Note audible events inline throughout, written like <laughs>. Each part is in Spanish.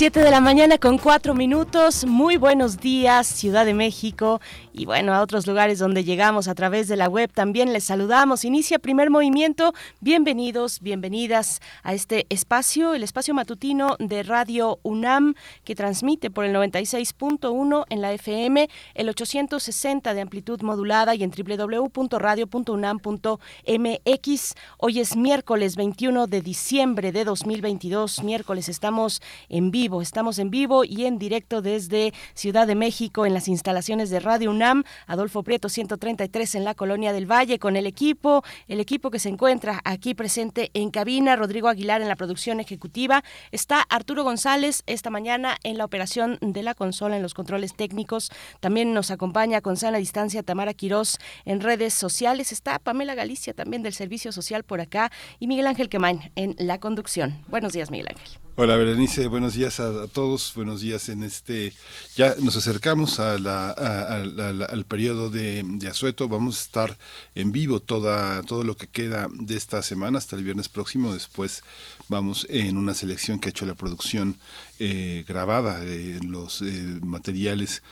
Siete de la mañana con cuatro minutos. Muy buenos días, Ciudad de México y bueno, a otros lugares donde llegamos a través de la web. También les saludamos. Inicia primer movimiento. Bienvenidos, bienvenidas a este espacio, el espacio matutino de Radio UNAM, que transmite por el 96.1 en la FM, el 860 de amplitud modulada y en www.radio.unam.mx. Hoy es miércoles 21 de diciembre de 2022. Miércoles estamos en vivo, estamos en vivo y en directo desde Ciudad de México en las instalaciones de Radio UNAM Adolfo Prieto 133 en la Colonia del Valle con el equipo, el equipo que se encuentra aquí presente en cabina, Rodrigo Aguilar en la producción ejecutiva, está Arturo González esta mañana en la operación de la consola en los controles técnicos, también nos acompaña con sana distancia Tamara Quirós en redes sociales, está Pamela Galicia también del Servicio Social por acá y Miguel Ángel Quemain en la conducción. Buenos días, Miguel Ángel. Hola Berenice, buenos días a, todos, buenos días en este, ya nos acercamos a la, al periodo de, de, asueto, vamos a estar en vivo toda, todo lo que queda de esta semana hasta el viernes próximo, después vamos en una selección que ha hecho la producción eh, grabada de los eh, materiales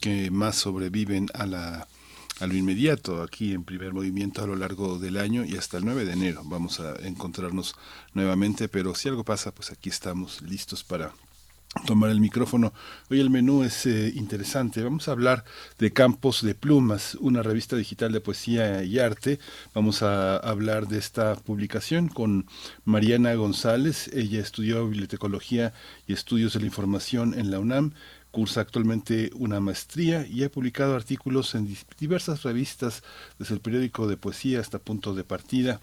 que más sobreviven a la a lo inmediato aquí en primer movimiento a lo largo del año y hasta el 9 de enero. Vamos a encontrarnos nuevamente, pero si algo pasa, pues aquí estamos listos para tomar el micrófono. Hoy el menú es eh, interesante. Vamos a hablar de Campos de Plumas, una revista digital de poesía y arte. Vamos a hablar de esta publicación con Mariana González. Ella estudió bibliotecología y estudios de la información en la UNAM cursa actualmente una maestría y ha publicado artículos en diversas revistas, desde el periódico de poesía hasta Punto de Partida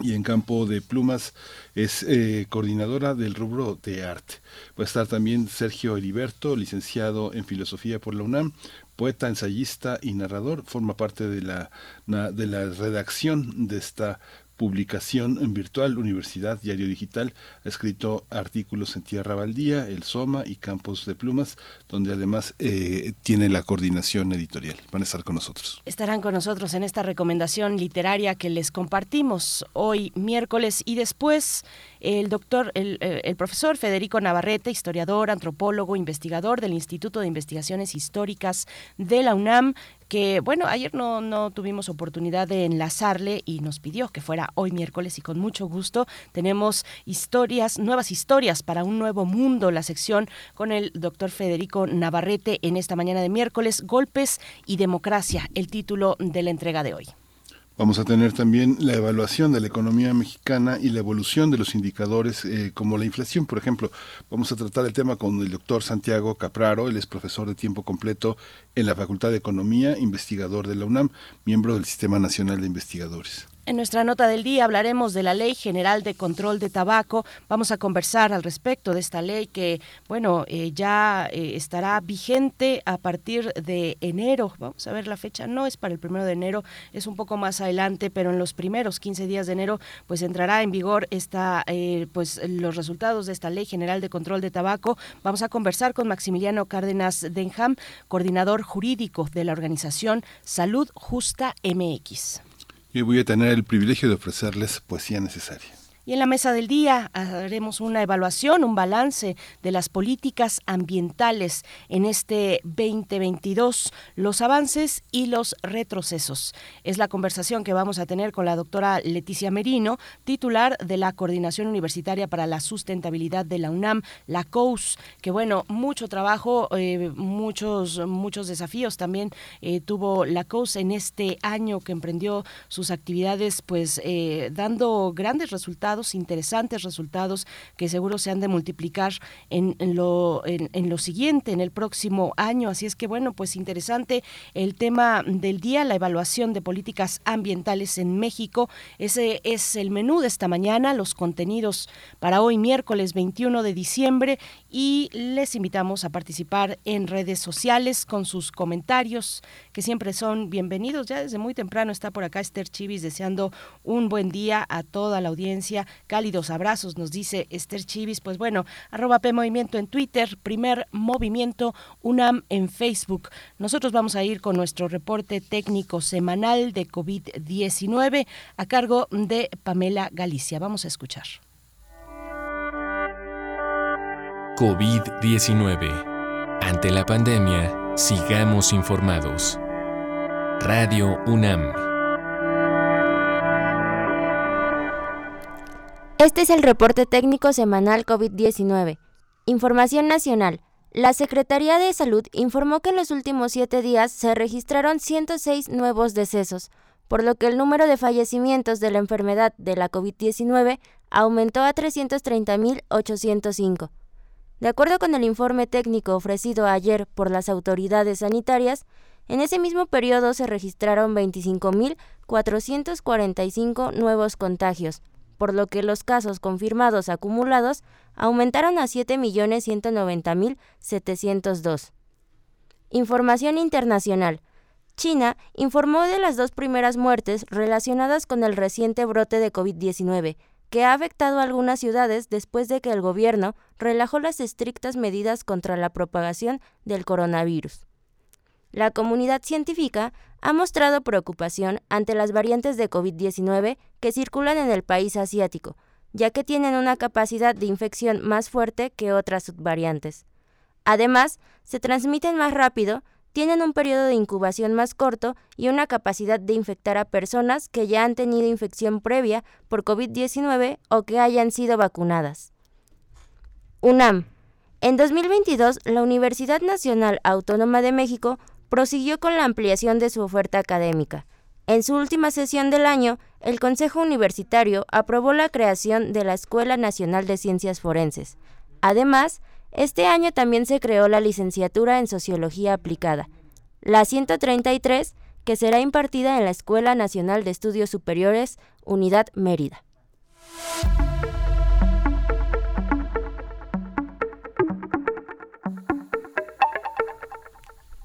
y en campo de plumas es eh, coordinadora del rubro de arte. Va a estar también Sergio Heriberto, licenciado en filosofía por la UNAM, poeta, ensayista y narrador, forma parte de la, de la redacción de esta publicación en virtual, Universidad Diario Digital, ha escrito artículos en Tierra Baldía, El Soma y Campos de Plumas, donde además eh, tiene la coordinación editorial. Van a estar con nosotros. Estarán con nosotros en esta recomendación literaria que les compartimos hoy miércoles y después el doctor, el, eh, el profesor Federico Navarrete, historiador, antropólogo, investigador del Instituto de Investigaciones Históricas de la UNAM, que bueno, ayer no, no tuvimos oportunidad de enlazarle y nos pidió que fuera hoy miércoles y con mucho gusto tenemos historias, nuevas historias para un nuevo mundo, la sección con el doctor Federico Navarrete en esta mañana de miércoles, Golpes y Democracia, el título de la entrega de hoy. Vamos a tener también la evaluación de la economía mexicana y la evolución de los indicadores eh, como la inflación, por ejemplo. Vamos a tratar el tema con el doctor Santiago Capraro, él es profesor de tiempo completo en la Facultad de Economía, investigador de la UNAM, miembro del Sistema Nacional de Investigadores. En nuestra nota del día hablaremos de la Ley General de Control de Tabaco. Vamos a conversar al respecto de esta ley que, bueno, eh, ya eh, estará vigente a partir de enero. Vamos a ver la fecha. No es para el primero de enero, es un poco más adelante, pero en los primeros 15 días de enero, pues entrará en vigor esta, eh, pues los resultados de esta Ley General de Control de Tabaco. Vamos a conversar con Maximiliano Cárdenas Denham, coordinador jurídico de la organización Salud Justa MX. Y voy a tener el privilegio de ofrecerles poesía necesaria. Y en la mesa del día haremos una evaluación, un balance de las políticas ambientales en este 2022, los avances y los retrocesos. Es la conversación que vamos a tener con la doctora Leticia Merino, titular de la Coordinación Universitaria para la Sustentabilidad de la UNAM, la COUS, que bueno, mucho trabajo, eh, muchos, muchos desafíos también eh, tuvo la COUS en este año que emprendió sus actividades, pues eh, dando grandes resultados interesantes resultados que seguro se han de multiplicar en, lo, en, lo siguiente, en el próximo año. Así es que bueno, pues interesante el tema del día, la evaluación de políticas ambientales en México. Ese es el menú de esta mañana, los contenidos para hoy miércoles 21 de diciembre y les invitamos a participar en redes sociales con sus comentarios que siempre son bienvenidos. Ya desde muy temprano está por acá Esther Chivis deseando un buen día a toda la audiencia. Cálidos abrazos, nos dice Esther Chivis. Pues bueno, arroba Movimiento en Twitter, primer movimiento UNAM en Facebook. Nosotros vamos a ir con nuestro reporte técnico semanal de COVID-19 a cargo de Pamela Galicia. Vamos a escuchar. COVID-19. Ante la pandemia, sigamos informados. Radio UNAM. Este es el reporte técnico semanal COVID-19. Información nacional. La Secretaría de Salud informó que en los últimos siete días se registraron 106 nuevos decesos, por lo que el número de fallecimientos de la enfermedad de la COVID-19 aumentó a 330.805. De acuerdo con el informe técnico ofrecido ayer por las autoridades sanitarias, en ese mismo periodo se registraron 25.445 nuevos contagios, por lo que los casos confirmados acumulados aumentaron a 7.190.702. Información internacional. China informó de las dos primeras muertes relacionadas con el reciente brote de COVID-19, que ha afectado a algunas ciudades después de que el gobierno relajó las estrictas medidas contra la propagación del coronavirus. La comunidad científica ha mostrado preocupación ante las variantes de COVID-19 que circulan en el país asiático, ya que tienen una capacidad de infección más fuerte que otras subvariantes. Además, se transmiten más rápido tienen un periodo de incubación más corto y una capacidad de infectar a personas que ya han tenido infección previa por COVID-19 o que hayan sido vacunadas. UNAM. En 2022, la Universidad Nacional Autónoma de México prosiguió con la ampliación de su oferta académica. En su última sesión del año, el Consejo Universitario aprobó la creación de la Escuela Nacional de Ciencias Forenses. Además, este año también se creó la licenciatura en Sociología Aplicada, la 133, que será impartida en la Escuela Nacional de Estudios Superiores, Unidad Mérida.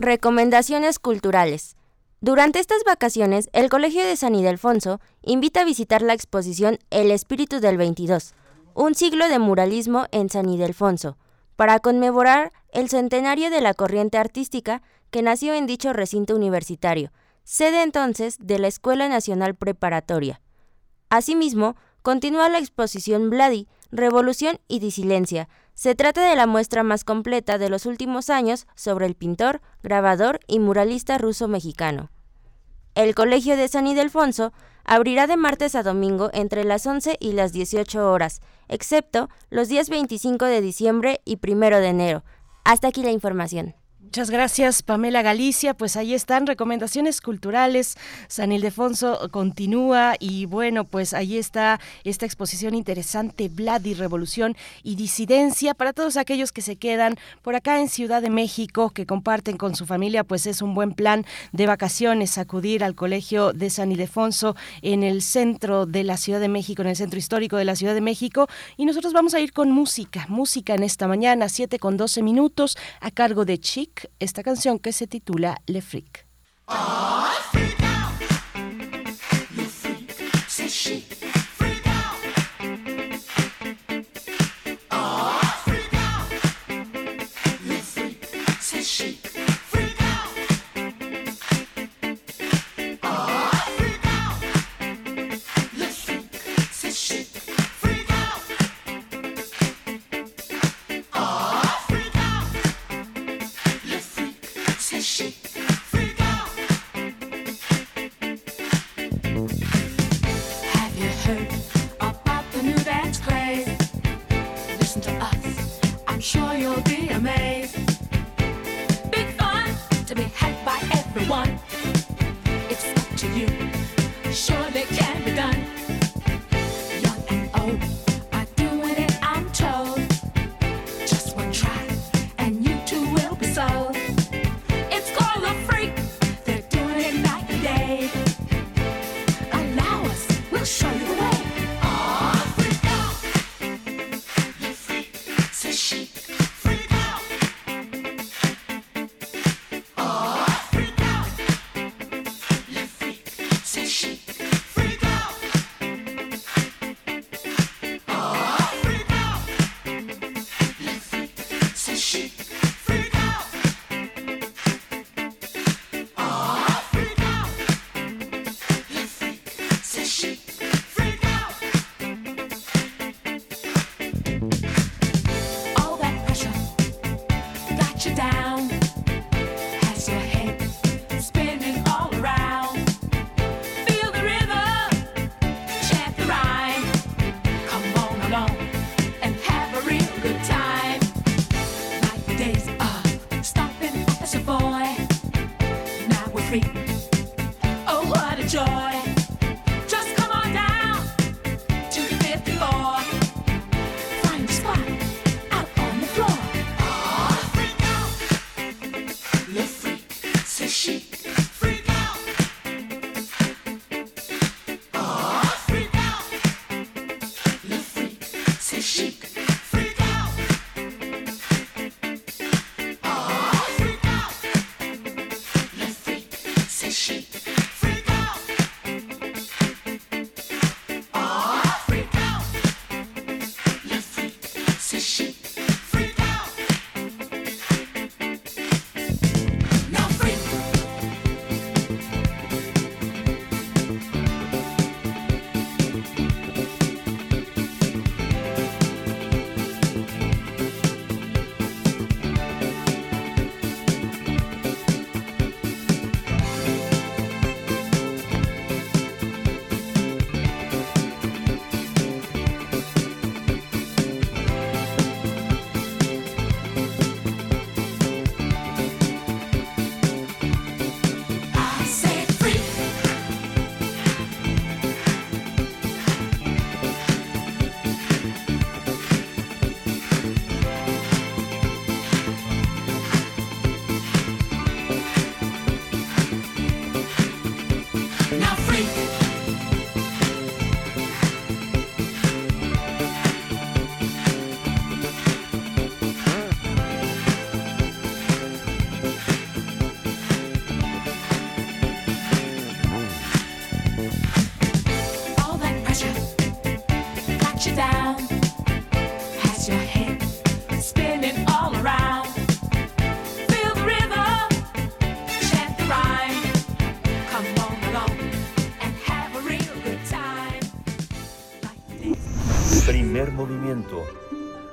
Recomendaciones culturales. Durante estas vacaciones, el Colegio de San Ildefonso invita a visitar la exposición El Espíritu del 22, un siglo de muralismo en San Ildefonso, para conmemorar el centenario de la corriente artística que nació en dicho recinto universitario, sede entonces de la Escuela Nacional Preparatoria. Asimismo, continúa la exposición Vladi, Revolución y Disilencia. Se trata de la muestra más completa de los últimos años sobre el pintor, grabador y muralista ruso-mexicano. El Colegio de San Ildefonso abrirá de martes a domingo entre las 11 y las 18 horas, excepto los días 25 de diciembre y 1 de enero. Hasta aquí la información. Muchas gracias, Pamela Galicia. Pues ahí están recomendaciones culturales. San Ildefonso continúa y bueno, pues ahí está esta exposición interesante, Vlad Revolución y Disidencia para todos aquellos que se quedan por acá en Ciudad de México, que comparten con su familia, pues es un buen plan de vacaciones acudir al Colegio de San Ildefonso en el centro de la Ciudad de México, en el centro histórico de la Ciudad de México. Y nosotros vamos a ir con música, música en esta mañana, 7 con 12 minutos, a cargo de Chic esta canción que se titula Le Freak.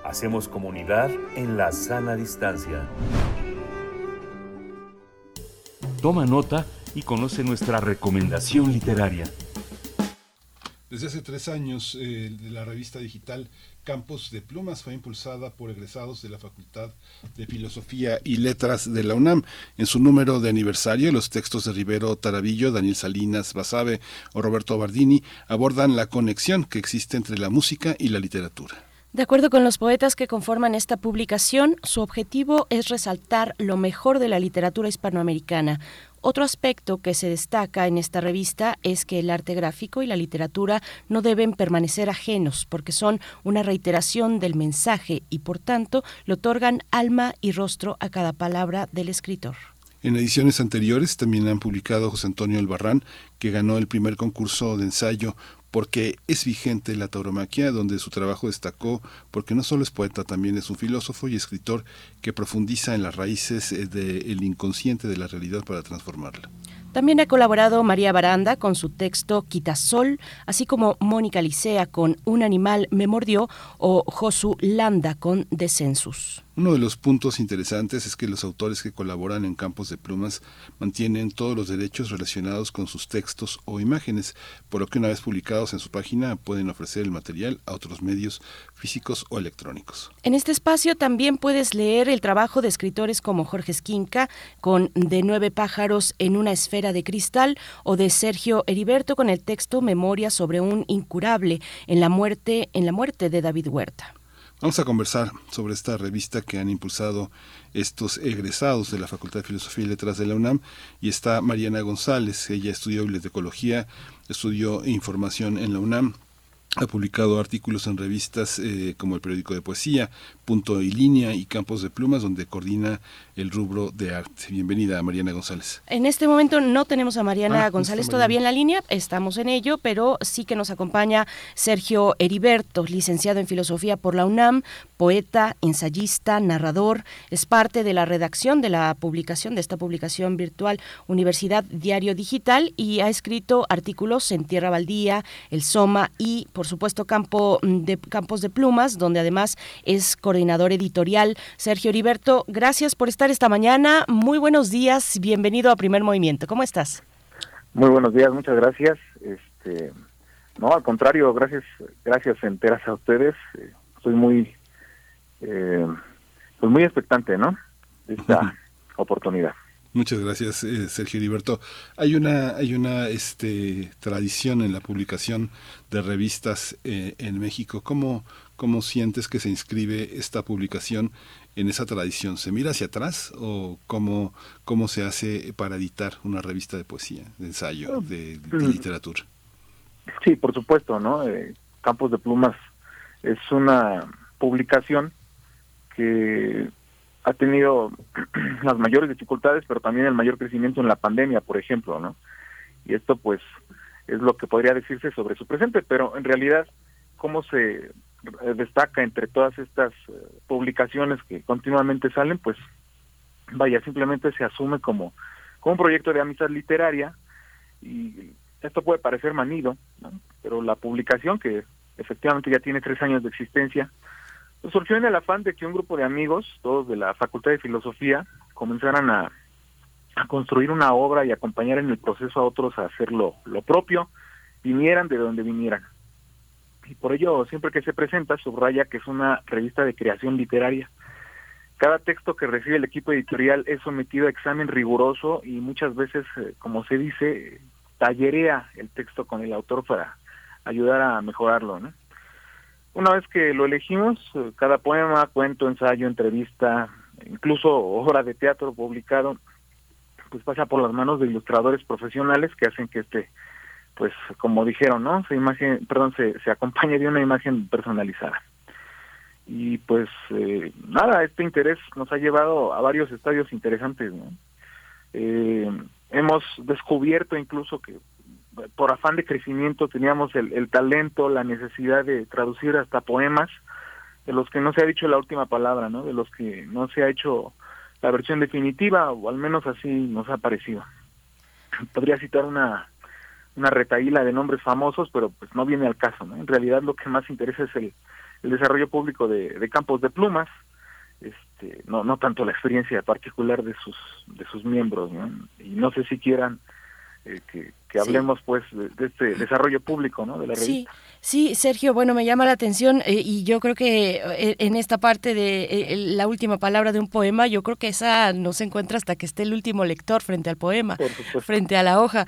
Hacemos comunidad en la sana distancia. Toma nota y conoce nuestra recomendación literaria. Desde hace tres años, eh, la revista digital Campos de Plumas fue impulsada por egresados de la Facultad de Filosofía y Letras de la UNAM. En su número de aniversario, los textos de Rivero Tarabillo, Daniel Salinas Basabe o Roberto Bardini abordan la conexión que existe entre la música y la literatura. De acuerdo con los poetas que conforman esta publicación, su objetivo es resaltar lo mejor de la literatura hispanoamericana. Otro aspecto que se destaca en esta revista es que el arte gráfico y la literatura no deben permanecer ajenos porque son una reiteración del mensaje y por tanto le otorgan alma y rostro a cada palabra del escritor. En ediciones anteriores también han publicado José Antonio Albarrán, que ganó el primer concurso de ensayo porque es vigente la tauromaquia, donde su trabajo destacó porque no solo es poeta, también es un filósofo y escritor que profundiza en las raíces eh, del inconsciente de la realidad para transformarla. También ha colaborado María Baranda con su texto Quitasol, así como Mónica Licea con Un animal me mordió o Josu Landa con Descensus. Uno de los puntos interesantes es que los autores que colaboran en Campos de Plumas mantienen todos los derechos relacionados con sus textos o imágenes, por lo que una vez publicados en su página pueden ofrecer el material a otros medios físicos o electrónicos. En este espacio también puedes leer el trabajo de escritores como Jorge Esquinca con De nueve pájaros en una esfera de cristal o de Sergio Heriberto con el texto Memoria sobre un incurable en la muerte en la muerte de David Huerta. Vamos a conversar sobre esta revista que han impulsado estos egresados de la Facultad de Filosofía y Letras de la UNAM y está Mariana González, ella estudió bibliotecología, estudió información en la UNAM, ha publicado artículos en revistas eh, como el periódico de poesía, Punto y Línea y Campos de Plumas, donde coordina el rubro de arte. Bienvenida, Mariana González. En este momento no tenemos a Mariana ah, González todavía en la línea, estamos en ello, pero sí que nos acompaña Sergio Heriberto, licenciado en Filosofía por la UNAM, poeta, ensayista, narrador, es parte de la redacción de la publicación, de esta publicación virtual Universidad Diario Digital y ha escrito artículos en Tierra Baldía, El Soma y, por supuesto, Campo de, Campos de Plumas, donde además es coordinador editorial. Sergio Heriberto, gracias por estar esta mañana. Muy buenos días, bienvenido a Primer Movimiento. ¿Cómo estás? Muy buenos días, muchas gracias. Este, no, al contrario, gracias, gracias enteras a ustedes. Estoy muy, eh, pues muy expectante, ¿no? Esta oportunidad. Muchas gracias, eh, Sergio Heriberto. Hay una, hay una este, tradición en la publicación de revistas eh, en México. ¿Cómo, ¿Cómo sientes que se inscribe esta publicación en esa tradición? ¿Se mira hacia atrás o cómo, cómo se hace para editar una revista de poesía, de ensayo, de, de mm. literatura? Sí, por supuesto, ¿no? Eh, Campos de Plumas es una publicación que ha tenido <clears throat> las mayores dificultades, pero también el mayor crecimiento en la pandemia, por ejemplo, ¿no? Y esto, pues, es lo que podría decirse sobre su presente, pero en realidad, ¿cómo se destaca entre todas estas eh, publicaciones que continuamente salen? Pues, vaya, simplemente se asume como, como un proyecto de amistad literaria y esto puede parecer manido, pero la publicación, que efectivamente ya tiene tres años de existencia, pues surgió en el afán de que un grupo de amigos, todos de la Facultad de Filosofía, comenzaran a, a construir una obra y acompañar en el proceso a otros a hacer lo, propio, vinieran de donde vinieran. Y por ello, siempre que se presenta, subraya que es una revista de creación literaria. Cada texto que recibe el equipo editorial es sometido a examen riguroso y muchas veces, eh, como se dice, tallerea el texto con el autor para ayudar a mejorarlo. Una vez que lo elegimos, eh, cada poema, cuento, ensayo, entrevista, incluso obra de teatro publicado, pues pasa por las manos de ilustradores profesionales que hacen que este, pues como dijeron, ¿no? Se imagen, perdón, se, se acompañe de una imagen personalizada. Y pues eh, nada, este interés nos ha llevado a varios estadios interesantes. Eh, hemos descubierto incluso que por afán de crecimiento teníamos el, talento, la necesidad de traducir hasta poemas de los que no se ha dicho la última palabra, ¿no? De los que no se ha hecho la versión definitiva, o al menos así nos ha parecido. <laughs> Podría citar una, una retaíla de nombres famosos, pero pues no viene al caso, ¿no? En realidad lo que más interesa es el, el desarrollo público de, de campos de plumas, este, no, no tanto la experiencia particular de sus, de sus miembros, ¿no? Y no sé si quieran eh, que, hablemos pues de, este desarrollo público ¿no? de la revista. Sí, sí, Sergio, bueno, me llama la atención eh, y yo creo que eh, en esta parte de la última palabra de un poema, yo creo que esa no se encuentra hasta que esté el último lector frente al poema, frente a la hoja.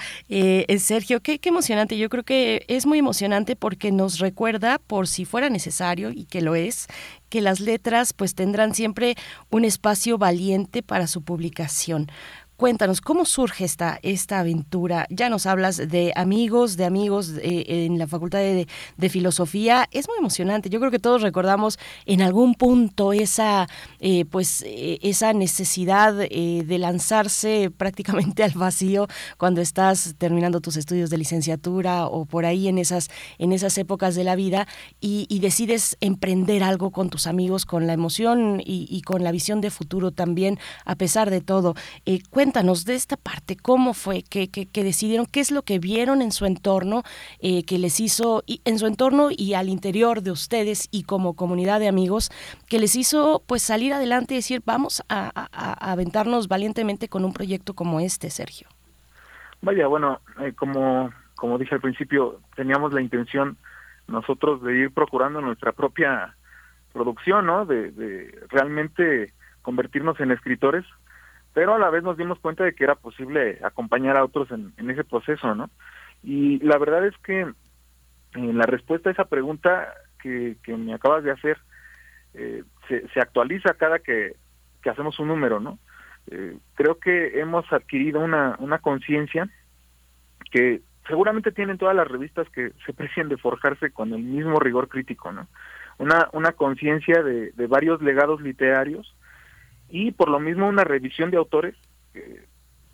Sergio, qué, qué emocionante, yo creo que es muy emocionante porque nos recuerda, por si fuera necesario, y que lo es, que las letras pues tendrán siempre un espacio valiente para su publicación. Cuéntanos, ¿cómo surge esta, esta aventura? Ya nos hablas de amigos, de amigos eh, en la Facultad de, Filosofía. Es muy emocionante. Yo creo que todos recordamos en algún punto esa, eh, pues, eh, esa necesidad de lanzarse <laughs> prácticamente al vacío cuando estás terminando tus estudios de licenciatura o por ahí en esas, en esas épocas de la vida y, decides emprender algo con tus amigos, con la emoción y, con la visión de futuro también, a pesar de todo cuéntanos de esta parte, cómo fue que, que, decidieron, qué es lo que vieron en su entorno, eh, que les hizo, y, en su entorno y al interior de ustedes y como comunidad de amigos, que les hizo pues salir adelante y decir, vamos a, aventarnos valientemente con un proyecto como este, Sergio. Vaya, bueno, eh, como, como dije al principio, teníamos la intención nosotros de ir procurando nuestra propia producción, ¿no? De, de realmente convertirnos en escritores pero a la vez nos dimos cuenta de que era posible acompañar a otros en, ese proceso, ¿no? Y la verdad es que eh, la respuesta a esa pregunta que, que me acabas de hacer eh, se, se, actualiza cada que, que, hacemos un número, ¿no? Eh, creo que hemos adquirido una, una conciencia que seguramente tienen todas las revistas que se precian de forjarse con el mismo rigor crítico, ¿no? Una, una conciencia de, de varios legados literarios y por lo mismo una revisión de autores que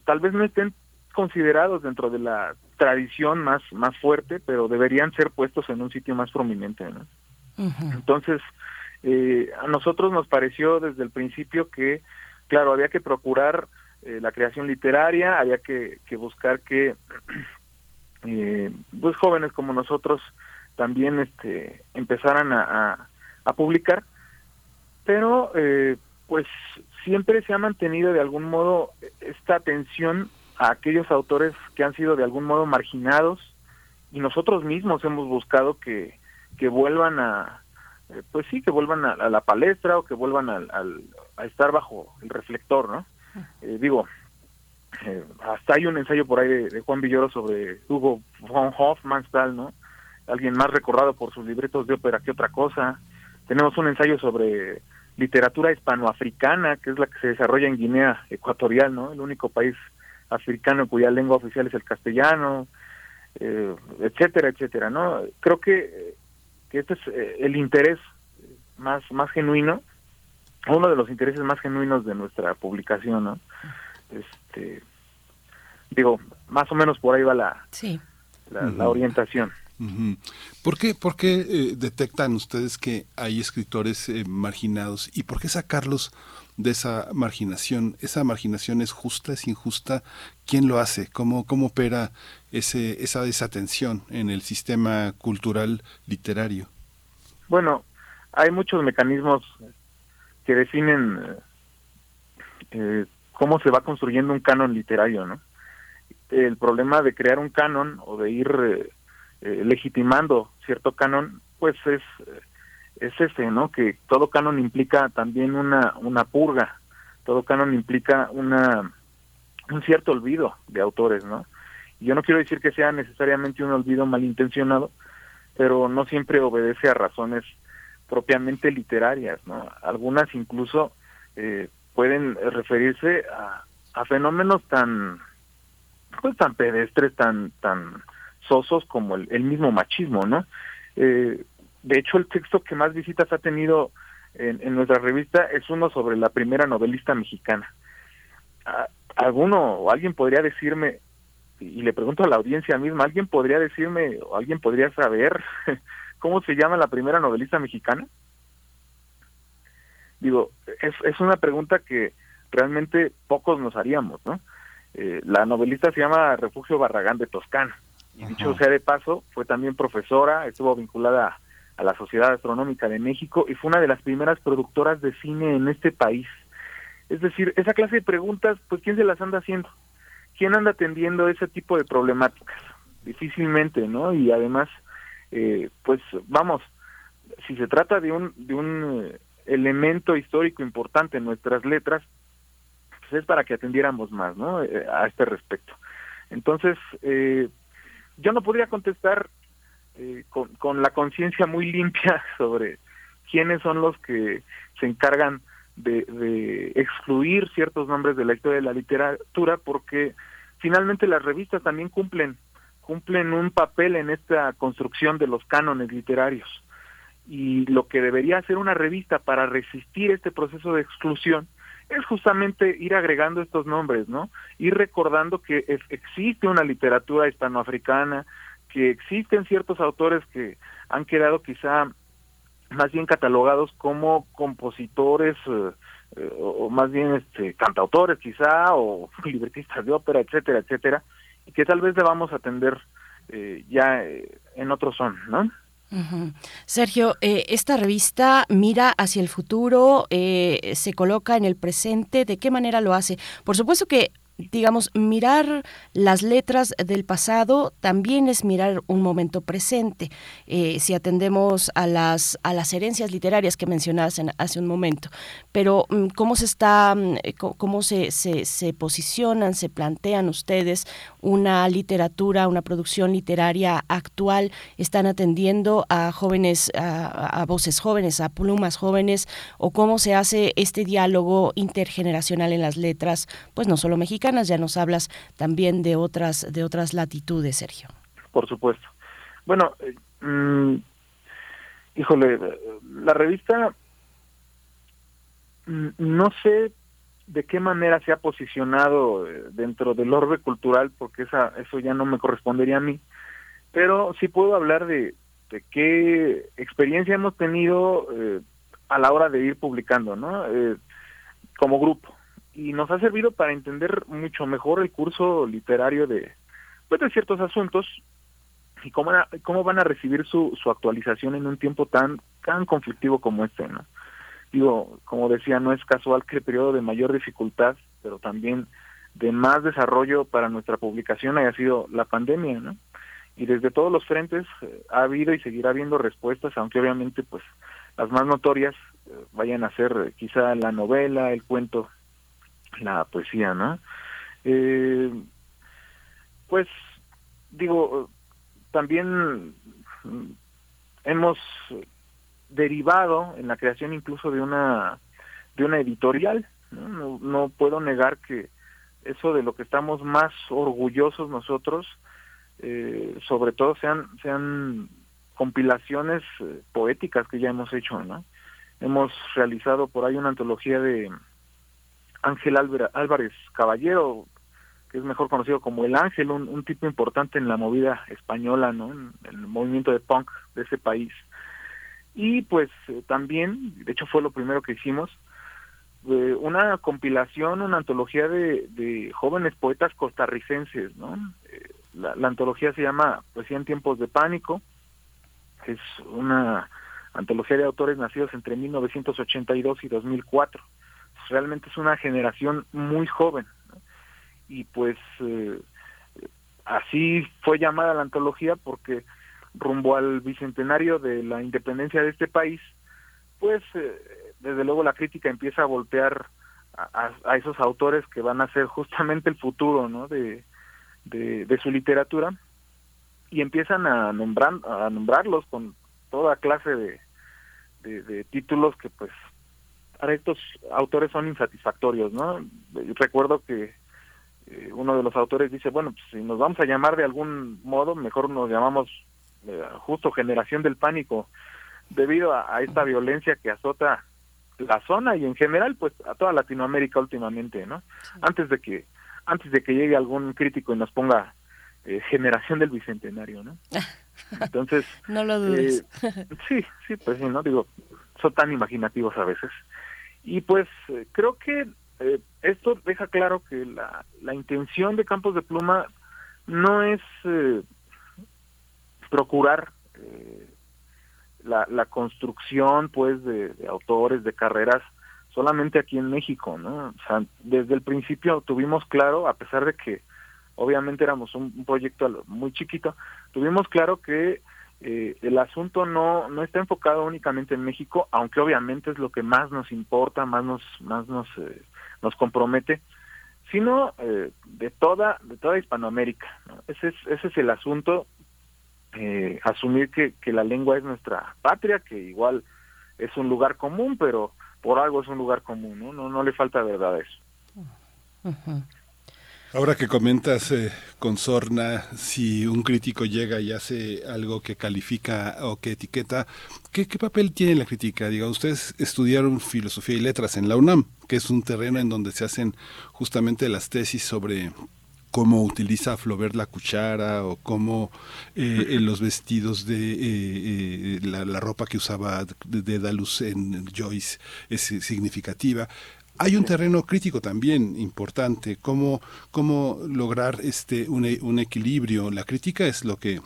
tal vez no estén considerados dentro de la tradición más más fuerte, pero deberían ser puestos en un sitio más prominente. ¿no? Entonces, eh, a nosotros nos pareció desde el principio que, claro, había que procurar eh, la creación literaria, había que, que buscar que <clears throat> eh, pues jóvenes como nosotros también este empezaran a, a, publicar, pero eh, pues siempre se ha mantenido de algún modo esta atención a aquellos autores que han sido de algún modo marginados y nosotros mismos hemos buscado que, que vuelvan a, eh, pues sí, que vuelvan a, la palestra o que vuelvan al, a estar bajo el reflector, ¿no? Eh, digo, eh, hasta hay un ensayo por ahí de, Juan Villoro sobre Hugo von Hofmannsthal, ¿no? Alguien más recordado por sus libretos de ópera que otra cosa. Tenemos un ensayo sobre literatura hispanoafricana, que es la que se desarrolla en Guinea Ecuatorial, ¿no? El único país africano cuya lengua oficial es el castellano, eh, etcétera, etcétera, ¿no? Creo que, que este es eh, el interés más, más genuino, uno de los intereses más genuinos de nuestra publicación, ¿no? Este, digo, más o menos por ahí va la, la, orientación. ¿Por qué, por qué eh, detectan ustedes que hay escritores eh, marginados y por qué sacarlos de esa marginación? ¿Esa marginación es justa, es injusta? ¿Quién lo hace? ¿Cómo, cómo opera ese, esa desatención en el sistema cultural literario? Bueno, hay muchos mecanismos que definen eh, cómo se va construyendo un canon literario, ¿no? El problema de crear un canon o de ir eh, legitimando cierto canon, pues es es ese, ¿no? Que todo canon implica también una una purga, todo canon implica una un cierto olvido de autores, ¿no? Y yo no quiero decir que sea necesariamente un olvido malintencionado, pero no siempre obedece a razones propiamente literarias, ¿no? Algunas incluso eh, pueden referirse a, fenómenos tan pues tan pedestres, tan tan sosos como el, mismo machismo, ¿no? Eh, de hecho, el texto que más visitas ha tenido en, nuestra revista es uno sobre la primera novelista mexicana. ¿Alguno o alguien podría decirme, y le pregunto a la audiencia misma, ¿alguien podría decirme o alguien podría saber <laughs> cómo se llama la primera novelista mexicana? Digo, es, es una pregunta que realmente pocos nos haríamos, ¿no? Eh, la novelista se llama Refugio Barragán de Toscana. Y dicho sea de paso, fue también profesora, estuvo vinculada a la Sociedad Astronómica de México y fue una de las primeras productoras de cine en este país. Es decir, esa clase de preguntas, pues ¿quién se las anda haciendo? ¿Quién anda atendiendo ese tipo de problemáticas? Difícilmente, ¿no? Y además, eh, pues vamos, si se trata de un, de un eh, elemento histórico importante en nuestras letras, pues es para que atendiéramos más, ¿no? Eh, a este respecto. Entonces, eh, yo no podría contestar eh, con, con la conciencia muy limpia <laughs> sobre quiénes son los que se encargan de, de excluir ciertos nombres de la historia de la literatura, porque finalmente las revistas también cumplen cumplen un papel en esta construcción de los cánones literarios. Y lo que debería hacer una revista para resistir este proceso de exclusión es justamente ir agregando estos nombres, ¿no? Ir recordando que existe una literatura hispanoafricana, que existen ciertos autores que han quedado quizá más bien catalogados como compositores eh, eh, o más bien este cantautores quizá o <laughs> libretistas de ópera, etcétera, etcétera, y que tal vez debamos atender eh, ya en otro son, ¿no? Sergio, eh, esta revista mira hacia el futuro, eh, se coloca en el presente, ¿de qué manera lo hace? Por supuesto que digamos, mirar las letras del pasado también es mirar un momento presente. Eh, si atendemos a las, a las herencias literarias que mencionabas hace un momento, pero mm, cómo se está, mm, cómo se, se, posicionan, se plantean ustedes una literatura, una producción literaria actual, están atendiendo a jóvenes, a, voces jóvenes, a plumas jóvenes, o cómo se hace este diálogo intergeneracional en las letras, pues no solo mexicanas, ya nos hablas también de otras, de otras latitudes, Sergio. Por supuesto. Bueno, eh, mm, híjole, la revista mm, no sé de qué manera se ha posicionado eh, dentro del orbe cultural, porque esa, eso ya no me correspondería a mí, pero sí puedo hablar de, qué experiencia hemos tenido eh, a la hora de ir publicando, ¿no? como grupo y nos ha servido para entender mucho mejor el curso literario de, pues, de ciertos asuntos y cómo, cómo van a recibir su, su actualización en un tiempo tan, tan conflictivo como este, ¿no? Digo, como decía, no es casual que el periodo de mayor dificultad, pero también de más desarrollo para nuestra publicación haya sido la pandemia, ¿no? Y desde todos los frentes eh, ha habido y seguirá habiendo respuestas, aunque obviamente pues las más notorias eh, vayan a ser eh, quizá la novela, el cuento, la poesía, ¿no? Eh, pues digo, también hemos derivado en la creación incluso de una de una editorial. ¿no? Puedo negar que eso de lo que estamos más orgullosos nosotros, eh, sobre todo sean sean compilaciones eh, poéticas que ya hemos hecho, ¿no? Hemos realizado por ahí una antología de Ángel Álvarez Caballero, que es mejor conocido como El Ángel, un, tipo importante en la movida española, ¿no? En, el movimiento de punk de ese país. Y pues eh, también, de hecho fue lo primero que hicimos, eh, una compilación, una antología de, jóvenes poetas costarricenses, ¿no? Eh, la, antología se llama Poesía en tiempos de pánico, es una antología de autores nacidos entre 1982 y 2004. Realmente es una generación muy joven. Y pues así fue llamada la antología porque rumbo al bicentenario de la independencia de este país, pues eh, desde luego la crítica empieza a voltear a, esos autores que van a ser justamente el futuro ¿no? de, su literatura y empiezan a nombrar a nombrarlos con toda clase de, de, títulos que pues para estos autores son insatisfactorios, ¿no? Recuerdo que eh, uno de los autores dice, bueno, pues si nos vamos a llamar de algún modo, mejor nos llamamos justo generación del pánico, debido a, esta violencia que azota la zona y en general pues a toda Latinoamérica últimamente, ¿no? Antes de que antes de que llegue algún crítico y nos ponga eh, generación del bicentenario, ¿no? <laughs> Entonces, no lo dudes. Eh, sí, sí, pues sí, ¿no? Digo, son tan imaginativos a veces. Y pues eh, creo que eh, esto deja claro que la, la intención de Campos de Pluma no es procurar la, la construcción, pues, de, autores, de carreras, solamente aquí en México, ¿no? Desde el principio tuvimos claro, a pesar de que obviamente éramos un, proyecto muy chiquito, tuvimos claro que eh, el asunto no, no está enfocado únicamente en México, aunque obviamente es lo que más nos importa, más nos, más nos, eh, nos compromete, sino eh, de toda, de toda Hispanoamérica. Ese, es, ese es el asunto, asumir que, que la lengua es nuestra patria, que igual es un lugar común, pero por algo es un lugar común, ¿no? No, no le falta verdad a eso. Ahora que comentas eh, con Sorna, si un crítico llega y hace algo que califica o que etiqueta, ¿qué, papel tiene la crítica? Diga, ustedes estudiaron filosofía y letras en la UNAM, que es un terreno en donde se hacen justamente las tesis sobre cómo utiliza Flaubert la cuchara o cómo eh, los vestidos de eh, la, la, ropa que usaba de Dalus en Joyce es significativa hay un terreno crítico también importante, cómo, cómo lograr este un, un equilibrio. La crítica es lo que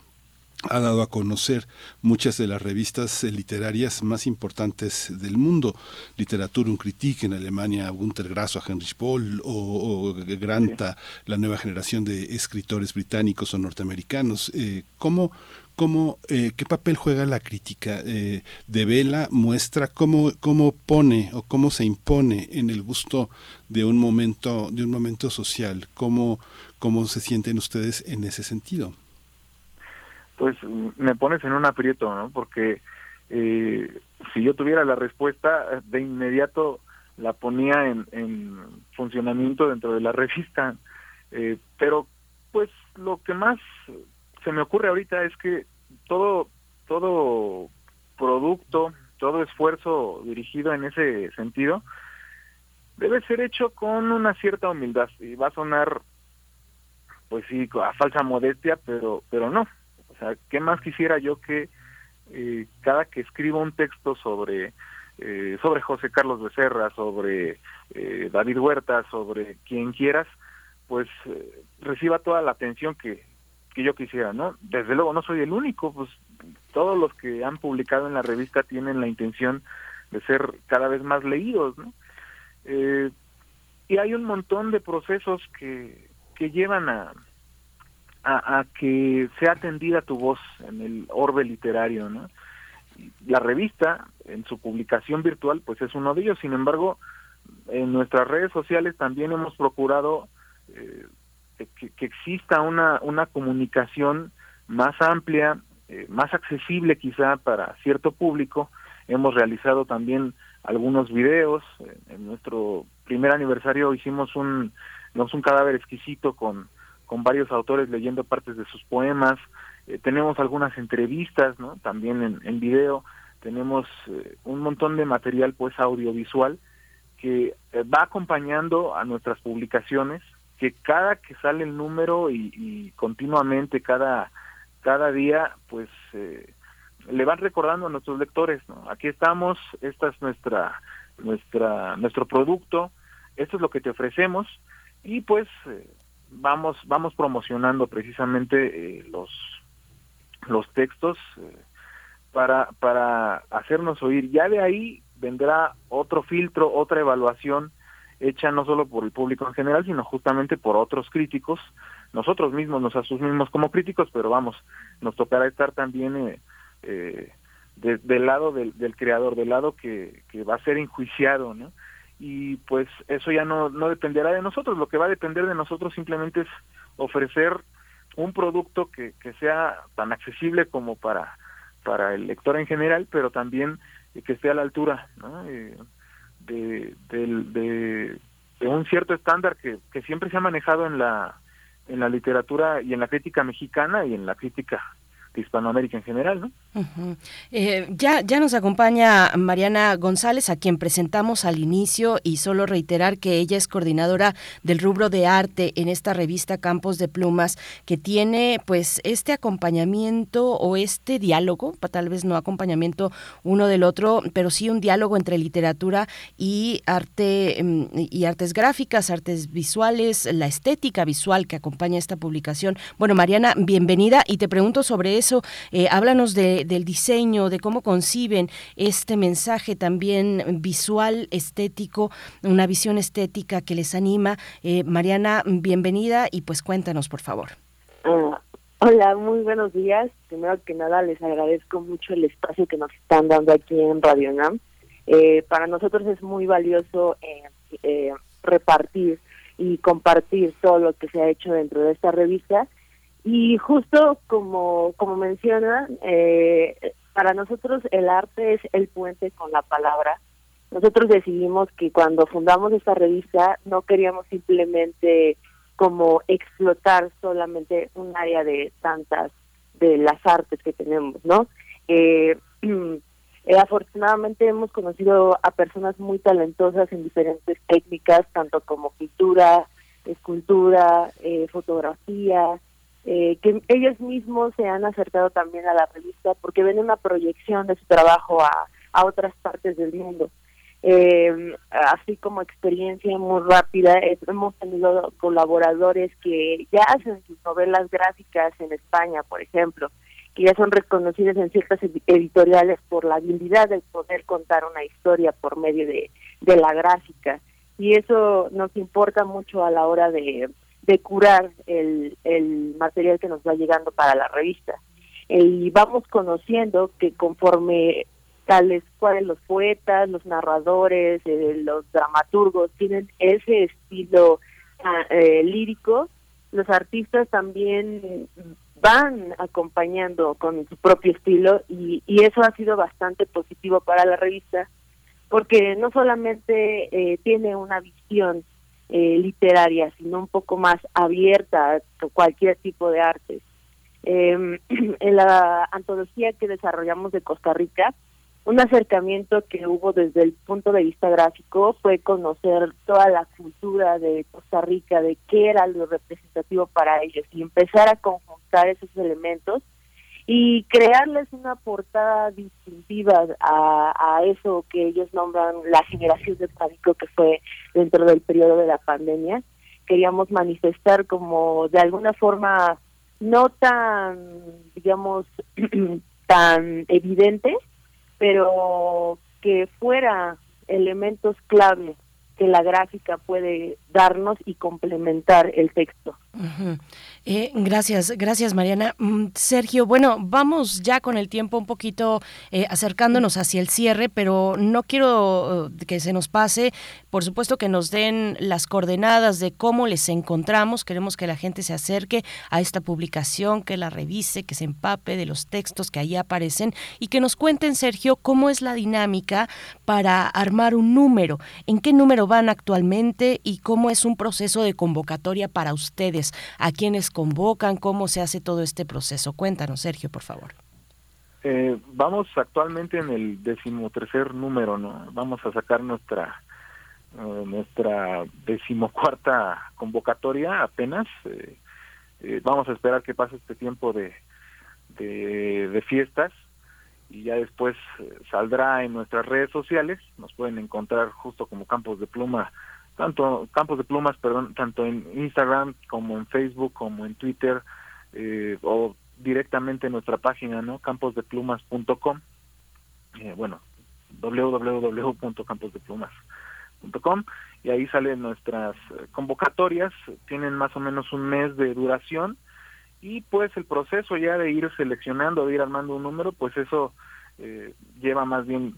ha dado a conocer muchas de las revistas literarias más importantes del mundo. Literatura, un critique en Alemania, Günter Grasso a Heinrich Boll o, Granta, la nueva generación de escritores británicos o norteamericanos. Eh, ¿Cómo cómo, eh, qué papel juega la crítica. Eh, de Vela muestra cómo, cómo pone o cómo se impone en el gusto de un momento, de un momento social. ¿Cómo, cómo se sienten ustedes en ese sentido? Pues me pones en un aprieto, ¿no? Porque eh, si yo tuviera la respuesta, de inmediato la ponía en, en funcionamiento dentro de la <laughs> revista. Eh, pero pues lo que más se me ocurre ahorita es que todo, todo producto, todo esfuerzo dirigido en ese sentido debe ser hecho con una cierta humildad y va a sonar pues sí a falsa modestia pero pero no o sea qué más quisiera yo que eh, cada que escriba un texto sobre eh, sobre José Carlos Becerra sobre eh, David Huerta sobre quien quieras pues reciba toda la atención que que yo quisiera, ¿no? Desde luego no soy el único, pues todos los que han publicado en la revista tienen la intención de ser cada vez más leídos, ¿no? Eh, y hay un montón de procesos que, que llevan a, a, que sea atendida tu voz en el orbe literario, ¿no? La revista, en su publicación virtual, pues es uno de ellos. Sin embargo, en nuestras redes sociales también hemos procurado eh, que, que, exista una, una comunicación más amplia, eh, más accesible quizá para cierto público. Hemos realizado también algunos videos. En nuestro primer aniversario hicimos un, un cadáver exquisito con, con varios autores leyendo partes de sus poemas. Eh, tenemos algunas entrevistas, ¿no? También en, video. Tenemos eh, un montón de material, pues, audiovisual que va acompañando a nuestras publicaciones, que cada que sale el número y, y continuamente, cada cada día pues eh, le van recordando a nuestros lectores no aquí estamos esta es nuestra nuestra nuestro producto esto es lo que te ofrecemos y pues eh, vamos vamos promocionando precisamente eh, los los textos para para hacernos oír ya de ahí vendrá otro filtro otra evaluación hecha no solo por el público en general sino justamente por otros críticos nosotros mismos nos asumimos como críticos, pero vamos, nos tocará estar también eh, eh del lado del, del, creador, del lado que, que va a ser enjuiciado, ¿no? Y pues eso ya no, no dependerá de nosotros, lo que va a depender de nosotros simplemente es ofrecer un producto que, que sea tan accesible como para, para el lector en general, pero también que esté a la altura ¿no? Eh, de, de, de, un cierto estándar que, que siempre se ha manejado en la en la literatura y en la crítica mexicana y en la crítica de Hispanoamérica en general, ¿no? Eh, ya, ya nos acompaña Mariana González, a quien presentamos al inicio, y solo reiterar que ella es coordinadora del rubro de arte en esta revista Campos de Plumas, que tiene pues este acompañamiento o este diálogo, tal vez no acompañamiento uno del otro, pero sí un diálogo entre literatura y arte mm, y artes gráficas, artes visuales, la estética visual que acompaña esta publicación. Bueno, Mariana, bienvenida y te pregunto sobre eso, eh, háblanos de, del diseño, de cómo conciben este mensaje también visual, estético, una visión estética que les anima. Eh, Mariana, bienvenida y pues cuéntanos, por favor. Ah, hola, muy buenos días. Primero que nada, les agradezco mucho el espacio que nos están dando aquí en Radio NAM. Eh, para nosotros es muy valioso repartir y compartir todo lo que se ha hecho dentro de esta revista y justo como, como menciona, eh, para nosotros el arte es el puente con la palabra. Nosotros decidimos que cuando fundamos esta revista no queríamos simplemente como explotar solamente un área de tantas de las artes que tenemos, ¿no? Eh, <clears throat> eh, afortunadamente hemos conocido a personas muy talentosas en diferentes técnicas, tanto como pintura, escultura, eh, fotografía, eh, que ellos mismos se han acercado también a la revista porque ven una proyección de su trabajo a, a otras partes del mundo. Eh, así como experiencia muy rápida, hemos tenido colaboradores que ya hacen sus novelas gráficas en España, por ejemplo, que ya son reconocidos en ciertas editoriales por la habilidad de poder contar una historia por medio de, de la gráfica. Y eso nos importa mucho a la hora de, de curar el, el material que nos va llegando para la revista. y vamos conociendo que conforme tales cuales los poetas, los narradores, eh, los dramaturgos tienen ese estilo ah, eh, lírico, los artistas también van acompañando con su propio estilo y, y eso ha sido bastante positivo para la revista porque no solamente eh, tiene una visión eh, literaria, sino un poco más abierta a cualquier tipo de arte. Em, <clears throat> en la antología que desarrollamos de Costa Rica, un acercamiento que hubo desde el punto de vista gráfico fue conocer toda la cultura de Costa Rica, de qué era lo representativo para ellos y empezar a conjuntar esos elementos y crearles una portada distintiva a, eso que ellos nombran la generación de pánico que fue dentro del periodo de la pandemia. Queríamos manifestar como de alguna forma no tan, digamos, <clears throat> tan evidente, pero que fuera elementos clave que la gráfica puede darnos y complementar el texto. Eh, gracias, gracias Mariana. Mm, Sergio, bueno, vamos ya con el tiempo un poquito eh, acercándonos hacia el cierre, pero no quiero eh, que se nos pase. Por supuesto que nos den las coordenadas de cómo les encontramos. Queremos que la gente se acerque a esta publicación, que la revise, que se empape de los textos que ahí aparecen y que nos cuenten, Sergio, cómo es la dinámica para armar un número, en qué número van actualmente y cómo es un proceso de convocatoria para ustedes, a quienes convocan? ¿Cómo se hace todo este proceso? Cuéntanos, Sergio, por favor. Eh, vamos actualmente en el decimotercer número, ¿no? Vamos a sacar nuestra uh, nuestra decimocuarta convocatoria apenas. Eh, eh, vamos a esperar que pase este tiempo de, de fiestas y ya después saldrá en nuestras redes sociales. Nos pueden encontrar justo como Campos de Pluma tanto campos de plumas, perdón, tanto en Instagram como en Facebook como en Twitter eh, o directamente en nuestra página, ¿no? camposdeplumas.com. Eh, bueno, www.camposdeplumas.com y ahí salen nuestras convocatorias, tienen más o menos un mes de duración y pues el proceso ya de ir seleccionando, de ir armando un número, pues eso eh, lleva más bien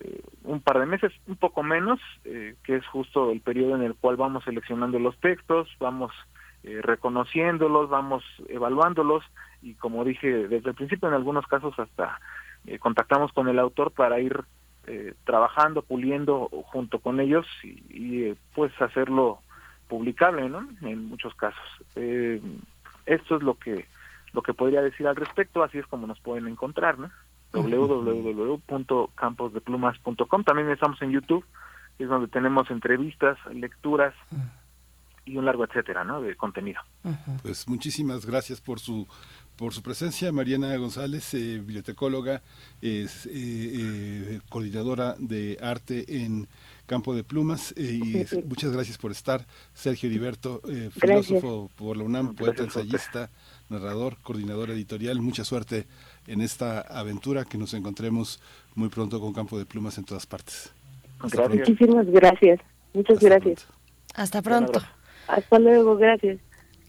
eh, un par de meses, un poco menos, eh, que es justo el periodo en el cual vamos seleccionando los textos, vamos eh, reconociéndolos, vamos evaluándolos y como dije desde el principio en algunos casos hasta contactamos con el autor para ir trabajando, puliendo junto con ellos y, pues hacerlo publicable, ¿no? En muchos casos. esto es lo que lo que podría decir al respecto, así es como nos pueden encontrar, ¿no? www.camposdeplumas.com. También estamos en YouTube, es donde tenemos entrevistas, lecturas y un largo etcétera, ¿no? De contenido. Pues muchísimas gracias por su por su presencia, Mariana González, eh, bibliotecóloga, es eh, eh, coordinadora de arte en Campo de Plumas, y muchas gracias por estar. Sergio Heriberto, filósofo por la UNAM, poeta, ensayista, narrador, coordinador editorial, mucha suerte en esta aventura, que nos encontremos muy pronto con Campo de Plumas en todas partes. Muchísimas gracias. Muchas gracias. Hasta pronto. Hasta luego, gracias.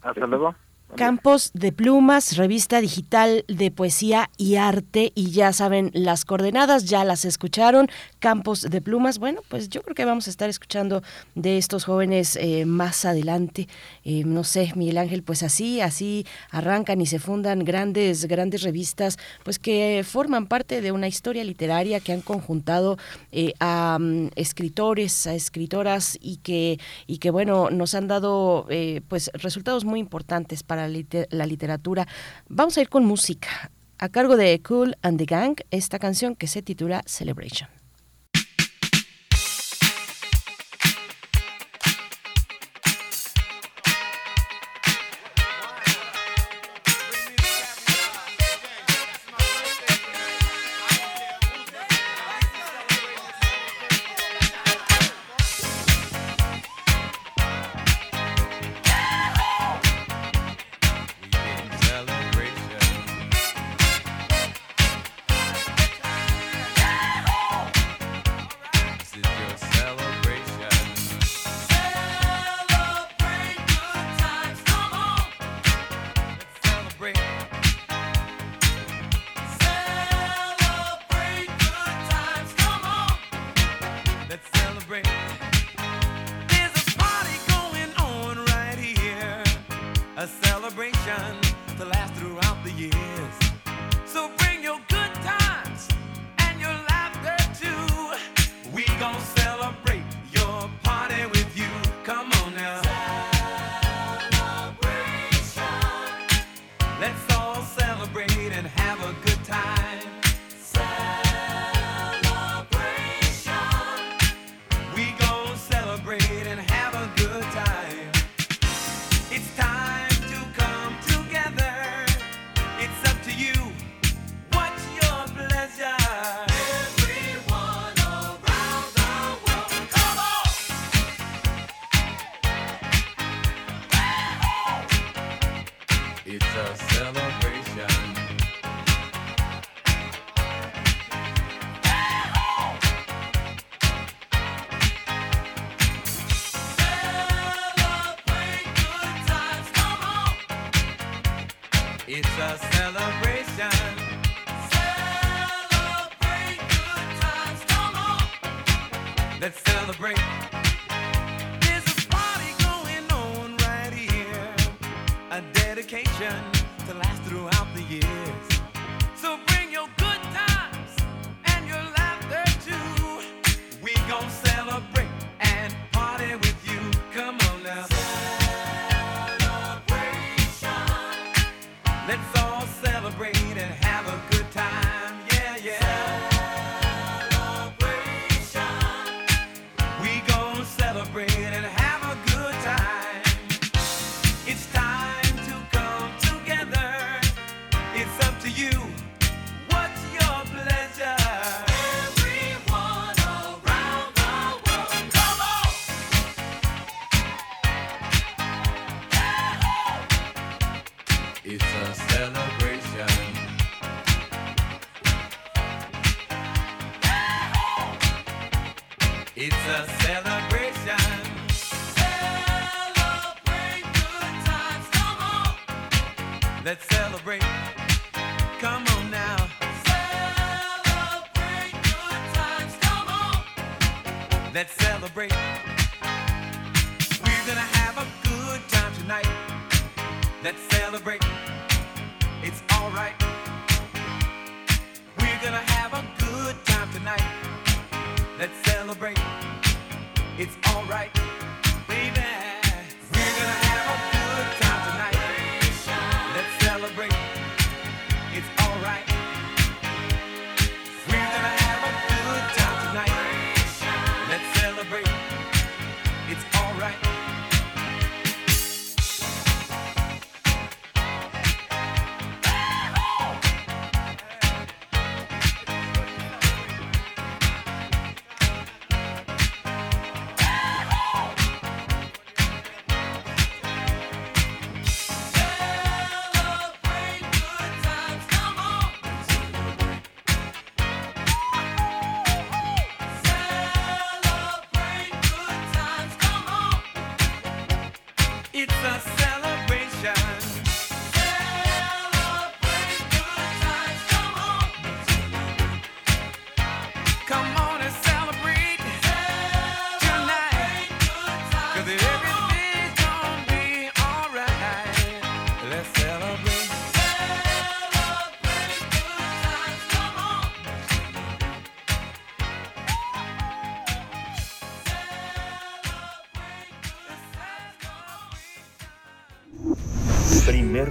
Hasta luego. Campos de Plumas, revista digital de poesía y arte. Y ya saben, las coordenadas ya las escucharon. Campos de Plumas. Bueno, pues yo creo que vamos a estar escuchando de estos jóvenes eh, más adelante. Eh, no sé, Miguel Ángel, pues así, así arrancan y se fundan grandes, grandes revistas, pues que forman parte de una historia literaria que han conjuntado eh, a mm, escritores, a escritoras y que, y que bueno, nos han dado pues resultados muy importantes para la literatura. Vamos a ir con música. A cargo de Cool and the Gang, esta canción que se titula Celebration.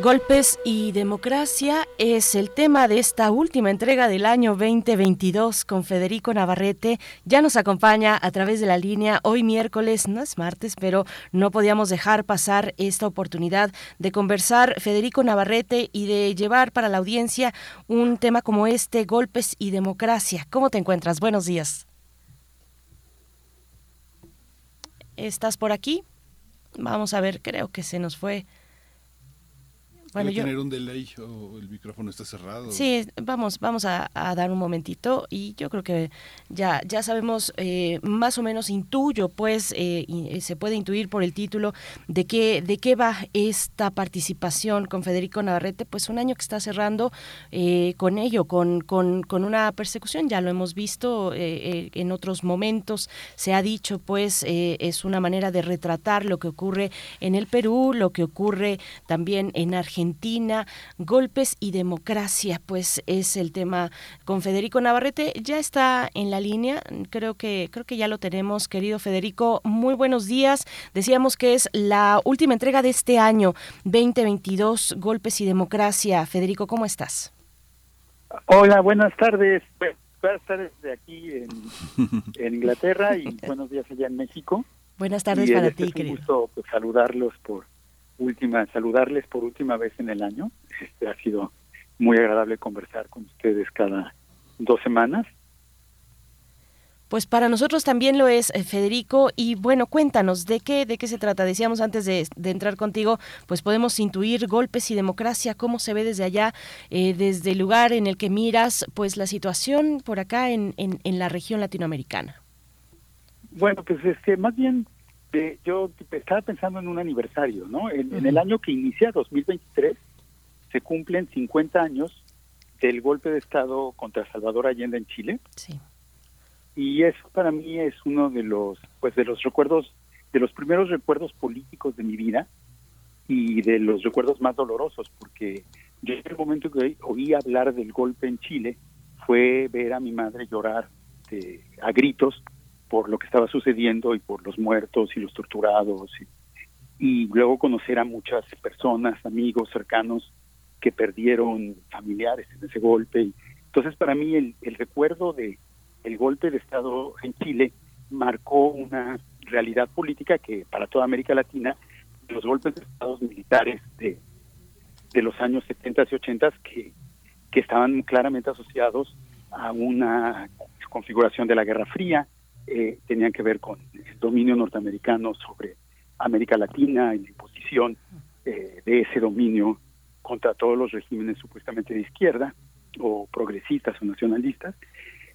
Golpes y democracia es el tema de esta última entrega del año 2022 con Federico Navarrete. Ya nos acompaña a través de la línea hoy miércoles, no es martes, pero no podíamos dejar pasar esta oportunidad de conversar Federico Navarrete y de llevar para la audiencia un tema como este, golpes y democracia. ¿Cómo te encuentras? Buenos días. ¿Estás por aquí? Vamos a ver, creo que se nos fue. Bueno, yo... tener un delay o el micrófono está cerrado. Sí, vamos, vamos a, a dar un momentito y yo creo que ya, ya sabemos eh, más o menos intuyo, pues eh, y, se puede intuir por el título de qué de qué va esta participación con Federico Navarrete, pues un año que está cerrando eh, con ello, con, con, con, una persecución, ya lo hemos visto en otros momentos, se ha dicho, pues es una manera de retratar lo que ocurre en el Perú, lo que ocurre también en Argentina Argentina, golpes y democracia, pues es el tema con Federico Navarrete. Ya está en la línea, creo que creo que ya lo tenemos, querido Federico. Muy buenos días. Decíamos que es la última entrega de este año 2022, golpes y democracia. Federico, ¿cómo estás? Hola, buenas tardes. Buenas tardes de aquí en, <laughs> en Inglaterra y buenos días allá en México. Buenas tardes y para este ti, querido. Un gusto pues, saludarlos por última, saludarles por última vez en el año. Este, ha sido muy agradable conversar con ustedes cada dos semanas. Pues para nosotros también lo es, eh, Federico. Y bueno, cuéntanos de qué, de qué se trata. Decíamos antes de, de entrar contigo, pues podemos intuir golpes y democracia, cómo se ve desde allá, eh, desde el lugar en el que miras, pues la situación por acá en, en, en la región latinoamericana. Bueno, pues es que más bien eh, yo estaba pensando en un aniversario, ¿no? En, en el año que inicia, 2023, se cumplen 50 años del golpe de Estado contra Salvador Allende en Chile. Sí. y eso para mí es uno de los pues de los recuerdos de los primeros recuerdos políticos de mi vida y de los recuerdos más dolorosos porque yo en el momento que oí hablar del golpe en Chile fue ver a mi madre llorar de- a gritos por lo que estaba sucediendo y por los muertos y los torturados y, luego conocer a muchas personas amigos cercanos que perdieron familiares en ese golpe. Entonces para mí el, el recuerdo de el golpe de Estado en Chile marcó una realidad política que para toda América Latina, los golpes de Estados militares de, de los años 70 y 80 que, que estaban claramente asociados a una configuración de la Guerra Fría, eh, tenían que ver con el dominio norteamericano sobre América Latina y la imposición eh, de ese dominio contra todos los regímenes supuestamente de izquierda o progresistas o nacionalistas.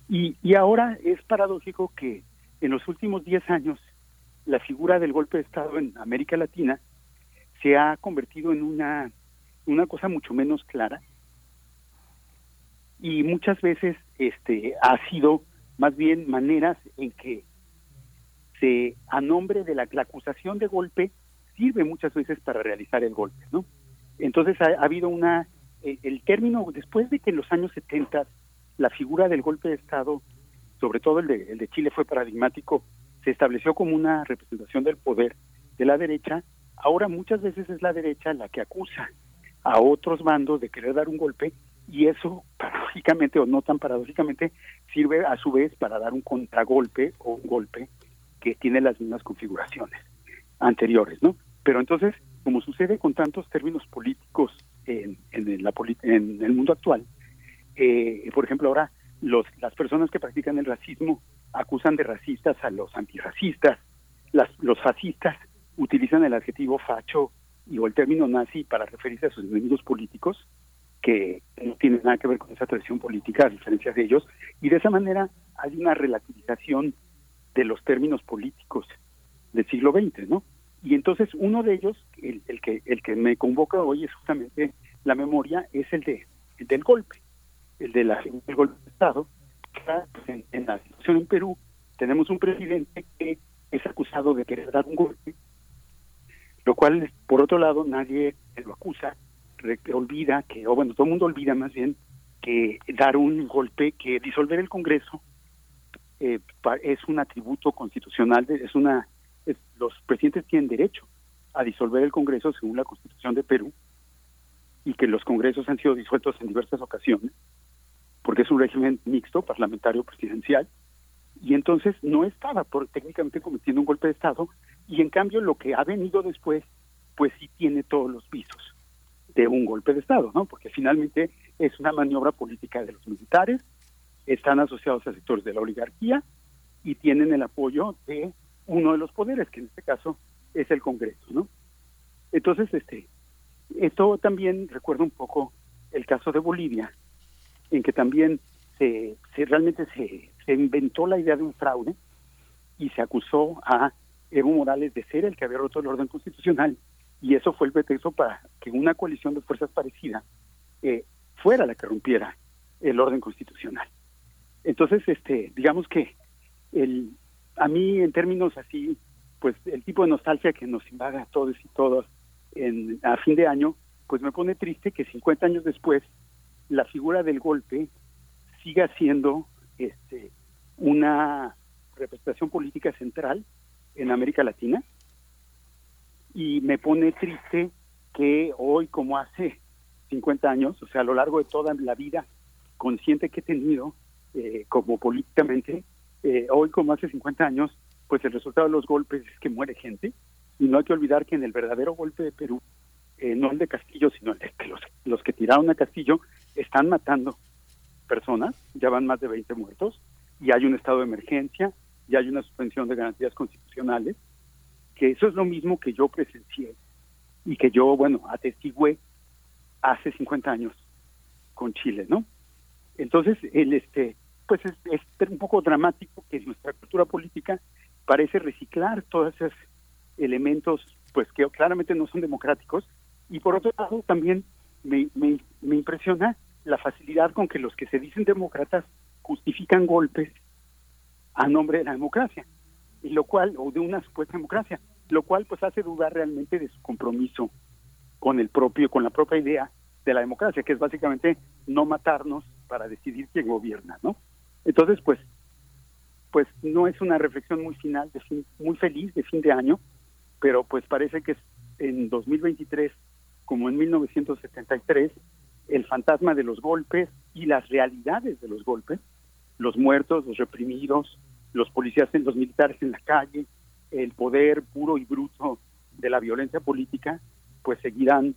Y, y ahora es paradójico que en los últimos 10 años la figura del golpe de Estado en América Latina se ha convertido en una, una cosa mucho menos clara y muchas veces este ha sido más bien maneras en que se a nombre de la, acusación de golpe sirve muchas veces para realizar el golpe, ¿no? Entonces ha, ha habido una eh, el término después de que en los años 70 la figura del golpe de Estado, sobre todo el de, el de Chile fue paradigmático, se estableció como una representación del poder de la derecha, ahora muchas veces es la derecha la que acusa a otros bandos de querer dar un golpe y eso <laughs> paradójicamente o no tan paradójicamente sirve a su vez para dar un contragolpe o un golpe que tiene las mismas configuraciones anteriores, ¿no? Pero entonces, como sucede con tantos términos políticos en, en, la, en el mundo actual, eh, por ejemplo, ahora los, las personas que practican el racismo acusan de racistas a los antirracistas, las, los fascistas utilizan el adjetivo facho y o el término nazi para referirse a sus enemigos políticos que no tienen nada que ver con esa tradición política a diferencia de ellos y de esa manera hay una relativización de los términos políticos del siglo XX, ¿no? Y entonces uno de ellos, el, el que el que me convoca hoy es justamente la memoria, es el de el del golpe, el de la el golpe de Estado. En, en la situación en Perú tenemos un presidente que es acusado de querer dar un golpe, lo cual por otro lado nadie lo acusa, olvida que, o bueno, todo el mundo olvida más bien que dar un golpe, que disolver el Congreso eh, es un atributo constitucional, de- es una los presidentes tienen derecho a disolver el Congreso según la Constitución de Perú y que los congresos han sido disueltos en diversas ocasiones porque es un régimen mixto parlamentario presidencial y entonces no estaba por, técnicamente cometiendo un golpe de estado y en cambio lo que ha venido después pues sí tiene todos los visos de un golpe de estado, ¿no? Porque finalmente es una maniobra política de los militares, están asociados a sectores de la oligarquía y tienen el apoyo de uno de los poderes, que en este caso es el Congreso, ¿no? Entonces, este, esto también recuerda un poco el caso de Bolivia, en que también se, se realmente se, se inventó la idea de un fraude y se acusó a Evo Morales de ser el que había roto el orden constitucional y eso fue el pretexto para que una coalición de fuerzas parecida eh, fuera la que rompiera el orden constitucional. Entonces, este, digamos que el, a mí en términos así, pues el tipo de nostalgia que nos invade a todos y todas en, a fin de año, pues me pone triste que 50 años después la figura del golpe siga siendo este, una representación política central en América Latina y me pone triste que hoy como hace 50 años, o sea, a lo largo de toda la vida consciente que he tenido eh, como políticamente, eh, hoy como hace 50 años, pues el resultado de los golpes es que muere gente. Y no hay que olvidar que en el verdadero golpe de Perú, eh, no el de Castillo, sino el de que los, los que tiraron a Castillo están matando personas, ya van más de 20 muertos, y hay un estado de emergencia y hay una suspensión de garantías constitucionales, eso es lo mismo que yo presencié y que yo, bueno, atestigué hace 50 años con Chile, ¿no? Entonces, el este pues es, es un poco dramático que nuestra cultura política parece reciclar todos esos elementos pues que claramente no son democráticos y por otro lado también me, me, me impresiona la facilidad con que los que se dicen demócratas justifican golpes a nombre de la democracia y lo cual o de una supuesta democracia lo cual pues hace dudar realmente de su compromiso con el propio con la propia idea de la democracia que es básicamente no matarnos para decidir quién gobierna no entonces pues pues no es una reflexión muy final de fin, muy feliz de fin de año pero pues parece que en 2023 como en 1973 el fantasma de los golpes y las realidades de los golpes los muertos los reprimidos los policías los militares en la calle el poder puro y bruto de la violencia política pues seguirán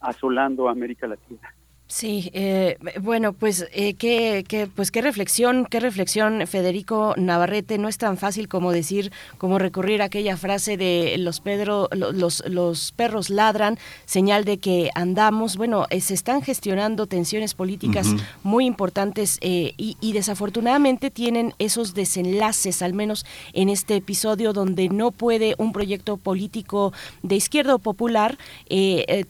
asolando a América Latina. Sí, eh, bueno, pues, eh, qué, qué, pues qué reflexión, qué reflexión, Federico Navarrete. No es tan fácil como decir, como recurrir a aquella frase de los, Pedro, los, los perros ladran, señal de que andamos. Bueno, eh, se están gestionando tensiones políticas muy importantes eh, y, y desafortunadamente tienen esos desenlaces, al menos en este episodio, donde no puede un proyecto político de izquierda o popular eh,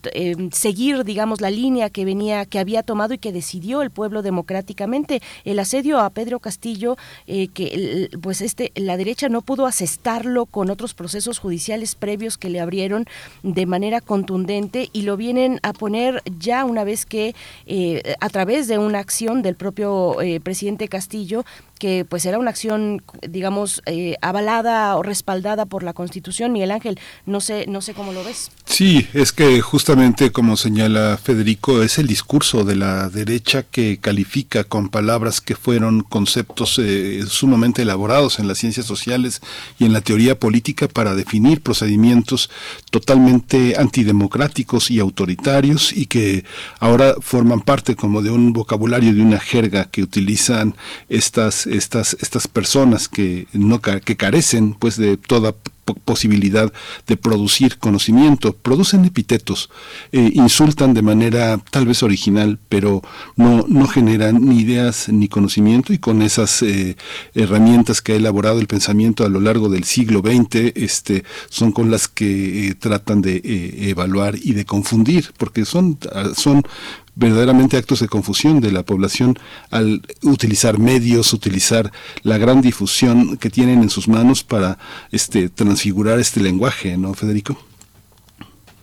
seguir, digamos, la línea que venía, que había tomado y que decidió el pueblo democráticamente. El asedio a Pedro Castillo, eh, que pues este, la derecha no pudo asestarlo con otros procesos judiciales previos que le abrieron de manera contundente y lo vienen a poner ya una vez que eh, a través de una acción del propio eh, presidente Castillo que pues era una acción digamos eh, avalada o respaldada por la Constitución. Miguel Ángel no sé no sé cómo lo ves. Sí, es que justamente como señala Federico, es el discurso de la derecha que califica con palabras que fueron conceptos eh, sumamente elaborados en las ciencias sociales y en la teoría política para definir procedimientos totalmente antidemocráticos y autoritarios y que ahora forman parte como de un vocabulario, de una jerga que utilizan estas, estas, estas personas que, no, que carecen pues de toda po- posibilidad de producir conocimiento, producen epítetos, eh, insultan de manera tal vez original, pero no, no generan ni ideas ni conocimiento. Y con esas eh, herramientas que ha elaborado el pensamiento a lo largo del siglo XX, este, son con las que eh, tratan de evaluar y de confundir, porque son, ah, son verdaderamente actos de confusión de la población al utilizar medios, utilizar la gran difusión que tienen en sus manos para este transfigurar este lenguaje, ¿no, Federico?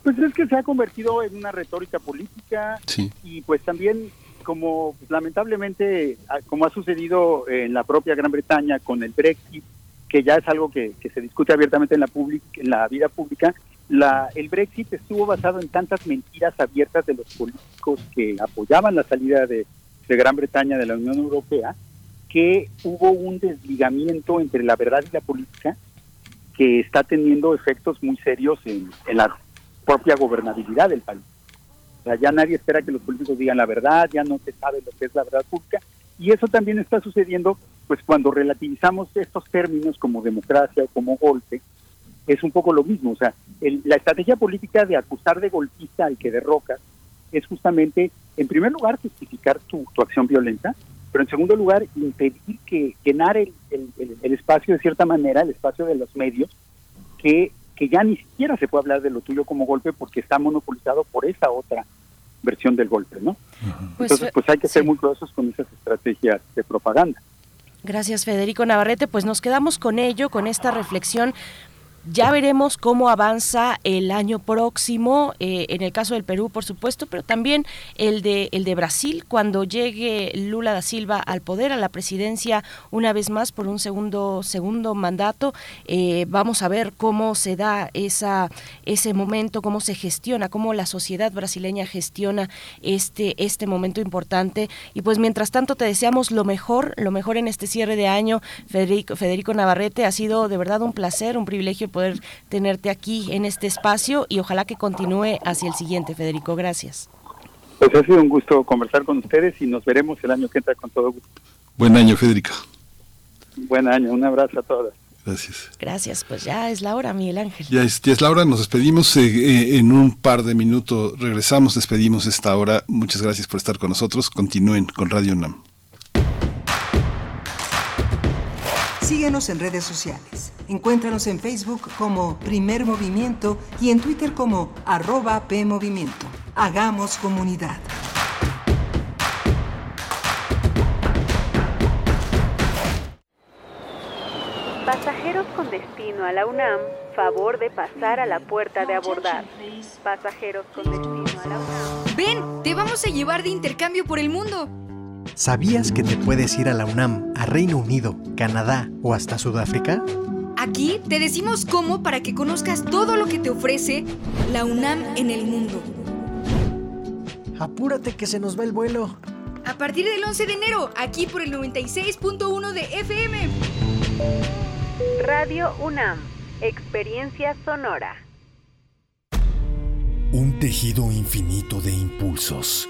Pues es que se ha convertido en una retórica política Sí. y pues también como pues, lamentablemente ah, como ha sucedido en la propia Gran Bretaña con el Brexit que ya es algo que, que se discute abiertamente en la public- en la vida pública la, el Brexit estuvo basado en tantas mentiras abiertas de los políticos que apoyaban la salida de, Gran Bretaña de la Unión Europea que hubo un desligamiento entre la verdad y la política que está teniendo efectos muy serios en, en la propia gobernabilidad del país. O sea, ya nadie espera que los políticos digan la verdad, ya no se sabe lo que es la verdad pública. Y eso también está sucediendo pues cuando relativizamos estos términos como democracia o como golpe, es un poco lo mismo. O sea, el- la estrategia política de acusar de golpista al que derroca es justamente, en primer lugar, justificar tu, tu acción violenta, pero en segundo lugar, impedir que llenar el, el- el- el espacio de cierta manera, el espacio de los medios, que, que ya ni siquiera se puede hablar de lo tuyo como golpe porque está monopolizado por esa otra versión del golpe, ¿no? Pues, Entonces, pues hay que ser sí. muy cuidadosos con esas estrategias de propaganda. Gracias, Federico Navarrete. Pues nos quedamos con ello, con esta reflexión. Ya veremos cómo avanza el año próximo, eh, en el caso del Perú, por supuesto, pero también el de, el de Brasil, cuando llegue Lula da Silva al poder, a la presidencia, una vez más por un segundo, segundo mandato. Eh, vamos a ver cómo se da esa, ese momento, cómo se gestiona, cómo la sociedad brasileña gestiona este, este momento importante. Y pues mientras tanto te deseamos lo mejor, lo mejor en este cierre de año, Federico, Federico Navarrete. Ha sido de verdad un placer, un privilegio poder tenerte aquí en este espacio y ojalá que continúe hacia el siguiente, Federico. Gracias. Pues ha sido un gusto conversar con ustedes y nos veremos el año que entra con todo gusto. Buen año, Federico. Buen año, un abrazo a todas. Gracias. Gracias, pues ya es la hora, Miguel Ángel. Ya es, ya es la hora, nos despedimos. eh, eh, en un par de minutos regresamos, despedimos esta hora. Muchas gracias por estar con nosotros. Continúen con Radio UNAM. Síguenos en redes sociales. Encuéntranos en Facebook como Primer Movimiento y en Twitter como arroba PMovimiento. Hagamos comunidad. Pasajeros con destino a la UNAM, favor de pasar a la puerta de abordar. Pasajeros con destino a la UNAM. Ven, te vamos a llevar de intercambio por el mundo. ¿Sabías que te puedes ir a la UNAM, a Reino Unido, Canadá o hasta Sudáfrica? Aquí te decimos cómo para que conozcas todo lo que te ofrece la UNAM en el mundo. Apúrate que se nos va el vuelo. A partir del 11 de enero, aquí por el 96.1 de FM. Radio UNAM, experiencia sonora. Un tejido infinito de impulsos.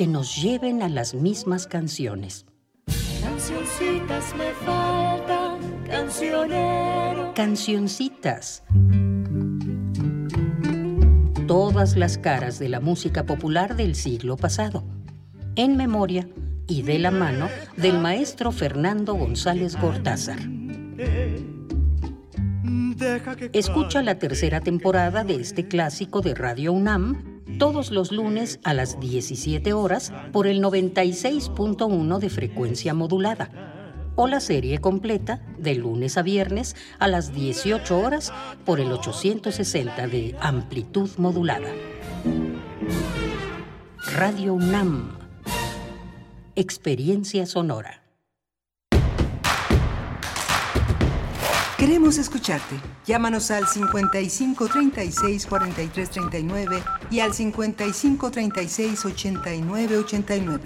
que nos lleven a las mismas canciones. Cancioncitas me faltan, cancionero. Cancioncitas. Todas las caras de la música popular del siglo pasado. En memoria y de la mano del maestro Fernando González Gortázar. Escucha la tercera temporada de este clásico de Radio UNAM todos los lunes a las 17 horas por el 96.1 de frecuencia modulada o la serie completa de lunes a viernes a las 18 horas por el 860 de amplitud modulada. Radio UNAM. Experiencia sonora. Queremos escucharte. Llámanos al 55 36 43 39 y al 55 36 89 89.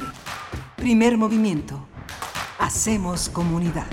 Primer movimiento. Hacemos comunidad.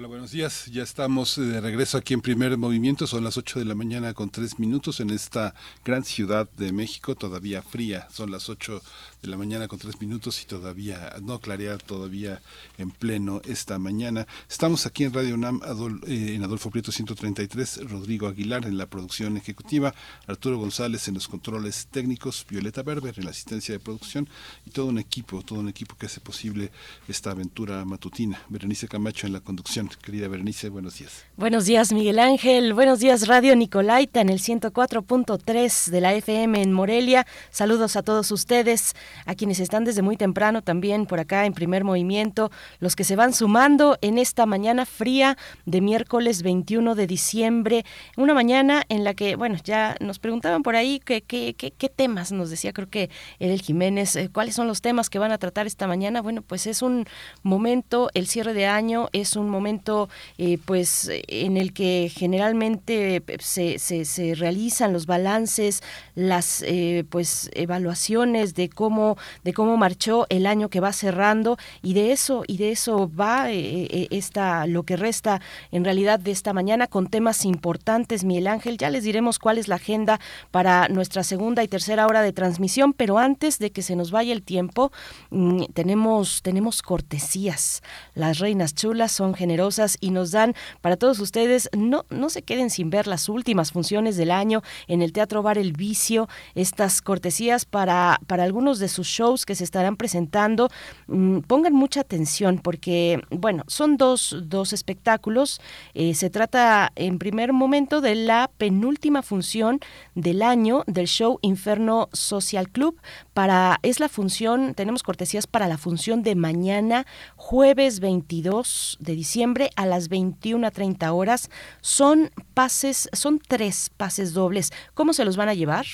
Hola, buenos días. Ya estamos de regreso aquí en Primer Movimiento. Son las 8 de la mañana con 3 minutos en esta gran ciudad de México, todavía fría. Son las 8 de la mañana con 3 minutos y todavía no clarea todavía en pleno esta mañana. Estamos aquí en Radio UNAM eh, en Adolfo Prieto 133, Rodrigo Aguilar en la producción ejecutiva, Arturo González en los controles técnicos, Violeta Berber en la asistencia de producción y todo un equipo, todo un equipo que hace posible esta aventura matutina. Berenice Camacho en la conducción. Querida Berenice, buenos días. Buenos días, Miguel Ángel. Buenos días, Radio Nicolaita en el 104.3 de la FM en Morelia. Saludos a todos ustedes, a quienes están desde muy temprano también por acá en primer movimiento, los que se van sumando en esta mañana fría de miércoles 21 de diciembre. Una mañana en la que, bueno, ya nos preguntaban por ahí qué, qué, qué, temas, nos decía creo que Edel Jiménez, eh, cuáles son los temas que van a tratar esta mañana. Bueno, pues es un momento, el cierre de año es un momento eh, pues en el que generalmente se, se, se realizan los balances, las eh, pues evaluaciones de cómo de cómo marchó el año que va cerrando y de eso y de eso va eh, esta lo que resta en realidad de esta mañana con temas importantes. Miguel Ángel, ya les diremos cuál es la agenda para nuestra segunda y tercera hora de transmisión, pero antes de que se nos vaya el tiempo, mm, tenemos tenemos cortesías. Las reinas chulas son generosas y nos dan para todos ustedes, no, no se queden sin ver las últimas funciones del año en el Teatro Bar El Vicio, estas cortesías para, para algunos de sus shows que se estarán presentando. Mm, pongan mucha atención porque, bueno, son dos, dos espectáculos. Eh, se trata en primer momento de la penúltima función del año del show Inferno Social Club. Para, es la función, tenemos cortesías para la función de mañana, jueves 22 de diciembre a las 21.30 horas. Son pases, son tres pases dobles. ¿Cómo se los van a llevar?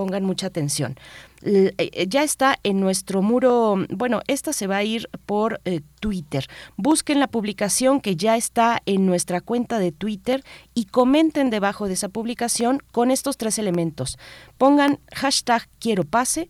Pongan mucha atención. Eh, eh, ya está en nuestro muro, bueno, esta se va a ir por eh, Twitter. Busquen la publicación que ya está en nuestra cuenta de Twitter y comenten debajo de esa publicación con estos tres elementos. Pongan hashtag quiero pase,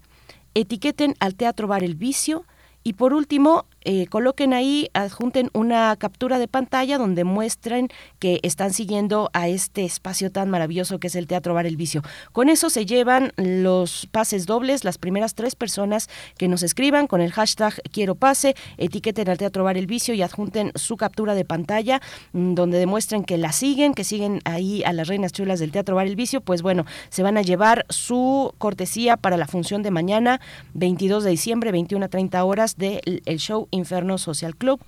etiqueten al Teatro Bar El Vicio y por último eh, coloquen ahí, adjunten una captura de pantalla donde muestren que están siguiendo a este espacio tan maravilloso que es el Teatro Bar El Vicio. Con eso se llevan los pases dobles, las primeras tres personas que nos escriban con el hashtag quiero pase, etiqueten al Teatro Bar El Vicio y adjunten su captura de pantalla mm, donde demuestren que la siguen, que siguen ahí a las reinas chulas del Teatro Bar El Vicio, pues bueno, se van a llevar su cortesía para la función de mañana, 22 de diciembre, 21 a 30 horas del show Inferno Social Club.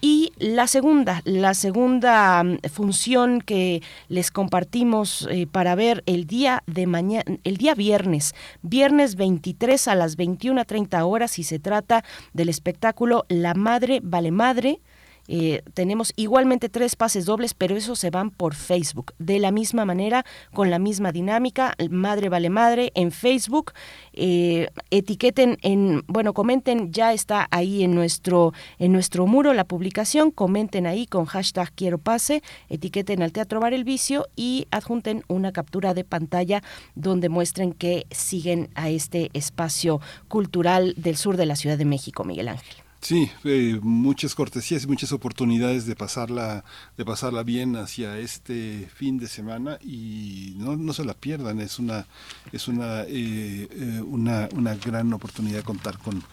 Y la segunda, la segunda mm, función que les compartimos eh, para ver el día de mañana, el día viernes, viernes 23 a las 21.30 horas y se trata del espectáculo La Madre Vale Madre, eh, tenemos igualmente tres pases dobles, pero esos se van por Facebook. De la misma manera, con la misma dinámica, Madre Vale Madre en Facebook. Eh, etiqueten en, bueno, comenten, ya está ahí en nuestro, en nuestro muro la publicación, comenten ahí con hashtag quiero pase, etiqueten al Teatro Bar El Vicio y adjunten una captura de pantalla donde muestren que siguen a este espacio cultural del sur de la Ciudad de México, Miguel Ángel. Sí, eh, muchas cortesías y muchas oportunidades de pasarla, de pasarla bien hacia este fin de semana y no, no se la pierdan. Es una, es una, eh, eh, una, una gran oportunidad contar con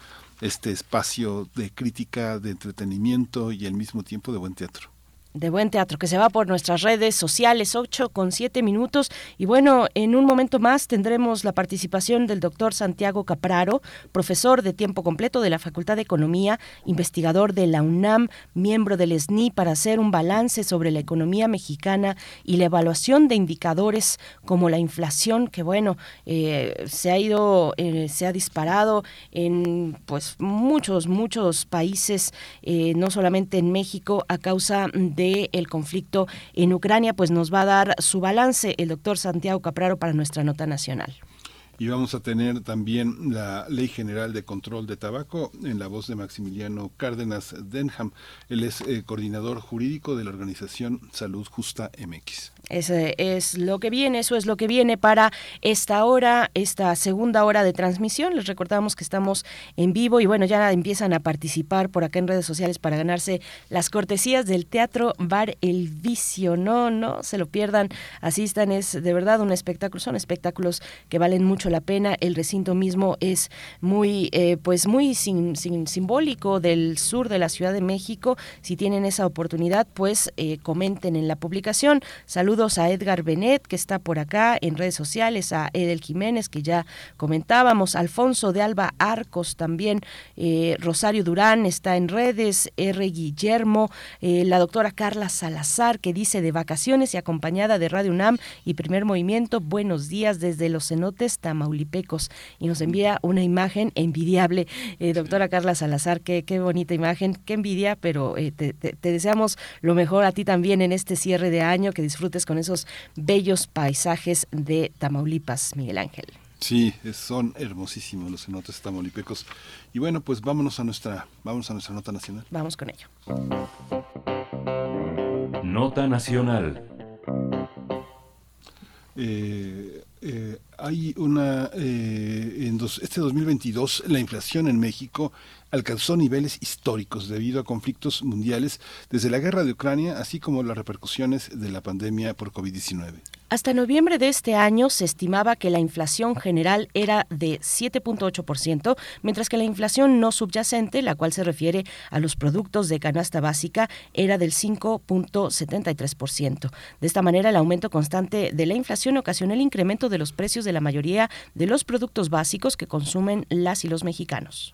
este espacio de crítica, de entretenimiento y al mismo tiempo de buen teatro de buen teatro que se va por nuestras redes sociales, 8 con 7 minutos. Y bueno, en un momento más tendremos la participación del doctor Santiago Capraro, profesor de tiempo completo de la Facultad de Economía, investigador de la UNAM, miembro del SNI, para hacer un balance sobre la economía mexicana y la evaluación de indicadores como la inflación, que bueno, eh, se ha ido, eh, se ha disparado en pues muchos, muchos países, eh, no solamente en México, a causa de el conflicto en Ucrania, pues nos va a dar su balance el doctor Santiago Capraro para nuestra nota nacional. Y vamos a tener también la Ley General de Control de Tabaco en la voz de Maximiliano Cárdenas Denham. Él es eh, coordinador jurídico de la organización Salud Justa MX. Ese es lo que viene, eso es lo que viene para esta hora, esta segunda hora de transmisión. Les recordamos que estamos en vivo y bueno, ya empiezan a participar por acá en redes sociales para ganarse las cortesías del Teatro Bar El Vicio. No, no se lo pierdan, asistan, es de verdad un espectáculo, son espectáculos que valen mucho la pena. El recinto mismo es muy, eh, pues muy simbólico del sur de la Ciudad de México. Si tienen esa oportunidad, pues eh, comenten en la publicación. Saludos a Edgar Benet, que está por acá en redes sociales, a Edel Jiménez, que ya comentábamos, Alfonso de Alba Arcos también, eh, Rosario Durán está en redes, R. Guillermo, la doctora Carla Salazar, que dice de vacaciones y acompañada de Radio UNAM y Primer Movimiento, buenos días desde los cenotes Maulipecos y nos envía una imagen envidiable. Eh, doctora Carla Salazar, qué, qué bonita imagen, qué envidia, pero eh, te, deseamos lo mejor a ti también en este cierre de año, que disfrutes con esos bellos paisajes de Tamaulipas, Miguel Ángel. Sí, son hermosísimos los cenotes tamaulipecos. Y bueno, pues vámonos a nuestra, vámonos a nuestra nota nacional. Vamos con ello. Nota Nacional. Eh, eh, hay una eh, en dos- este 2022 la inflación en México alcanzó niveles históricos debido a conflictos mundiales desde la guerra de Ucrania así como las repercusiones de la pandemia por COVID-19. Hasta noviembre de este año se estimaba que la inflación general era de 7.8%, mientras que la inflación no subyacente, la cual se refiere a los productos de canasta básica, era del 5.73%. De esta manera, el aumento constante de la inflación ocasionó el incremento de los precios de la mayoría de los productos básicos que consumen las y los mexicanos.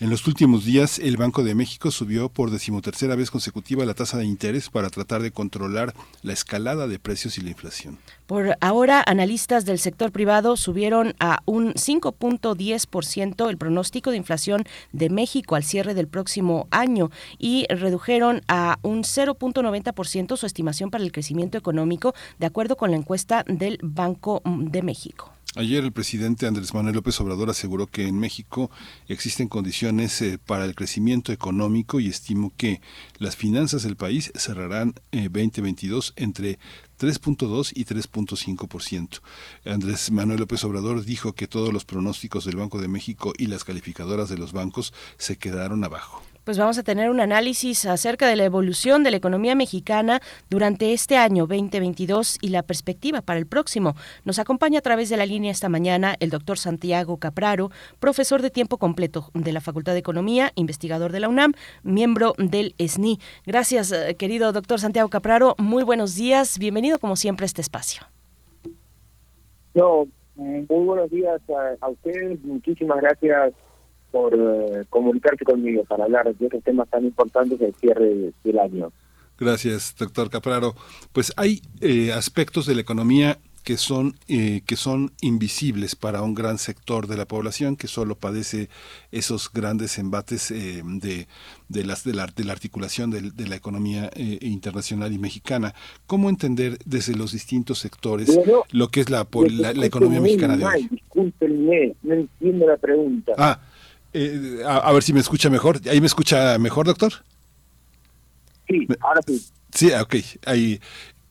En los últimos días, el Banco de México subió por decimotercera vez consecutiva la tasa de interés para tratar de controlar la escalada de precios y la inflación. Por ahora, analistas del sector privado subieron a un 5.10% el pronóstico de inflación de México al cierre del próximo año y redujeron a un 0.90% su estimación para el crecimiento económico, de acuerdo con la encuesta del Banco de México. Ayer el presidente Andrés Manuel López Obrador aseguró que en México existen condiciones eh, para el crecimiento económico y estimó que las finanzas del país cerrarán eh, 2022 entre 3.2 y 3.5%. Andrés Manuel López Obrador dijo que todos los pronósticos del Banco de México y las calificadoras de los bancos se quedaron abajo. Pues vamos a tener un análisis acerca de la evolución de la economía mexicana durante este año 2022 y la perspectiva para el próximo. Nos acompaña a través de la línea esta mañana el doctor Santiago Capraro, profesor de tiempo completo de la Facultad de Economía, investigador de la UNAM, miembro del SNI. Gracias, eh, querido doctor Santiago Capraro. Muy buenos días. Bienvenido como siempre a este espacio. No, muy buenos días a ustedes. Muchísimas gracias por eh, comunicarse conmigo para hablar de estos temas tan importantes del cierre del año. Gracias, doctor Capraro. Pues hay eh, aspectos de la economía que son eh, que son invisibles para un gran sector de la población que solo padece esos grandes embates eh, de, de las de la, de la articulación de, de la economía eh, internacional y mexicana. ¿Cómo entender desde los distintos sectores Bueno, lo que es la, la, la economía mexicana de mal, hoy? Discúlpenme, no entiendo la pregunta. Ah, eh, a, a ver si me escucha mejor. ¿Ahí me escucha mejor, doctor? Sí, ahora sí. Sí, ok. Hay,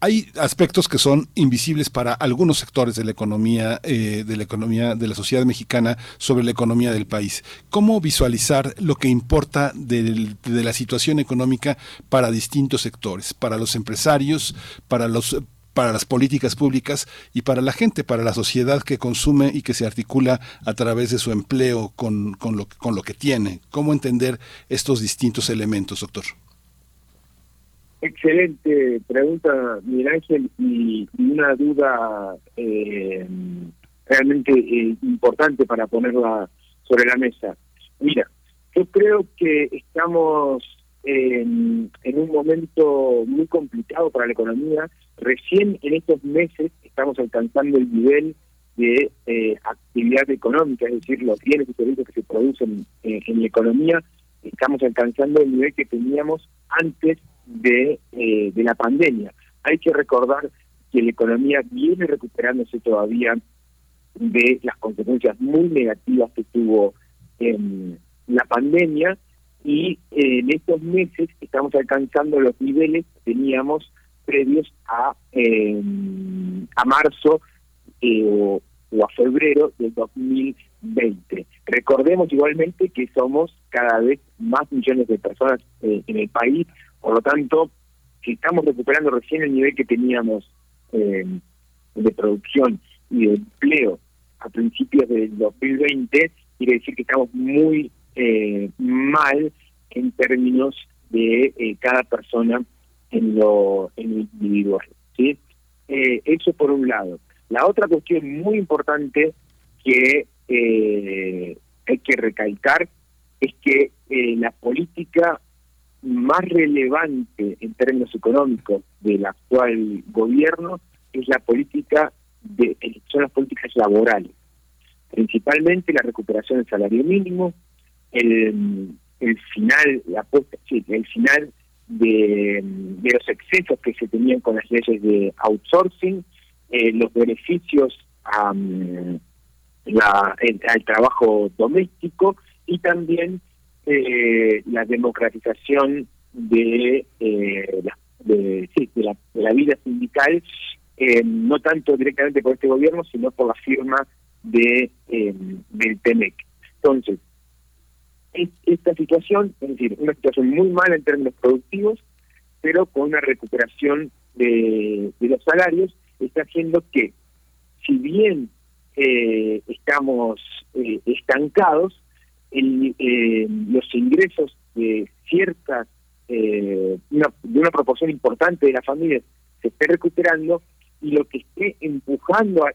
hay aspectos que son invisibles para algunos sectores de la economía, eh, de la economía de la sociedad mexicana sobre la economía del país. ¿Cómo visualizar lo que importa del- de la situación económica para distintos sectores, para los empresarios, para los para las políticas públicas y para la gente, para la sociedad que consume y que se articula a través de su empleo con, con, lo, con lo que tiene. ¿Cómo entender estos distintos elementos, doctor? Excelente pregunta, Miguel Ángel, y, y una duda eh, realmente eh, importante para ponerla sobre la mesa. Mira, yo creo que estamos en, en un momento muy complicado para la economía. Recién en estos meses estamos alcanzando el nivel de eh, actividad económica, es decir, los bienes y servicios que se producen en la economía, estamos alcanzando el nivel que teníamos antes de, eh, de la pandemia. Hay que recordar que la economía viene recuperándose todavía de las consecuencias muy negativas que tuvo em, la pandemia y eh, en estos meses estamos alcanzando los niveles que teníamos previos a, em, a marzo eh, o, o a febrero del 2020. Recordemos igualmente que somos cada vez más millones de personas eh, en el país, por lo tanto, si estamos recuperando recién el nivel que teníamos eh, de producción y de empleo a principios del 2020, quiere decir que estamos muy eh, mal en términos de eh, cada persona en lo, en lo individual. ¿sí? Eh, eso por un lado. La otra cuestión muy importante que eh, hay que recalcar es que la política más relevante en términos económicos del actual gobierno es la política de son las políticas laborales principalmente la recuperación del salario mínimo el, final la puesta sí, el final de, de los excesos que se tenían con las leyes de outsourcing eh, los beneficios al trabajo doméstico y también eh, la democratización de eh, la, de la vida sindical, eh, no tanto directamente por este gobierno, sino por la firma de del TEMEC. Entonces, esta situación, es decir, una situación muy mala en términos productivos, pero con una recuperación de, los salarios, está haciendo que, si bien eh, estamos eh, estancados, el, eh, los ingresos de ciertas, una, de una proporción importante de las familias se esté recuperando y lo que esté empujando a,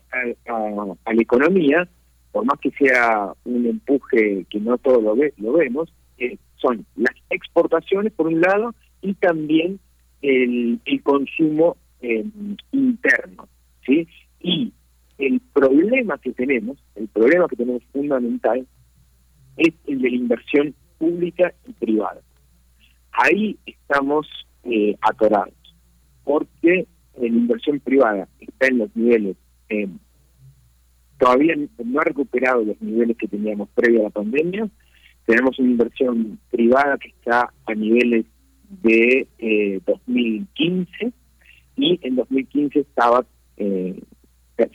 a la economía por más que sea un empuje que no todos lo, ve, lo vemos, eh, son las exportaciones por un lado y también el, consumo eh, interno, ¿sí? Y el problema que tenemos, el problema que tenemos fundamental, es el de la inversión pública y privada. Ahí estamos eh, atorados, porque la inversión privada está en los niveles eh, todavía no ha recuperado los niveles que teníamos previo a la pandemia. Tenemos una inversión privada que está a niveles de eh, 2015 y en 2015 estaba eh, se,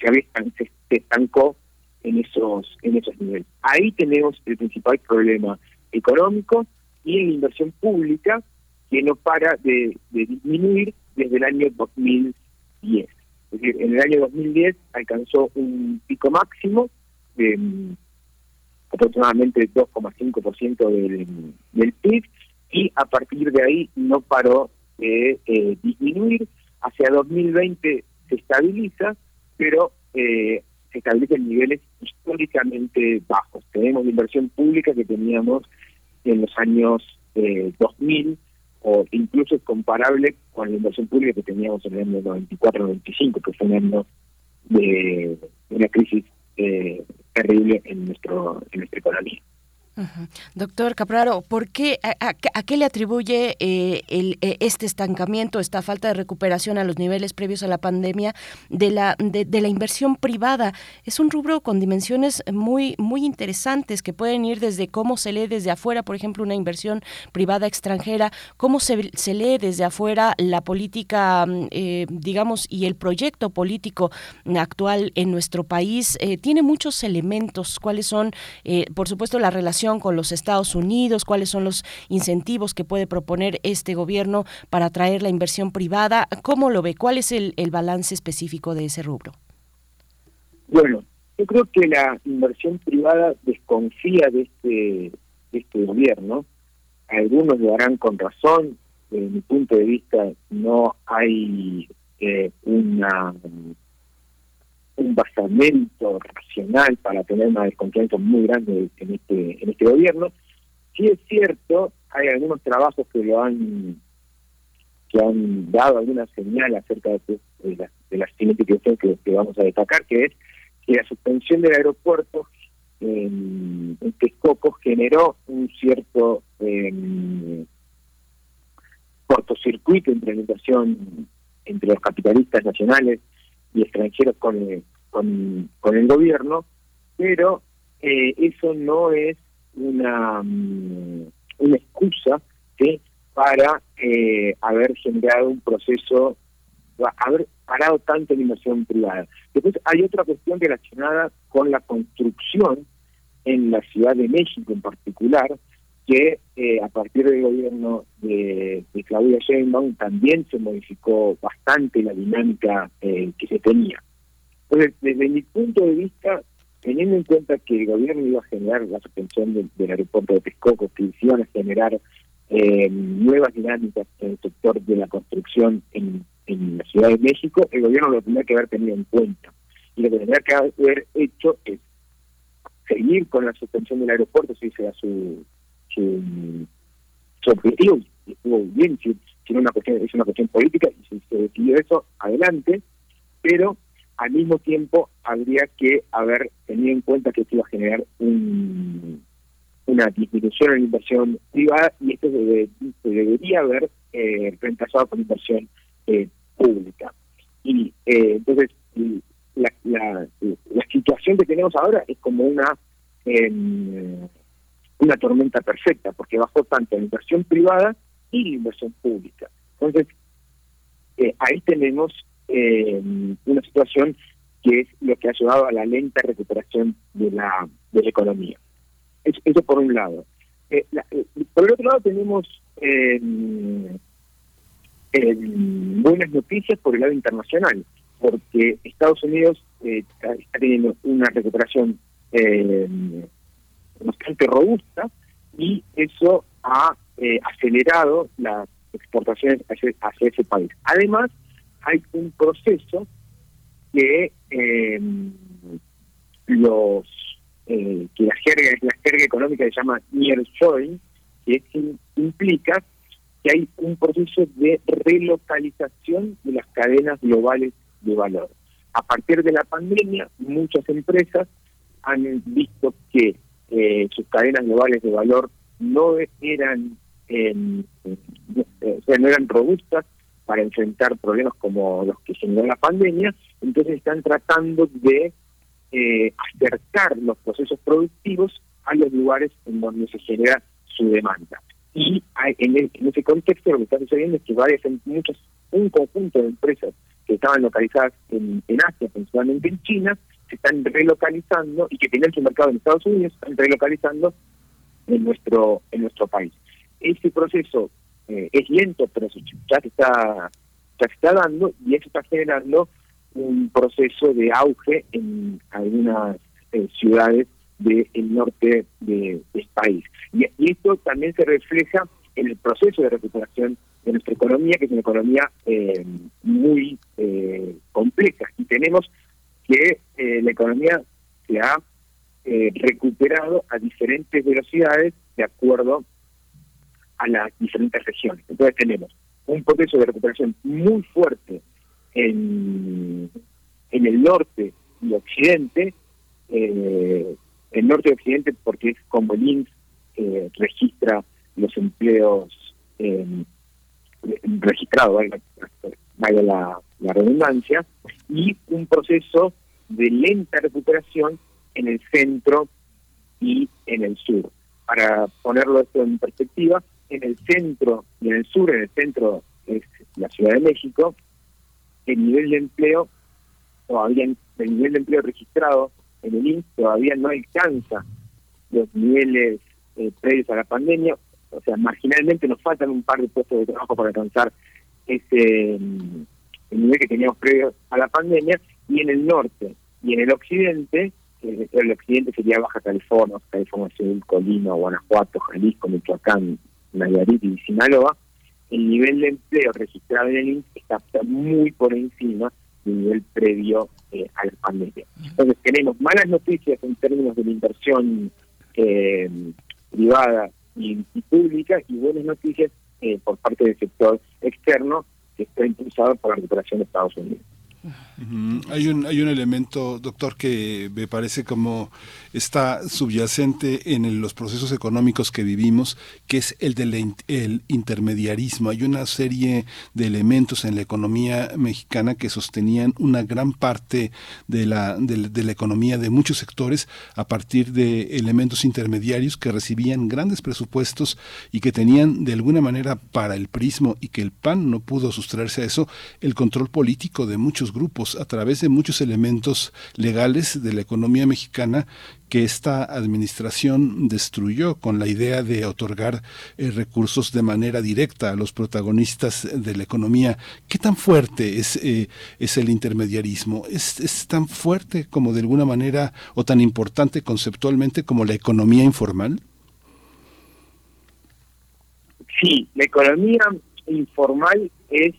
se estancó en esos en esos niveles. Ahí tenemos el principal problema económico y en la inversión pública que no para de disminuir desde el año 2010. Es decir, en el año 2010 alcanzó un pico máximo de mm, aproximadamente 2,5% del, PIB y a partir de ahí no paró de eh, disminuir. Hacia 2020 se estabiliza, pero eh, se estabiliza en niveles históricamente bajos. Tenemos la inversión pública que teníamos en los años eh, 2000 o incluso es comparable con la inversión pública que teníamos en el año 94-95, que fue un año de una crisis eh, terrible en nuestro en nuestra economía. Doctor Capraro, ¿por qué, a, qué le atribuye eh, el, eh, este estancamiento, esta falta de recuperación a los niveles previos a la pandemia de la, de, la inversión privada? Es un rubro con dimensiones muy, muy interesantes que pueden ir desde cómo se lee desde afuera, por ejemplo, una inversión privada extranjera, cómo se, se lee desde afuera la política, mm, eh, digamos, y el proyecto político actual en nuestro país. tiene muchos elementos. ¿Cuáles son, por supuesto, la relación con los Estados Unidos, cuáles son los incentivos que puede proponer este gobierno para atraer la inversión privada. ¿Cómo lo ve? ¿Cuál es el, balance específico de ese rubro? Bueno, yo creo que la inversión privada desconfía de este, este gobierno. Algunos lo harán con razón. Desde mi punto de vista, no hay eh, una un basamento racional para tener una desconfianza muy grande en este en este gobierno. Sí es cierto, hay algunos trabajos que lo han que han dado alguna señal acerca de, la, de la siguiente que, vamos a destacar, que es que la suspensión del aeropuerto en, en generó un cierto eh, cortocircuito la inversión entre los capitalistas nacionales y extranjeros con, con, con el gobierno, pero eh, eso no es una, mm, una excusa para eh, haber generado un proceso, haber parado tanto la inversión privada. Después hay otra cuestión relacionada con la construcción en la Ciudad de México en particular, que eh, a partir del gobierno de, de, Claudia Sheinbaum también se modificó bastante la dinámica eh, que se tenía. Entonces, desde mi punto de vista, teniendo en cuenta que el gobierno iba a generar la suspensión del, aeropuerto de Texcoco, que iban a generar eh, nuevas dinámicas en el sector de la construcción en, la Ciudad de México, el gobierno lo tendría que haber tenido en cuenta. Y lo que tendría que haber hecho es seguir con la suspensión del aeropuerto, si sea su su, objetivo y estuvo bien, si, una cuestión, es una cuestión política y si se decidió eso, adelante, pero al mismo tiempo habría que haber tenido en cuenta que esto iba a generar un, una disminución en la inversión privada y esto se, debería haber eh, reemplazado con inversión eh, pública. Y eh, entonces la, la, la, situación que tenemos ahora es como una em, una tormenta perfecta, porque bajó tanto la inversión privada y la inversión pública. Entonces, eh, ahí tenemos eh, una situación que es lo que ha llevado a la lenta recuperación de la, de la economía. Eso, por un lado. Eh, por el otro lado tenemos buenas noticias por el lado internacional, porque Estados Unidos está, está teniendo una recuperación eh, bastante robusta y eso ha eh, acelerado las exportaciones hacia, ese país. Además, hay un proceso que eh, los eh, que la jerga la jerga económica se llama nearshoring, que implica que hay un proceso de relocalización de las cadenas globales de valor. A partir de la pandemia, muchas empresas han visto que eh, sus cadenas globales de valor no eran no- eh, o sea, no eran robustas para enfrentar problemas como los que generó la pandemia, entonces están tratando de eh, acercar los procesos productivos a los lugares en donde se genera su demanda. Y hay- en, ese contexto lo que está sucediendo es que varias, em- muchas, un conjunto de empresas que estaban localizadas en, en Asia, principalmente en China, se están relocalizando y que tenían su mercado en Estados Unidos, están relocalizando en nuestro en nuestro país. Ese proceso eh, es lento, pero ya se está ya está dando y eso está generando un proceso de auge en algunas eh, ciudades del norte de- del país. Y, y esto también se refleja en el proceso de recuperación de nuestra economía, que es una economía eh, muy eh, compleja. Y tenemos que eh, la economía se ha eh, recuperado a diferentes velocidades de acuerdo a las diferentes regiones. Entonces tenemos un proceso de recuperación muy fuerte en, en el norte y occidente, eh, el norte y occidente porque es como el INSS eh, registra los empleos eh, registrados, valga, la redundancia, y un proceso de lenta recuperación en el centro y en el sur. Para ponerlo esto en perspectiva, en el centro y en el sur, en el centro es la Ciudad de México, el nivel de empleo todavía, el nivel de empleo registrado en el INSS todavía no alcanza los niveles eh, previos a la pandemia, o sea, marginalmente nos faltan un par de puestos de trabajo para alcanzar ese mm, el nivel que teníamos previo a la pandemia, y en el norte y en el occidente, eh, el occidente sería Baja California, California Sur, Colima, Guanajuato, Jalisco, Michoacán, Nayarit y Sinaloa, el nivel de empleo registrado en el INSS está, muy por encima del nivel previo eh, a la pandemia. Entonces tenemos malas noticias en términos de la inversión eh, privada y, y pública y buenas noticias eh, por parte del sector externo que está impulsado por la recuperación de Estados Unidos. Hay un, hay un elemento, doctor, que me parece como está subyacente en los procesos económicos que vivimos, que es el del in- el intermediarismo. Hay una serie de elementos en la economía mexicana que sostenían una gran parte de la, de, de la economía de muchos sectores a partir de elementos intermediarios que recibían grandes presupuestos y que tenían de alguna manera para el prismo y que el PAN no pudo sustraerse a eso, el control político de muchos grupos a través de muchos elementos legales de la economía mexicana que esta administración destruyó con la idea de otorgar eh, recursos de manera directa a los protagonistas de la economía. ¿Qué tan fuerte es, eh, es el intermediarismo? ¿Es, ¿Es tan fuerte como de alguna manera o tan importante conceptualmente como la economía informal? Sí, la economía informal es,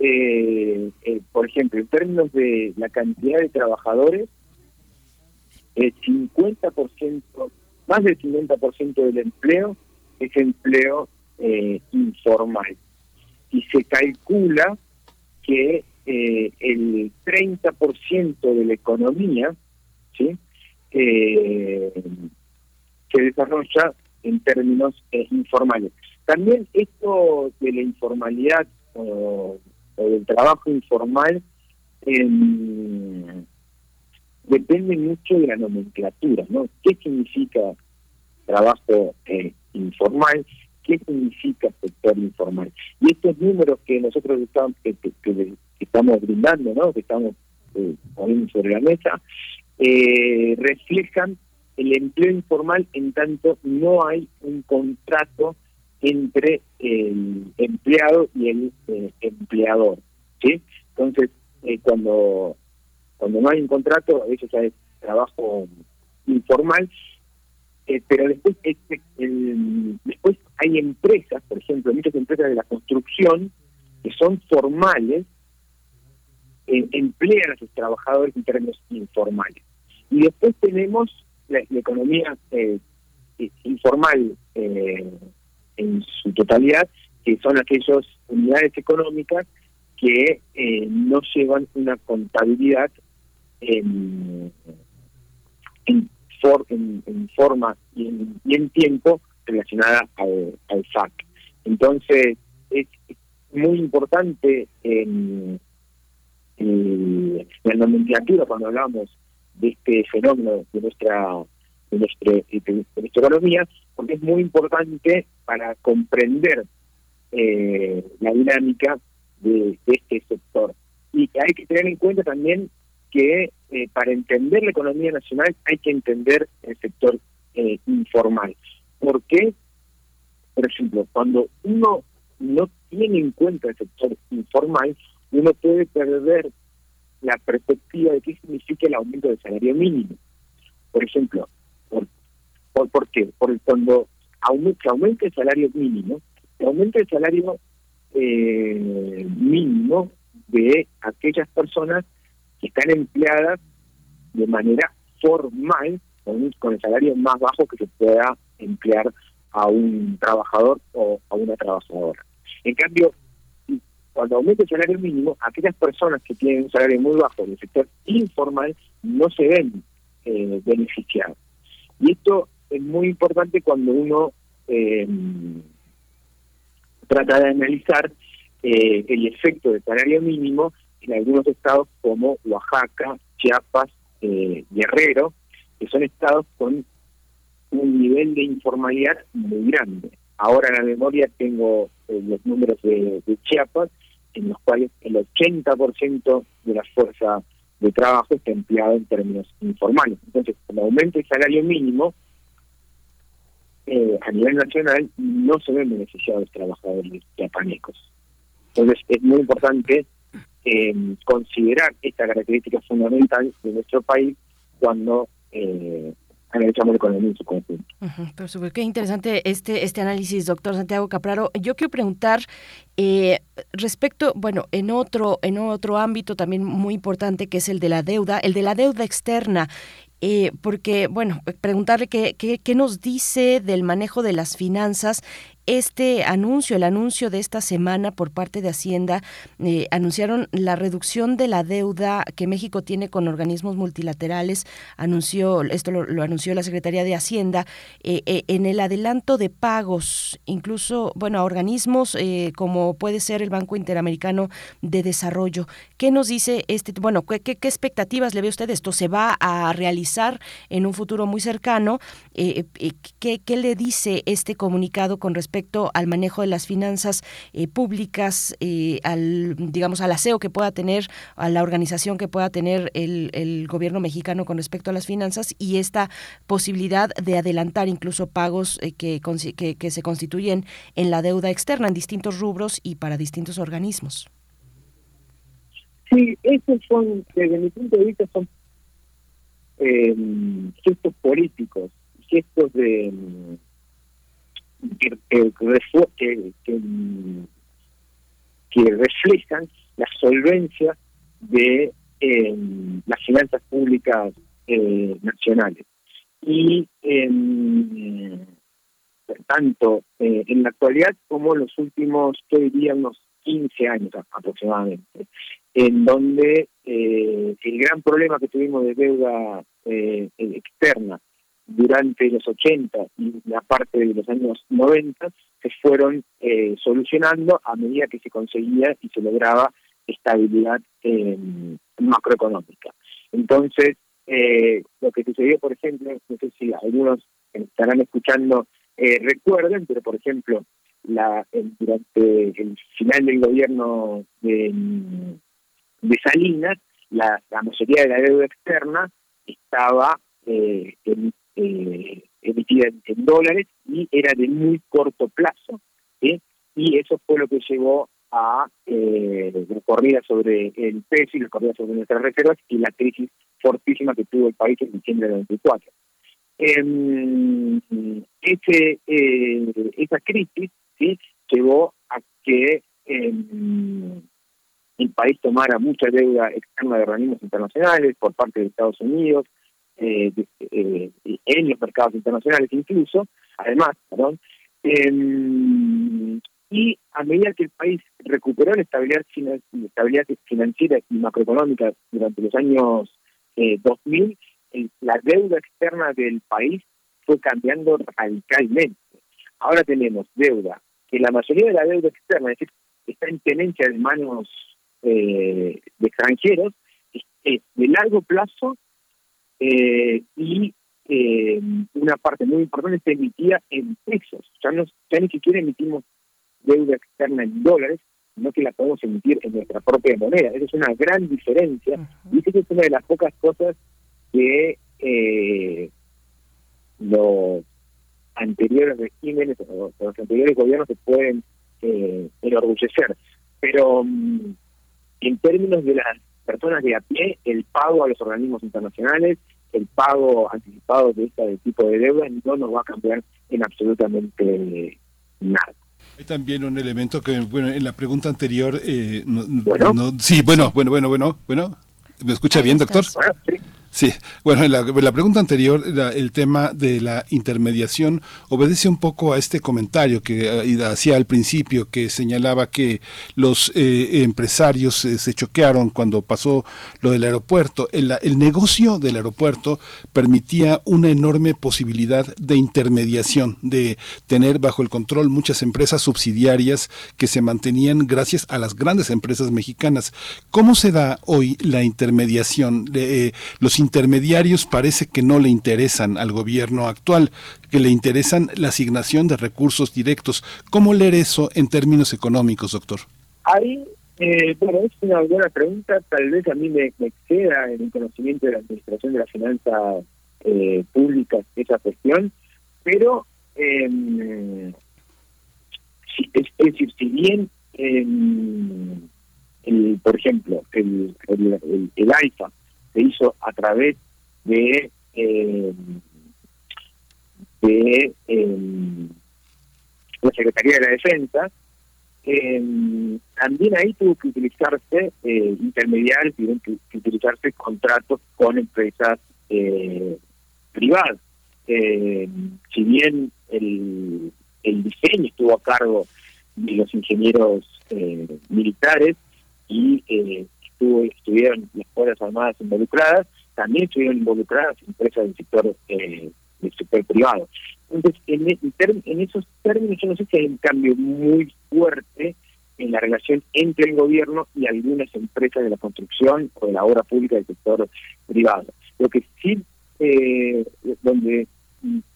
eh, eh, por ejemplo, en términos de la cantidad de trabajadores, el 50%, más del 50% del empleo es empleo eh, informal. Y se calcula que eh, el 30% de la economía ¿sí? Se desarrolla en términos informales. También esto de la informalidad o del trabajo informal em, depende mucho de la nomenclatura, ¿no? ¿Qué significa trabajo eh, informal? qué significa sector informal. Y estos números que nosotros estamos, que estamos brindando, ¿no? que estamos eh, poniendo sobre la mesa, eh, reflejan el empleo informal en tanto no hay un contrato entre el empleado y el eh, empleador. ¿sí? Entonces, eh, cuando, cuando no hay un contrato, eso ya es trabajo informal, eh, pero después este, el- después hay empresas, por ejemplo, muchas empresas de la construcción que son formales, emplean a sus trabajadores en términos informales. Y después tenemos la, economía informal en su totalidad, que son aquellas unidades económicas que eh, no llevan una contabilidad en, en, for- en- forma y en, y en tiempo relacionada al, al SAC. Entonces, es, es muy importante en, en la nomenclatura cuando hablamos de este fenómeno de nuestra de, nuestra, de nuestra economía, porque es muy importante para comprender eh, la dinámica de, este sector. Y hay que tener en cuenta también que eh, para entender la economía nacional hay que entender el sector eh, informal. ¿Por qué? Por ejemplo, cuando uno no tiene en cuenta el sector informal, uno puede perder la perspectiva de qué significa el aumento del salario mínimo. Por ejemplo, ¿por, qué? Porque cuando aumente, se aumenta el salario mínimo, aumenta el salario eh, mínimo de aquellas personas que están empleadas de manera formal con, el salario más bajo que se pueda emplear a un trabajador o a una trabajadora. En cambio, cuando aumenta el salario mínimo, aquellas personas que tienen un salario muy bajo en el sector informal no se ven eh, beneficiadas. Y esto es muy importante cuando uno eh, trata de analizar eh, el efecto del salario mínimo en algunos estados como Oaxaca, Chiapas, eh, Guerrero, que son estados con un nivel de informalidad muy grande. Ahora en la memoria tengo eh, los números de, Chiapas, en los cuales el 80% de la fuerza de trabajo está empleado en términos informales. Entonces, cuando aumenta el salario mínimo, eh, a nivel nacional no se ven beneficiados trabajadores chiapanecos. Entonces, es muy importante eh, considerar esta característica fundamental de nuestro país cuando eh, analizamos la economía en su conjunto. Por supuesto, qué interesante este, este análisis, doctor Santiago Capraro. Yo quiero preguntar eh, respecto, bueno, en otro, en otro ámbito también muy importante que es el de la deuda, el de la deuda externa. Eh, porque, bueno, preguntarle qué, qué, qué nos dice del manejo de las finanzas este anuncio, el anuncio de esta semana por parte de Hacienda, eh, anunciaron la reducción de la deuda que México tiene con organismos multilaterales, anunció, esto lo, anunció la Secretaría de Hacienda, eh, eh, en el adelanto de pagos, incluso, bueno, a organismos como puede ser el Banco Interamericano de Desarrollo. ¿Qué nos dice este, bueno, qué, expectativas le ve usted? ¿Esto se va a realizar en un futuro muy cercano? ¿qué, ¿Qué le dice este comunicado con respecto al manejo de las finanzas eh, públicas, eh, al digamos al aseo que pueda tener, a la organización que pueda tener el, el gobierno mexicano con respecto a las finanzas y esta posibilidad de adelantar incluso pagos eh, que, que, que se constituyen en la deuda externa en distintos rubros y para distintos organismos. Sí, esos son, desde mi punto de vista, son eh, gestos políticos, gestos de que, que, que, reflejan la solvencia de eh, las finanzas públicas eh, nacionales. Y eh, tanto eh, en la actualidad como en los últimos, yo diría, unos 15 años aproximadamente, en donde eh, el gran problema que tuvimos de deuda eh, externa durante los 80 y la parte de los años 90 se fueron eh, solucionando a medida que se conseguía y se lograba estabilidad eh, macroeconómica. Entonces, eh, lo que sucedió, por ejemplo, no sé si algunos estarán escuchando eh, recuerden, pero por ejemplo, la el- durante el final del gobierno de, de Salinas, la, la mayoría de la deuda externa estaba eh, en- eh, emitida en, dólares y era de muy corto plazo, y eso fue lo que llevó a eh, la corrida sobre el peso y la corrida sobre nuestras reservas y la crisis fortísima que tuvo el país en diciembre del 94. Em, ese, eh, esa crisis llevó a que em, el país tomara mucha deuda externa de organismos internacionales por parte de Estados Unidos, eh, eh, en los mercados internacionales incluso, además, perdón, em, y a medida que el país recuperó la estabilidad, financiera y macroeconómica durante los años eh, 2000, el- la deuda externa del país fue cambiando radicalmente. Ahora tenemos deuda, que la mayoría de la deuda externa, es decir, está en tenencia de manos eh, de extranjeros, es de largo plazo eh, y eh, una parte muy importante se emitía en pesos. Ya, no, ya ni siquiera emitimos deuda externa en dólares, sino que la podemos emitir en nuestra propia moneda. Esa es una gran diferencia y esa es una de las pocas cosas que eh, los anteriores regímenes o los anteriores gobiernos se pueden eh, enorgullecer. Pero mm, en términos de las personas de a pie, el pago a los organismos internacionales, el pago anticipado de este tipo de deuda no nos va a cambiar en absolutamente nada. Hay también un elemento que, bueno, en la pregunta anterior, eh, no- no- sí, bueno, bueno, bueno, bueno, bueno, ¿me escucha bien, doctor? Sí, bueno, en la, la pregunta anterior, la- el tema de la intermediación obedece un poco a este comentario que eh, hacía al principio, que señalaba que los eh, empresarios eh, se choquearon cuando pasó lo del aeropuerto. El, negocio del aeropuerto permitía una enorme posibilidad de intermediación, de tener bajo el control muchas empresas subsidiarias que se mantenían gracias a las grandes empresas mexicanas. ¿Cómo se da hoy la intermediación? Eh, los intermediarios parece que no le interesan al gobierno actual, que le interesan la asignación de recursos directos. ¿Cómo leer eso en términos económicos, doctor? Ahí, eh, bueno, es una buena pregunta, tal vez a mí me, exceda el conocimiento de la administración de las finanzas eh, públicas esa cuestión, pero eh, es, es decir, si bien, eh, el, por ejemplo, el, el, el, el AIFA se hizo a través de eh, de eh, la Secretaría de la Defensa, eh, también ahí tuvo que utilizarse eh, intermediarios, tuvieron que, que utilizarse contratos con empresas privadas. Si bien el, el diseño estuvo a cargo de los ingenieros militares y estuvo, estuvieron las Fuerzas Armadas involucradas, también estuvieron involucradas empresas del sector eh, del sector privado. Entonces, en, en esos términos, yo no sé si hay un cambio muy fuerte en la relación entre el gobierno y algunas empresas de la construcción o de la obra pública del sector privado. Lo que sí, eh, donde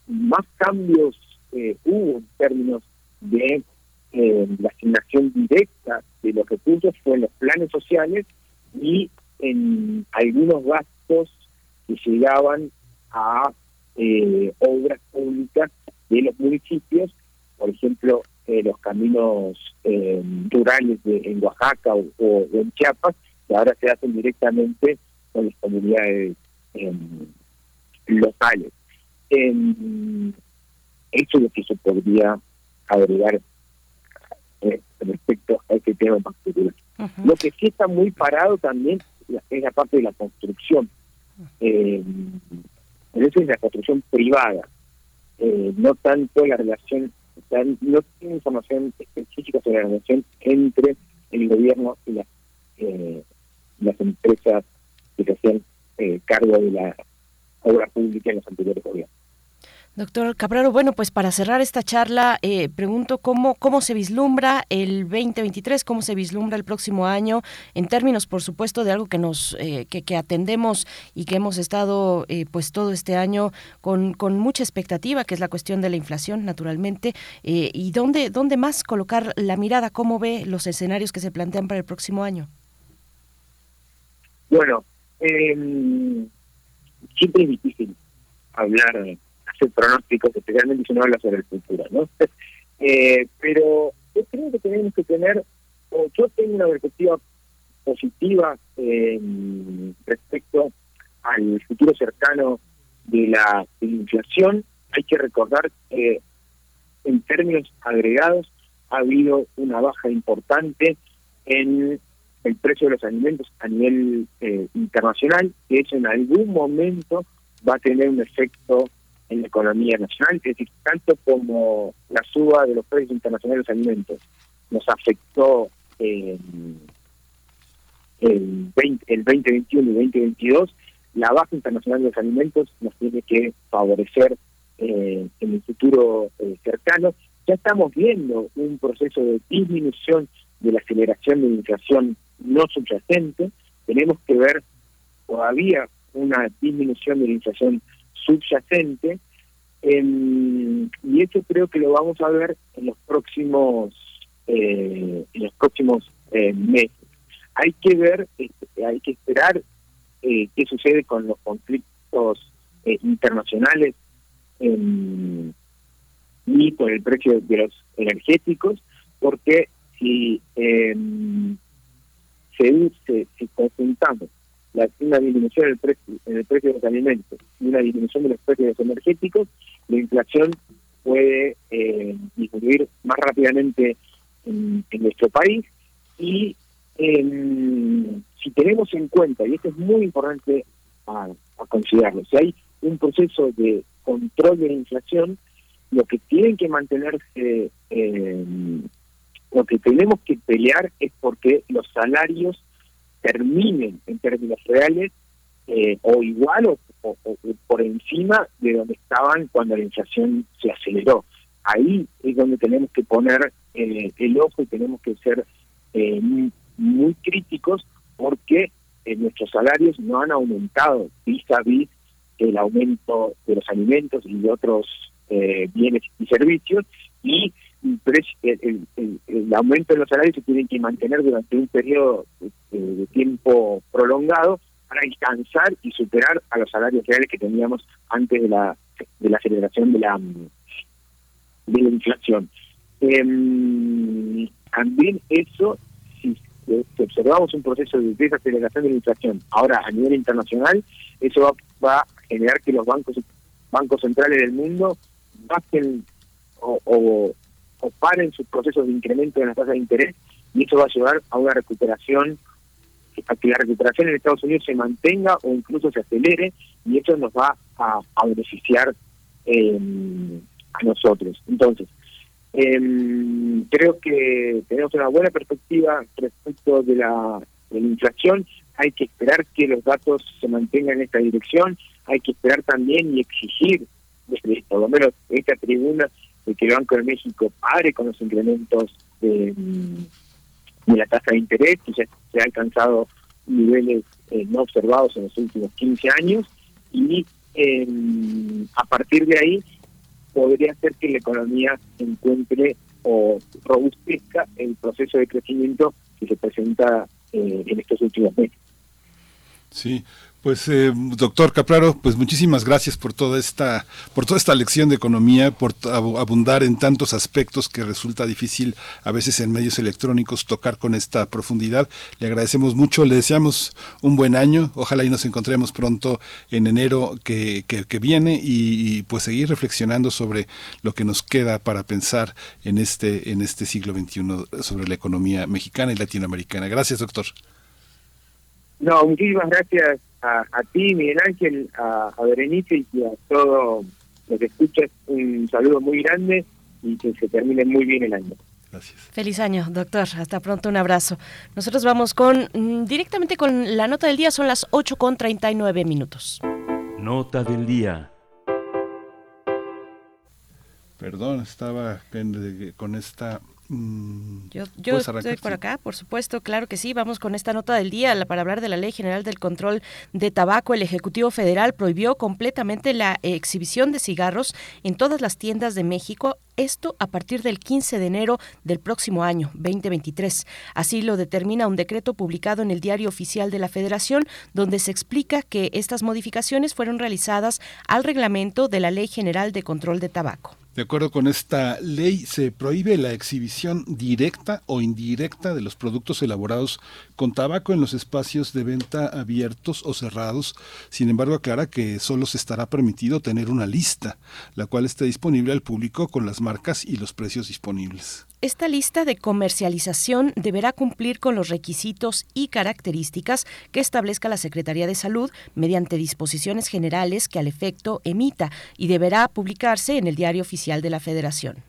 más cambios eh, hubo en términos de eh, la asignación directa de los recursos fue en los planes sociales y en algunos gastos que llegaban a eh, obras públicas de los municipios, por ejemplo, eh, los caminos eh, rurales de, en Oaxaca o, en Chiapas, que ahora se hacen directamente con las comunidades em, locales. Em, eso es lo que se podría agregar eh, respecto a este tema en particular. Lo que sí está muy parado también es la parte de la construcción. Eh, pero eso es la construcción privada, eh, no tanto la relación, o sea, no tiene información específica sobre la relación entre el gobierno y las, eh, las empresas que se hacían eh, cargo de la obra pública en los anteriores gobiernos. Doctor Cabrero, bueno, pues para cerrar esta charla, eh, pregunto cómo, cómo se vislumbra el 2023, cómo se vislumbra el próximo año, en términos, por supuesto, de algo que nos eh, que, que, atendemos y que hemos estado, eh, pues todo este año con, con, mucha expectativa, que es la cuestión de la inflación, naturalmente, y dónde, dónde más colocar la mirada, cómo ve los escenarios que se plantean para el próximo año. Bueno, eh, siempre es difícil hablar hacer pronósticos, especialmente si uno habla sobre el futuro, ¿no? <laughs> eh, pero yo creo que tenemos que tener, o yo tengo una perspectiva positiva eh, respecto al futuro cercano de la, de la inflación. Hay que recordar que en términos agregados ha habido una baja importante en el precio de los alimentos a nivel eh, internacional, que eso en algún momento va a tener un efecto en la economía nacional, es decir, tanto como la suba de los precios internacionales de los alimentos nos afectó eh, el, 20, el 2021 y 2022, la baja internacional de los alimentos nos tiene que favorecer eh, en el futuro eh, cercano. Ya estamos viendo un proceso de disminución de la aceleración de la inflación no subyacente. Tenemos que ver todavía una disminución de la inflación subyacente, y eso creo que lo vamos a ver en los próximos eh, en los próximos eh, meses. Hay que ver, este, hay que esperar eh, qué sucede con los conflictos internacionales y con el precio de los energéticos, porque si em, se, se, si conjuntamos la, una disminución en el, precio, en el precio de los alimentos y una disminución de los precios energéticos, la inflación puede eh, disminuir más rápidamente en, nuestro país. Y si tenemos en cuenta, y esto es muy importante a, considerarlo, si hay un proceso de control de la inflación, lo que tienen que mantenerse, eh, lo que tenemos que pelear es porque los salarios terminen en términos reales eh, o igual o, por encima de donde estaban cuando la inflación se aceleró. Ahí es donde tenemos que poner eh, el ojo y tenemos que ser eh, muy, críticos porque nuestros salarios no han aumentado vis a vis el aumento de los alimentos y de otros bienes y servicios y el, aumento de los salarios se tiene que mantener durante un periodo de, tiempo prolongado para alcanzar y superar a los salarios reales que teníamos antes de la de la aceleración de la de la inflación. Em, también eso, si, observamos un proceso de desaceleración de la inflación ahora a nivel internacional, eso va, va a generar que los bancos bancos centrales del mundo bajen o, o, o paren sus procesos de incremento de las tasas de interés y eso va a llevar a una recuperación, a que la recuperación en Estados Unidos se mantenga o incluso se acelere y eso nos va a, beneficiar em, a nosotros. Entonces, em, creo que tenemos una buena perspectiva respecto de la, de la inflación. Hay que esperar que los datos se mantengan en esta dirección. Hay que esperar también y exigir, desde por lo menos esta tribuna, de que el Banco de México pare con los incrementos de, la tasa de interés, que ya se ha alcanzado niveles eh, no observados en los últimos 15 años, y em, a partir de ahí podría ser que la economía encuentre o robustezca el proceso de crecimiento que se presenta eh, en estos últimos meses. Sí, pues eh, doctor Capraro, pues muchísimas gracias por toda esta por toda esta lección de economía, por abundar en tantos aspectos que resulta difícil a veces en medios electrónicos tocar con esta profundidad. Le agradecemos mucho, le deseamos un buen año, ojalá y nos encontremos pronto en enero que, que, viene y, pues seguir reflexionando sobre lo que nos queda para pensar en este en este siglo XXI sobre la economía mexicana y latinoamericana. Gracias, doctor. No, muchísimas gracias a, ti, Miguel Ángel, a, Berenice y a todo lo que escuchas. Un saludo muy grande y que se termine muy bien el año. Gracias. Feliz año, doctor. Hasta pronto, un abrazo. Nosotros vamos con mm, directamente con la nota del día, son las 8 con 39 minutos. Nota del día. Perdón, estaba con esta yo, yo estoy por acá, por supuesto, claro que sí. Vamos con esta nota del día para hablar de la Ley General del Control de Tabaco. El Ejecutivo Federal prohibió completamente la exhibición de cigarros en todas las tiendas de México esto a partir del 15 de enero del próximo año, 2023. Así lo determina un decreto publicado en el Diario Oficial de la Federación, donde se explica que estas modificaciones fueron realizadas al reglamento de la Ley General de Control de Tabaco. De acuerdo con esta ley, se prohíbe la exhibición directa o indirecta de los productos elaborados con tabaco en los espacios de venta abiertos o cerrados. Sin embargo, aclara que solo se estará permitido tener una lista, la cual esté disponible al público con las marcas y los precios disponibles. Esta lista de comercialización deberá cumplir con los requisitos y características que establezca la Secretaría de Salud mediante disposiciones generales que al efecto emita y deberá publicarse en el Diario Oficial de la Federación.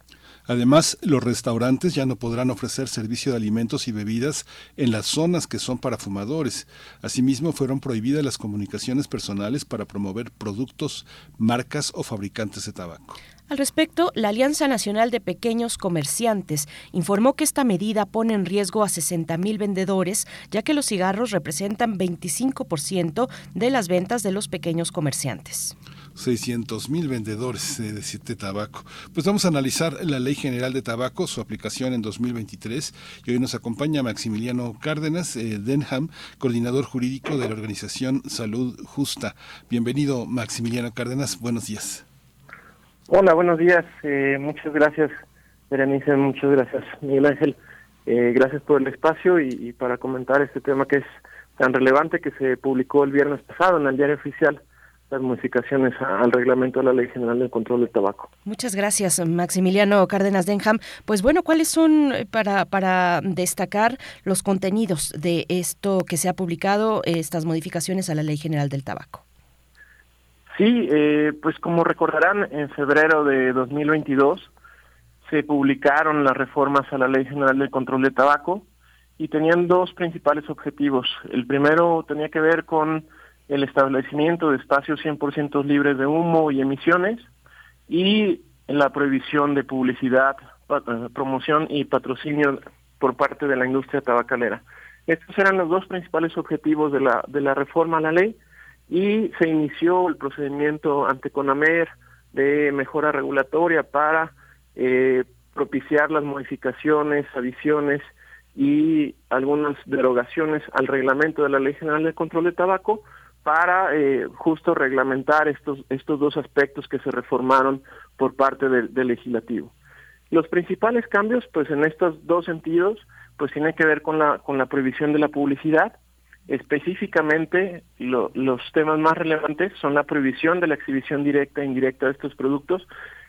Además, los restaurantes ya no podrán ofrecer servicio de alimentos y bebidas en las zonas que son para fumadores. Asimismo, fueron prohibidas las comunicaciones personales para promover productos, marcas o fabricantes de tabaco. Al respecto, la Alianza Nacional de Pequeños Comerciantes informó que esta medida pone en riesgo a 60.000 vendedores, ya que los cigarros representan 25% de las ventas de los pequeños comerciantes. 600 mil vendedores de, de, tabaco. Pues vamos a analizar la Ley General de Tabaco, su aplicación en 2023. Y hoy nos acompaña Maximiliano Cárdenas eh, Denham, coordinador jurídico de la organización Salud Justa. Bienvenido, Maximiliano Cárdenas. Buenos días. Hola, buenos días. Eh, muchas gracias, Berenice. Muchas gracias, Miguel Ángel. Eh, gracias por el espacio y, para comentar este tema que es tan relevante que se publicó el viernes pasado en el diario oficial las modificaciones al reglamento de la Ley General del Control del Tabaco. Muchas gracias, Maximiliano Cárdenas Denham. Pues bueno, ¿cuáles son eh, para, para destacar los contenidos de esto que se ha publicado, estas modificaciones a la Ley General del Tabaco? Sí, eh, pues como recordarán, en febrero de 2022 se publicaron las reformas a la Ley General del Control de Tabaco y tenían dos principales objetivos. El primero tenía que ver con el establecimiento de espacios 100% libres de humo y emisiones y la prohibición de publicidad, eh, promoción y patrocinio por parte de la industria tabacalera. Estos eran los dos principales objetivos de la, de la reforma a la ley y se inició el procedimiento ante CONAMER de mejora regulatoria para eh, propiciar las modificaciones, adiciones y algunas derogaciones al reglamento de la Ley General de Control de Tabaco para eh, justo reglamentar estos, estos dos aspectos que se reformaron por parte del, legislativo. Los principales cambios, pues en estos dos sentidos, pues tiene que ver con la, con la prohibición de la publicidad Específicamente, los temas más relevantes son la prohibición de la exhibición directa e indirecta de estos productos,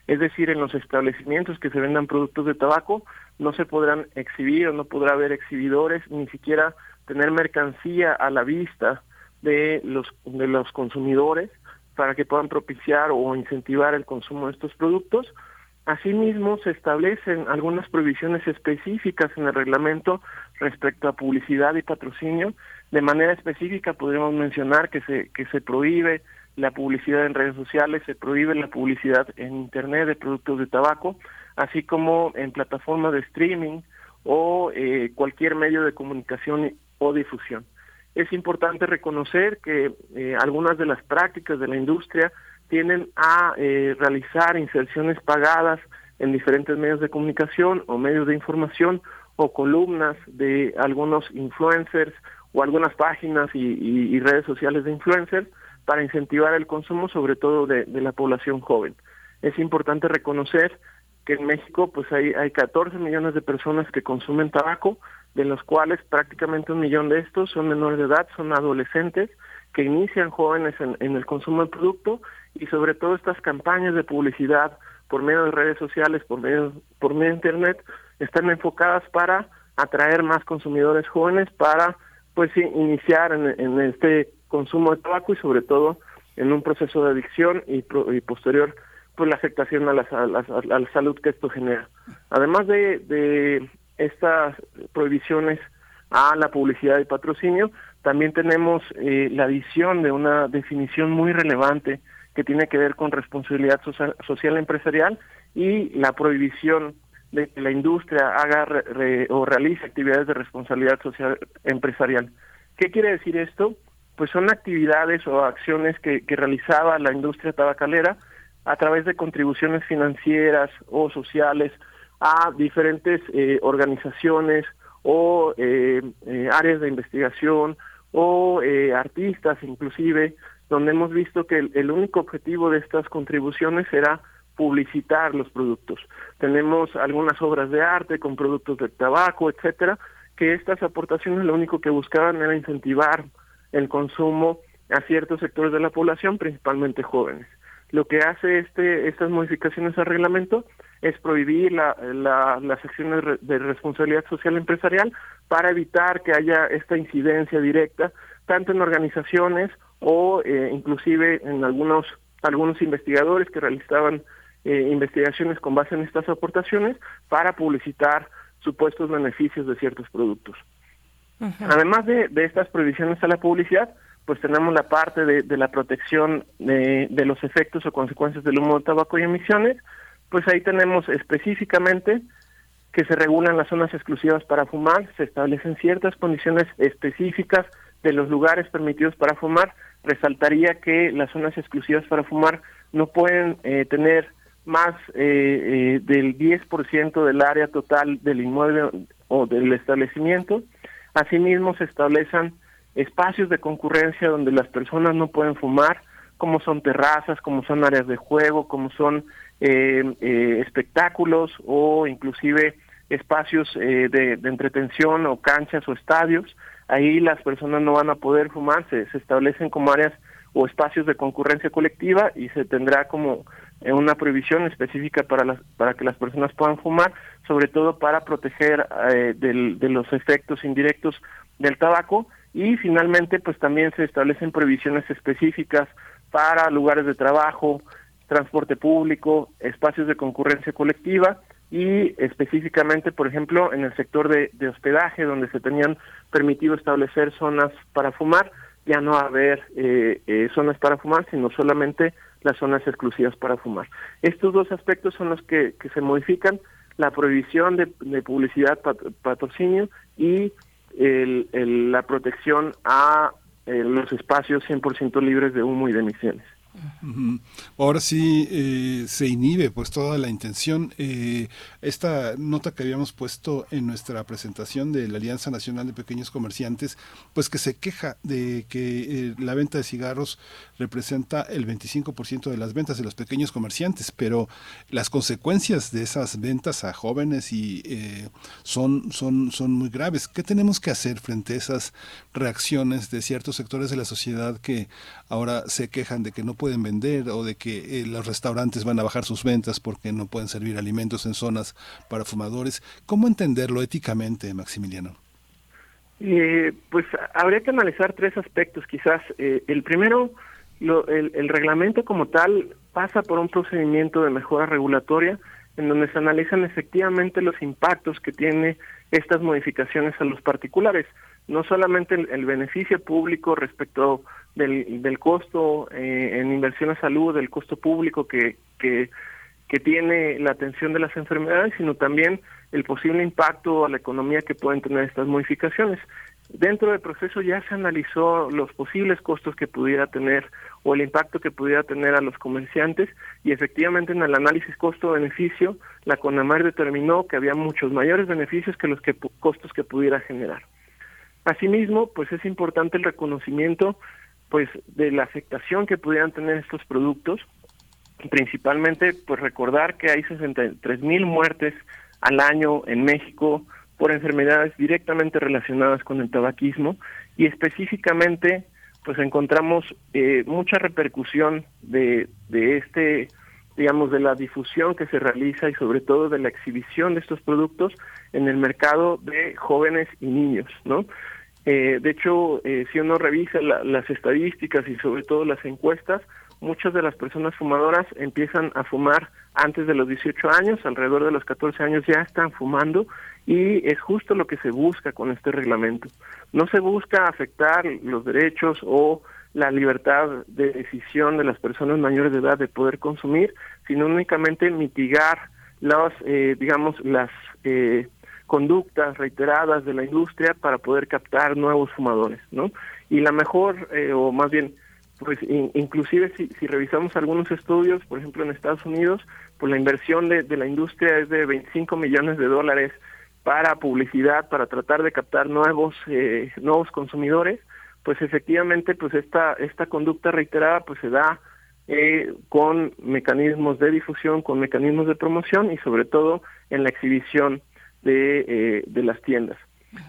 es decir, en los establecimientos que se vendan productos de tabaco no se podrán exhibir o no podrá haber exhibidores, ni siquiera tener mercancía a la vista de los, de los consumidores para que puedan propiciar o incentivar el consumo de estos productos. Asimismo, se establecen algunas prohibiciones específicas en el reglamento respecto a publicidad y patrocinio de manera específica podríamos mencionar que se, que se prohíbe la publicidad en redes sociales, se prohíbe la publicidad en Internet de productos de tabaco, así como en plataformas de streaming o eh, cualquier medio de comunicación o difusión. Es importante reconocer que eh, algunas de las prácticas de la industria tienen a eh, realizar inserciones pagadas en diferentes medios de comunicación o medios de información o columnas de algunos influencers o algunas páginas y, redes sociales de influencers para incentivar el consumo, sobre todo de, la población joven. Es importante reconocer que en México pues hay, hay 14 millones de personas que consumen tabaco, de los cuales prácticamente un millón de estos son menores de edad, son adolescentes que inician jóvenes en, en el consumo del producto y sobre todo estas campañas de publicidad por medio de redes sociales, por medio, por medio de internet, están enfocadas para atraer más consumidores jóvenes para pues iniciar en, este consumo de tabaco y sobre todo en un proceso de adicción y, posterior pues la afectación a la, la, salud que esto genera. Además de, de estas prohibiciones a la publicidad y patrocinio, también tenemos eh, la adición de una definición muy relevante que tiene que ver con responsabilidad social empresarial y la prohibición de que la industria haga o realice actividades de responsabilidad social empresarial. ¿Qué quiere decir esto? Pues son actividades o acciones que, que realizaba la industria tabacalera a través de contribuciones financieras o sociales a diferentes eh, organizaciones o eh, eh, áreas de investigación o artistas inclusive, donde hemos visto que el, único objetivo de estas contribuciones era publicitar los productos. Tenemos algunas obras de arte con productos de tabaco, etcétera, que estas aportaciones lo único que buscaban era incentivar el consumo a ciertos sectores de la población, principalmente jóvenes. Lo que hace este estas modificaciones al reglamento es prohibir la, las acciones de responsabilidad social empresarial para evitar que haya esta incidencia directa tanto en organizaciones o eh, inclusive en algunos algunos investigadores que realizaban eh, investigaciones con base en estas aportaciones para publicitar supuestos beneficios de ciertos productos. Además de, de, estas prohibiciones a la publicidad, pues tenemos la parte de, de la protección de, de, los efectos o consecuencias del humo de tabaco y emisiones, pues ahí tenemos específicamente que se regulan las zonas exclusivas para fumar, se establecen ciertas condiciones específicas de los lugares permitidos para fumar. Resaltaría que las zonas exclusivas para fumar no pueden eh, tener más eh, eh, del 10% del área total del inmueble o del establecimiento. Asimismo, se establecen espacios de concurrencia donde las personas no pueden fumar, como son terrazas, como son áreas de juego, como son eh, eh, espectáculos o inclusive espacios eh, de, de, entretención o canchas o estadios. Ahí las personas no van a poder fumar, se, establecen como áreas o espacios de concurrencia colectiva y se tendrá como una prohibición específica para las para que las personas puedan fumar, sobre todo para proteger eh, de los efectos indirectos del tabaco. Y finalmente pues también se establecen prohibiciones específicas para lugares de trabajo, transporte público, espacios de concurrencia colectiva y específicamente, por ejemplo, en el sector de, hospedaje, donde se tenían permitido establecer zonas para fumar, ya no haber eh, eh, zonas para fumar, sino solamente las zonas exclusivas para fumar. Estos dos aspectos son los que, se modifican, la prohibición de, publicidad, patrocinio y el, la protección a eh, los espacios 100% libres de humo y de emisiones. Ahora sí eh, se inhibe pues toda la intención. Eh, esta nota que habíamos puesto en nuestra presentación de la Alianza Nacional de Pequeños Comerciantes, pues que se queja de que eh, la venta de cigarros representa el 25% de las ventas de los pequeños comerciantes, pero las consecuencias de esas ventas a jóvenes y son, son, son muy graves. ¿Qué tenemos que hacer frente a esas reacciones de ciertos sectores de la sociedad que ahora se quejan de que no pueden vender o de que eh, los restaurantes van a bajar sus ventas porque no pueden servir alimentos en zonas para fumadores. ¿Cómo entenderlo éticamente, Maximiliano? Eh, pues habría que analizar tres aspectos quizás. Eh, el primero, el, el, reglamento como tal pasa por un procedimiento de mejora regulatoria en donde se analizan efectivamente los impactos que tiene estas modificaciones a los particulares, no solamente el, beneficio público respecto del, costo eh, en inversión a salud, del costo público que, que tiene la atención de las enfermedades, sino también el posible impacto a la economía que pueden tener estas modificaciones. Dentro del proceso ya se analizó los posibles costos que pudiera tener o el impacto que pudiera tener a los comerciantes y efectivamente en el análisis costo-beneficio la CONAMAR determinó que había muchos mayores beneficios que los que, costos que pudiera generar. Asimismo, pues es importante el reconocimiento pues de la afectación que pudieran tener estos productos, principalmente pues recordar que hay 63 mil muertes al año en México por enfermedades directamente relacionadas con el tabaquismo y específicamente pues encontramos eh, mucha repercusión de, de este digamos de la difusión que se realiza y sobre todo de la exhibición de estos productos en el mercado de jóvenes y niños, ¿no? Eh, de hecho, eh, si uno revisa las estadísticas y sobre todo las encuestas, muchas de las personas fumadoras empiezan a fumar antes de los 18 años, alrededor de los 14 años ya están fumando y es justo lo que se busca con este reglamento. No se busca afectar los derechos o la libertad de decisión de las personas mayores de edad de poder consumir, sino únicamente mitigar las, eh, digamos, las eh, conductas reiteradas de la industria para poder captar nuevos fumadores, ¿no? Y la mejor, eh, o más bien, pues inclusive si, si revisamos algunos estudios, por ejemplo en Estados Unidos, pues la inversión de, la industria es de 25 millones de dólares para publicidad, para tratar de captar nuevos eh, nuevos consumidores, pues efectivamente pues esta esta conducta reiterada pues se da eh, con mecanismos de difusión, con mecanismos de promoción y sobre todo en la exhibición de, eh, de las tiendas.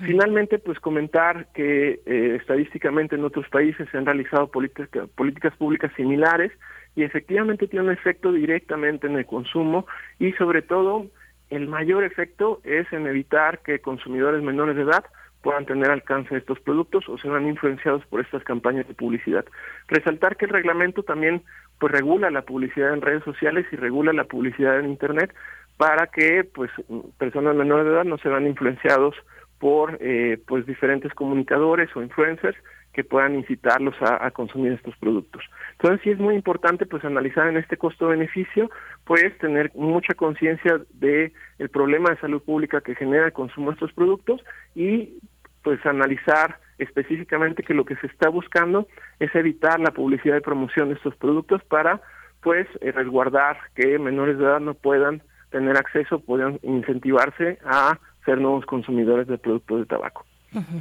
Finalmente, pues comentar que eh, estadísticamente en otros países se han realizado política, políticas públicas similares y efectivamente tiene un efecto directamente en el consumo y sobre todo el mayor efecto es en evitar que consumidores menores de edad puedan tener alcance a estos productos o sean influenciados por estas campañas de publicidad. Resaltar que el reglamento también pues regula la publicidad en redes sociales y regula la publicidad en internet para que pues personas menores de edad no se vean influenciados por eh, pues diferentes comunicadores o influencers que puedan incitarlos a, consumir estos productos. Entonces sí es muy importante pues analizar en este costo-beneficio, pues tener mucha conciencia de el problema de salud pública que genera el consumo de estos productos y pues analizar específicamente que lo que se está buscando es evitar la publicidad y promoción de estos productos para pues eh, resguardar que menores de edad no puedan tener acceso, puedan incentivarse a ser nuevos consumidores de productos de tabaco.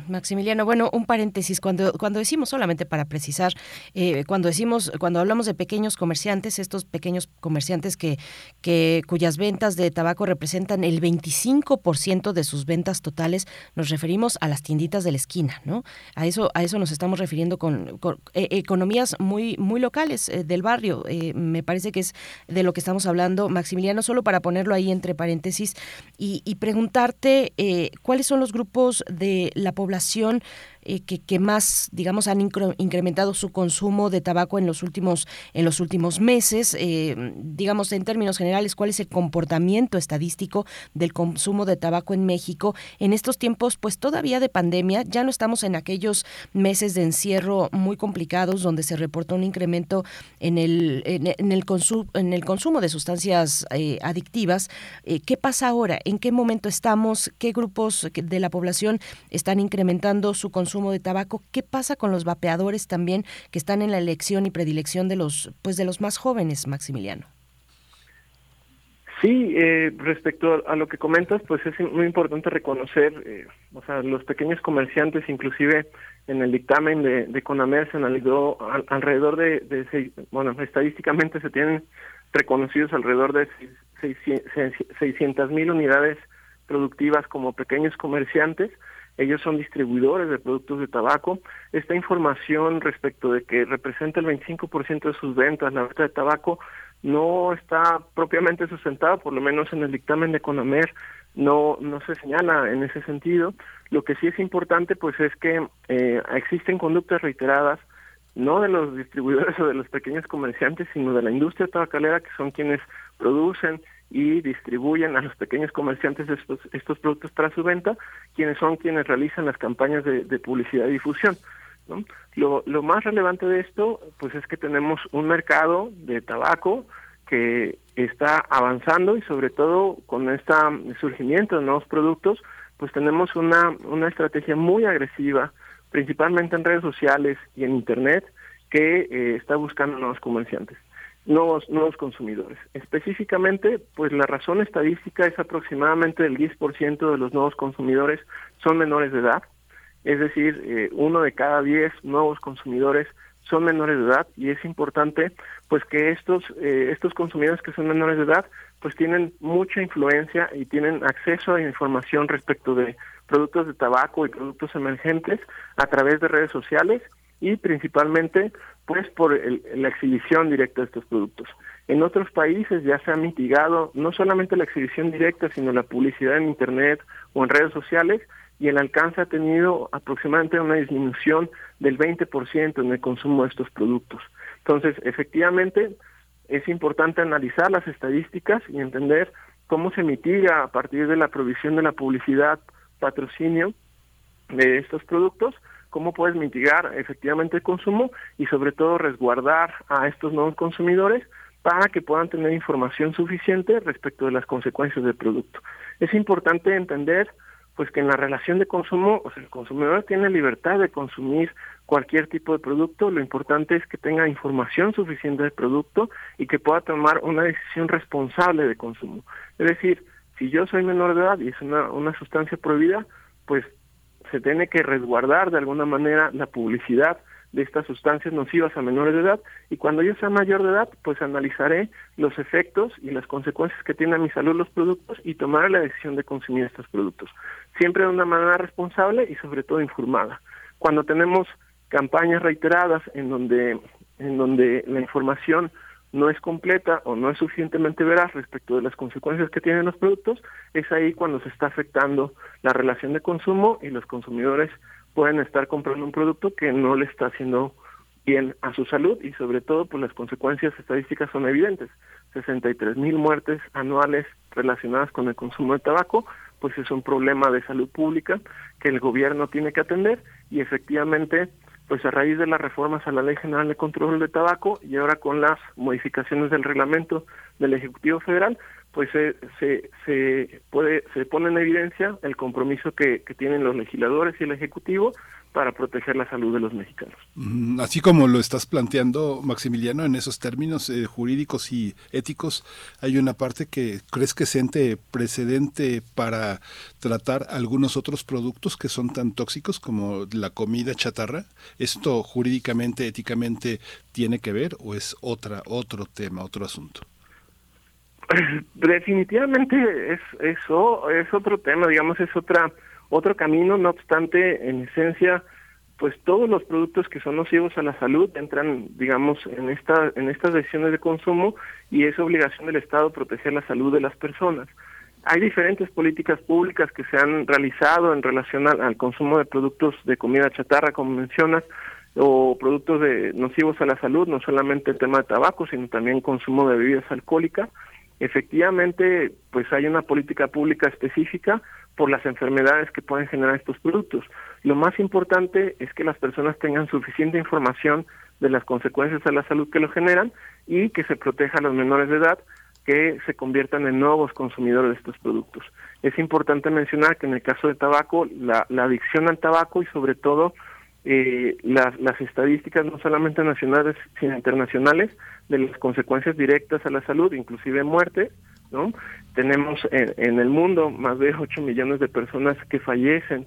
Maximiliano, bueno, un paréntesis, cuando, cuando decimos solamente para precisar, eh, cuando decimos, cuando hablamos de pequeños comerciantes, estos pequeños comerciantes que, que cuyas ventas de tabaco representan el 25% de sus ventas totales, nos referimos a las tienditas de la esquina, ¿no? A eso, a eso nos estamos refiriendo con, eh, economías muy, muy locales eh, del barrio. me parece que es de lo que estamos hablando, Maximiliano, solo para ponerlo ahí entre paréntesis y, y preguntarte cuáles son los grupos de la población eh, que, más, digamos, han incrementado su consumo de tabaco en los últimos, en los últimos meses. Eh, digamos, en términos generales, ¿cuál es el comportamiento estadístico del consumo de tabaco en México en estos tiempos, pues todavía de pandemia? Ya no estamos en aquellos meses de encierro muy complicados donde se reportó un incremento en el, en, el, consumo, en el consumo de sustancias eh, adictivas. ¿Qué pasa ahora? ¿En qué momento estamos? ¿Qué grupos de la población están incrementando su consumo? Consumo de tabaco. ¿Qué pasa con los vapeadores también que están en la elección y predilección de los, pues de los más jóvenes, Maximiliano? Sí, eh, respecto a lo que comentas, pues es muy importante reconocer, eh, o sea, los pequeños comerciantes, inclusive en el dictamen de, de se analizó alrededor de, de, bueno, estadísticamente se tienen reconocidos alrededor de 600 mil unidades productivas como pequeños comerciantes, ellos son distribuidores de productos de tabaco. Esta información respecto de que representa el 25% de sus ventas la venta de tabaco no está propiamente sustentada, por lo menos en el dictamen de Conamer no no se señala en ese sentido. Lo que sí es importante pues es que eh, existen conductas reiteradas no de los distribuidores <laughs> o de los pequeños comerciantes, sino de la industria tabacalera que son quienes producen y distribuyen a los pequeños comerciantes estos, estos productos para su venta, quienes son quienes realizan las campañas de, publicidad y difusión. ¿no? Lo, lo más relevante de esto, pues es que tenemos un mercado de tabaco que está avanzando y sobre todo con este surgimiento de nuevos productos, pues tenemos una, una estrategia muy agresiva, principalmente en redes sociales y en Internet, que eh, está buscando nuevos comerciantes nuevos, nuevos consumidores. Específicamente, pues la razón estadística es aproximadamente el 10% de los nuevos consumidores son menores de edad, es decir, eh, uno de cada diez nuevos consumidores son menores de edad y es importante pues que estos eh, estos consumidores que son menores de edad pues tienen mucha influencia y tienen acceso a información respecto de productos de tabaco y productos emergentes a través de redes sociales y principalmente pues por la exhibición directa de estos productos. En otros países ya se ha mitigado no solamente la exhibición directa, sino la publicidad en Internet o en redes sociales y el alcance ha tenido aproximadamente una disminución del 20% en el consumo de estos productos. Entonces, efectivamente, es importante analizar las estadísticas y entender cómo se mitiga a partir de la provisión de la publicidad, patrocinio de estos productos cómo puedes mitigar efectivamente el consumo y sobre todo resguardar a estos nuevos consumidores para que puedan tener información suficiente respecto de las consecuencias del producto. Es importante entender pues que en la relación de consumo, o sea, el consumidor tiene libertad de consumir cualquier tipo de producto, lo importante es que tenga información suficiente del producto y que pueda tomar una decisión responsable de consumo. Es decir, si yo soy menor de edad y es una, una sustancia prohibida, pues se tiene que resguardar de alguna manera la publicidad de estas sustancias nocivas a menores de edad y cuando yo sea mayor de edad, pues analizaré los efectos y las consecuencias que tienen a mi salud los productos y tomaré la decisión de consumir estos productos, siempre de una manera responsable y sobre todo informada. Cuando tenemos campañas reiteradas en donde en donde la información no es completa o no es suficientemente veraz respecto de las consecuencias que tienen los productos, es ahí cuando se está afectando la relación de consumo y los consumidores pueden estar comprando un producto que no le está haciendo bien a su salud y sobre todo pues las consecuencias estadísticas son evidentes. 63 mil muertes anuales relacionadas con el consumo de tabaco, pues es un problema de salud pública que el gobierno tiene que atender y efectivamente pues a raíz de las reformas a la Ley General de Control de Tabaco y ahora con las modificaciones del reglamento del Ejecutivo Federal, pues se, se, se, puede, se pone en evidencia el compromiso que, que tienen los legisladores y el Ejecutivo para proteger la salud de los mexicanos. Mm, Así como lo estás planteando, Maximiliano, en esos términos eh, jurídicos y éticos, hay una parte que crees que siente precedente para tratar algunos otros productos que son tan tóxicos como la comida chatarra. ¿Esto jurídicamente, éticamente tiene que ver o es otra otro tema, otro asunto? <laughs> Definitivamente es eso es otro tema, digamos, es otra otro camino, no obstante, en esencia, pues todos los productos que son nocivos a la salud entran, digamos, en esta en estas decisiones de consumo y es obligación del Estado proteger la salud de las personas. Hay diferentes políticas públicas que se han realizado en relación al, consumo de productos de comida chatarra, como mencionas, o productos de nocivos a la salud, no solamente el tema de tabaco, sino también consumo de bebidas alcohólicas. Efectivamente, pues hay una política pública específica por las enfermedades que pueden generar estos productos. Lo más importante es que las personas tengan suficiente información de las consecuencias a la salud que lo generan y que se proteja a los menores de edad que se conviertan en nuevos consumidores de estos productos. Es importante mencionar que en el caso de tabaco, la, la adicción al tabaco y sobre todo eh, las, estadísticas no solamente nacionales sino internacionales de las consecuencias directas a la salud, inclusive muerte, ¿no? Tenemos en, en el mundo más de 8 millones de personas que fallecen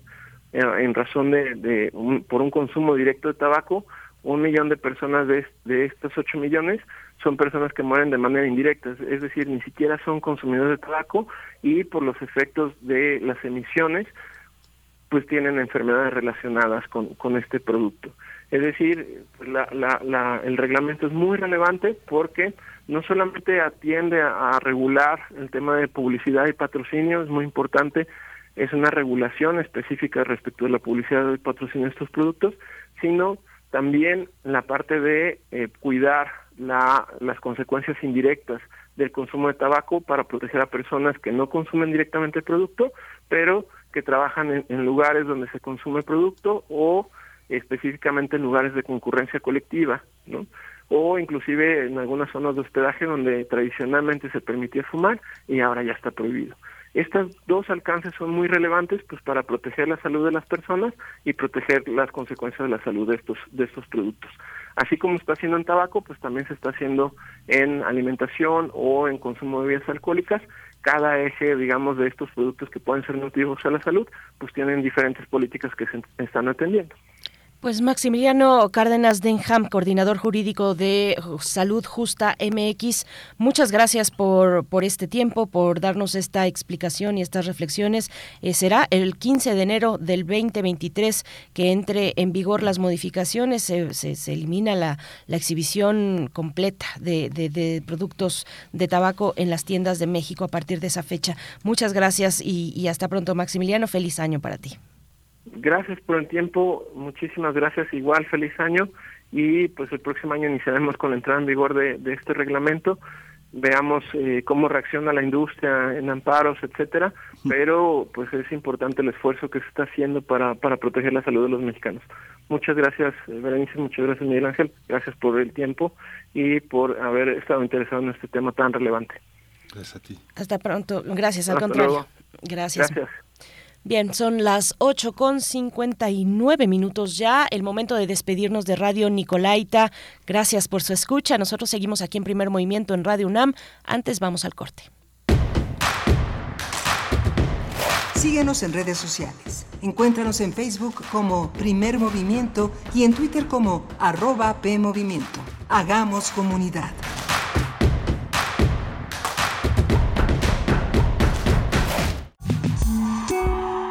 eh, en razón de, de un- por un consumo directo de tabaco, un millón de personas de, de estos 8 millones son personas que mueren de manera indirecta, es decir, ni siquiera son consumidores de tabaco y por los efectos de las emisiones pues tienen enfermedades relacionadas con, con este producto. Es decir, la, la, el reglamento es muy relevante porque no solamente atiende a, regular el tema de publicidad y patrocinio, es muy importante, es una regulación específica respecto de la publicidad y patrocinio de estos productos, sino también la parte de eh, cuidar la, las consecuencias indirectas del consumo de tabaco para proteger a personas que no consumen directamente el producto, pero que trabajan en, en lugares donde se consume producto o específicamente en lugares de concurrencia colectiva, ¿no? O inclusive en algunas zonas de hospedaje donde tradicionalmente se permitía fumar y ahora ya está prohibido. Estos dos alcances son muy relevantes pues para proteger la salud de las personas y proteger las consecuencias de la salud de estos de estos productos. Así como está haciendo en tabaco, pues también se está haciendo en alimentación o en consumo de bebidas alcohólicas. Cada eje, digamos, de estos productos que pueden ser nocivos a la salud, pues tienen diferentes políticas que se están atendiendo. Pues Maximiliano Cárdenas Denham, coordinador jurídico de Salud Justa MX, muchas gracias por, por este tiempo, por darnos esta explicación y estas reflexiones. Eh, será el 15 de enero del 2023 que entre en vigor las modificaciones, se, se- elimina la, exhibición completa de, productos de tabaco en las tiendas de México a partir de esa fecha. Muchas gracias y hasta pronto, Maximiliano. Feliz año para ti. Gracias por el tiempo, muchísimas gracias, igual feliz año y pues el próximo año iniciaremos con la entrada en vigor de, de este reglamento, veamos eh, cómo reacciona la industria en amparos, etcétera, pero pues es importante el esfuerzo que se está haciendo para, para proteger la salud de los mexicanos. Muchas gracias, Berenice, muchas gracias, Miguel Ángel. Gracias por el tiempo y por haber estado interesado en este tema tan relevante. Gracias a ti. Hasta pronto. Gracias, al Hasta contrario. luego. Gracias. Gracias. Bien, son las 8 con 59 minutos ya, el momento de despedirnos de Radio Nicolaita. Gracias por su escucha. Nosotros seguimos aquí en Primer Movimiento en Radio UNAM. Antes vamos al corte. Síguenos en redes sociales. Encuéntranos en Facebook como Primer Movimiento y en Twitter como arroba PMovimiento. Hagamos comunidad.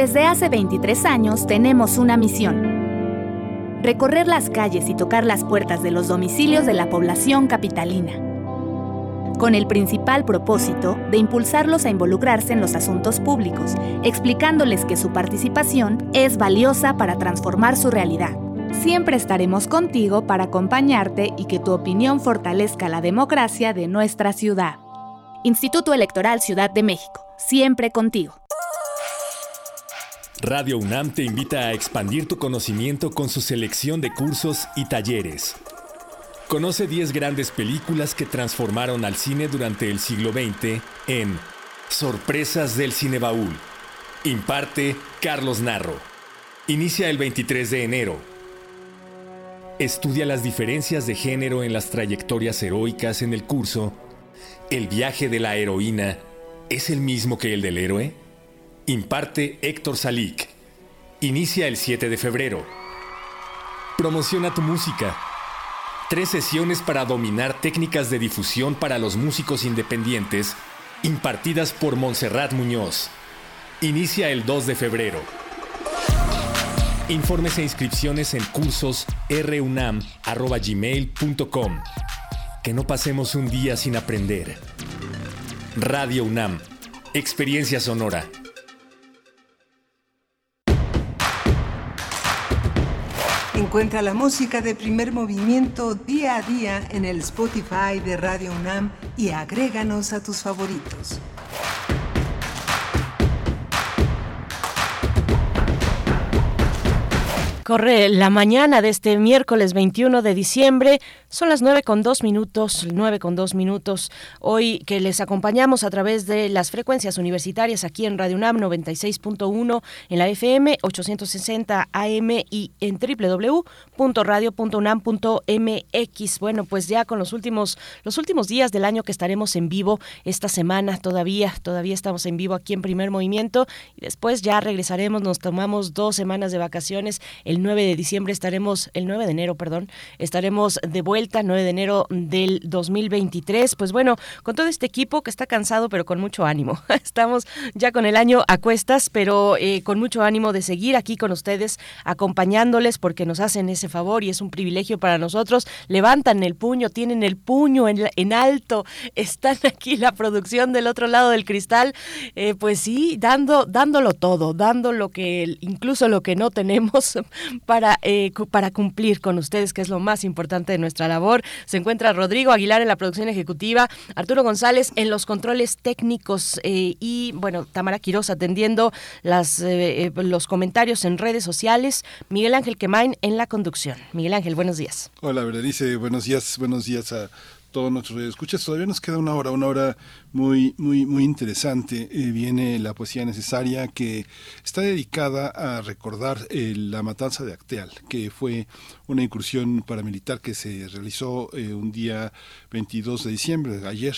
Desde hace 23 años tenemos una misión. Recorrer las calles y tocar las puertas de los domicilios de la población capitalina. Con el principal propósito de impulsarlos a involucrarse en los asuntos públicos, explicándoles que su participación es valiosa para transformar su realidad. Siempre estaremos contigo para acompañarte y que tu opinión fortalezca la democracia de nuestra ciudad. Instituto Electoral Ciudad de México, siempre contigo. Radio UNAM te invita a expandir tu conocimiento con su selección de cursos y talleres. Conoce 10 grandes películas que transformaron al cine durante el siglo XX en Sorpresas del Cinebaúl. Imparte Carlos Narro. Inicia el 23 de enero. Estudia las diferencias de género en las trayectorias heroicas en el curso ¿El viaje de la heroína es el mismo que el del héroe? Imparte Héctor Salik. Inicia el 7 de febrero. Promociona tu música. Tres sesiones para dominar técnicas de difusión para los músicos independientes, impartidas por Montserrat Muñoz. Inicia el 2 de febrero. Informes e inscripciones en cursos runam.gmail.com. Que no pasemos un día sin aprender. Radio UNAM. Experiencia sonora. Encuentra la música de primer movimiento día a día en el Spotify de Radio UNAM y agréganos a tus favoritos. Corre la mañana de este miércoles 21 de diciembre. Son las 9 con 2 minutos, 9 con 2 minutos. Hoy que les acompañamos a través de las frecuencias universitarias aquí en Radio UNAM 96.1 en la FM 860 AM y en www.radio.unam.mx. Bueno, pues ya con los últimos los últimos días del año que estaremos en vivo esta semana todavía, todavía estamos en vivo aquí en Primer Movimiento y después ya regresaremos, nos tomamos dos semanas de vacaciones. El 9 de diciembre estaremos, el 9 de enero, perdón, estaremos de vuelta, 9 de enero del 2023. Pues bueno, con todo este equipo que está cansado, pero con mucho ánimo. <laughs> Estamos ya con el año a cuestas, pero eh, con mucho ánimo de seguir aquí con ustedes, acompañándoles, porque nos hacen ese favor y es un privilegio para nosotros. Levantan el puño, tienen el puño en, alto, <laughs> están aquí la producción del otro lado del cristal, eh, pues sí, dando, dándolo todo, dando lo que, incluso lo que no tenemos <laughs> para, eh, para cumplir con ustedes, que es lo más importante de nuestra labor. Se encuentra Rodrigo Aguilar en la producción ejecutiva, Arturo González en los controles técnicos eh, y, bueno, Tamara Quiroz atendiendo las, eh, eh, los comentarios en redes sociales, Miguel Ángel Quemain en la conducción. Miguel Ángel, buenos días. Hola, Berenice, buenos días, buenos días a todos nuestros escuchas. Todavía nos queda una hora, una hora muy, muy, muy interesante. Eh, viene la poesía necesaria que está dedicada a recordar eh, la matanza de Acteal, que fue una incursión paramilitar que se realizó eh, un día 22 de diciembre, ayer,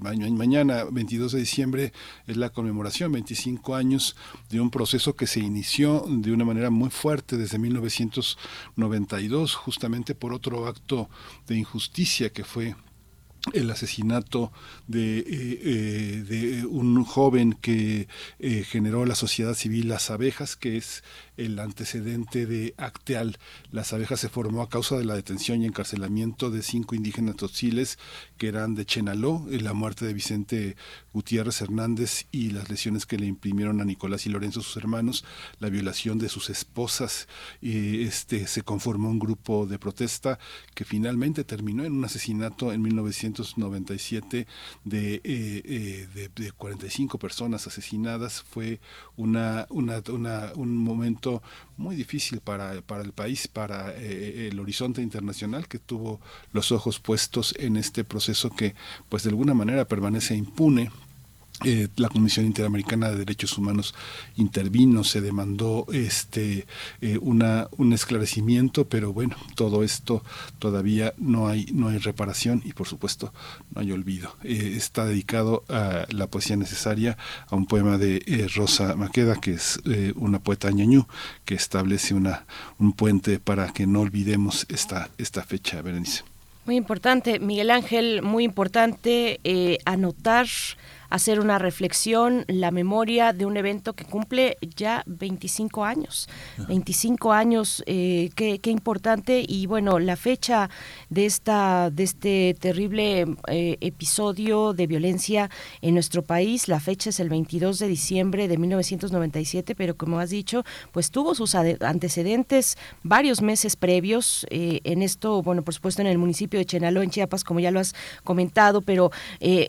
mañana 22 de diciembre es la conmemoración, 25 años de un proceso que se inició de una manera muy fuerte desde 1992, justamente por otro acto de injusticia que fue el asesinato de, eh, eh, de, un joven que eh, generó la sociedad civil Las Abejas, que es el antecedente de Acteal. Las Abejas se formó a causa de la detención y encarcelamiento de cinco indígenas totziles que eran de Chenaló, la muerte de Vicente Gutiérrez Hernández y las lesiones que le imprimieron a Nicolás y Lorenzo, sus hermanos, la violación de sus esposas. Y este, se conformó un grupo de protesta que finalmente terminó en un asesinato en 1997 de, eh, eh, de, de 45 personas asesinadas. Fue una, una, una, un momento muy difícil para, para el país, para eh, el horizonte internacional que tuvo los ojos puestos en este proceso que pues de alguna manera permanece impune eh, la Comisión Interamericana de Derechos Humanos intervino, se demandó este eh, un esclarecimiento, pero bueno, todo esto todavía no hay no hay reparación y por supuesto no hay olvido. Eh, está dedicado a la poesía necesaria a un poema de Rosa Maqueda, que es una poeta ñañú, que establece una un puente para que no olvidemos esta esta fecha, Berenice. Muy importante, Miguel Ángel, muy importante anotar hacer una reflexión, la memoria de un evento que cumple ya 25 años. 25 años, eh, qué, qué, importante. Y bueno, la fecha de, esta, de este terrible eh, episodio de violencia en nuestro país, la fecha es el 22 de diciembre de 1997, pero como has dicho, pues tuvo sus antecedentes varios meses previos. Eh, en esto, bueno, por supuesto en el municipio de Chenaló, en Chiapas, como ya lo has comentado, pero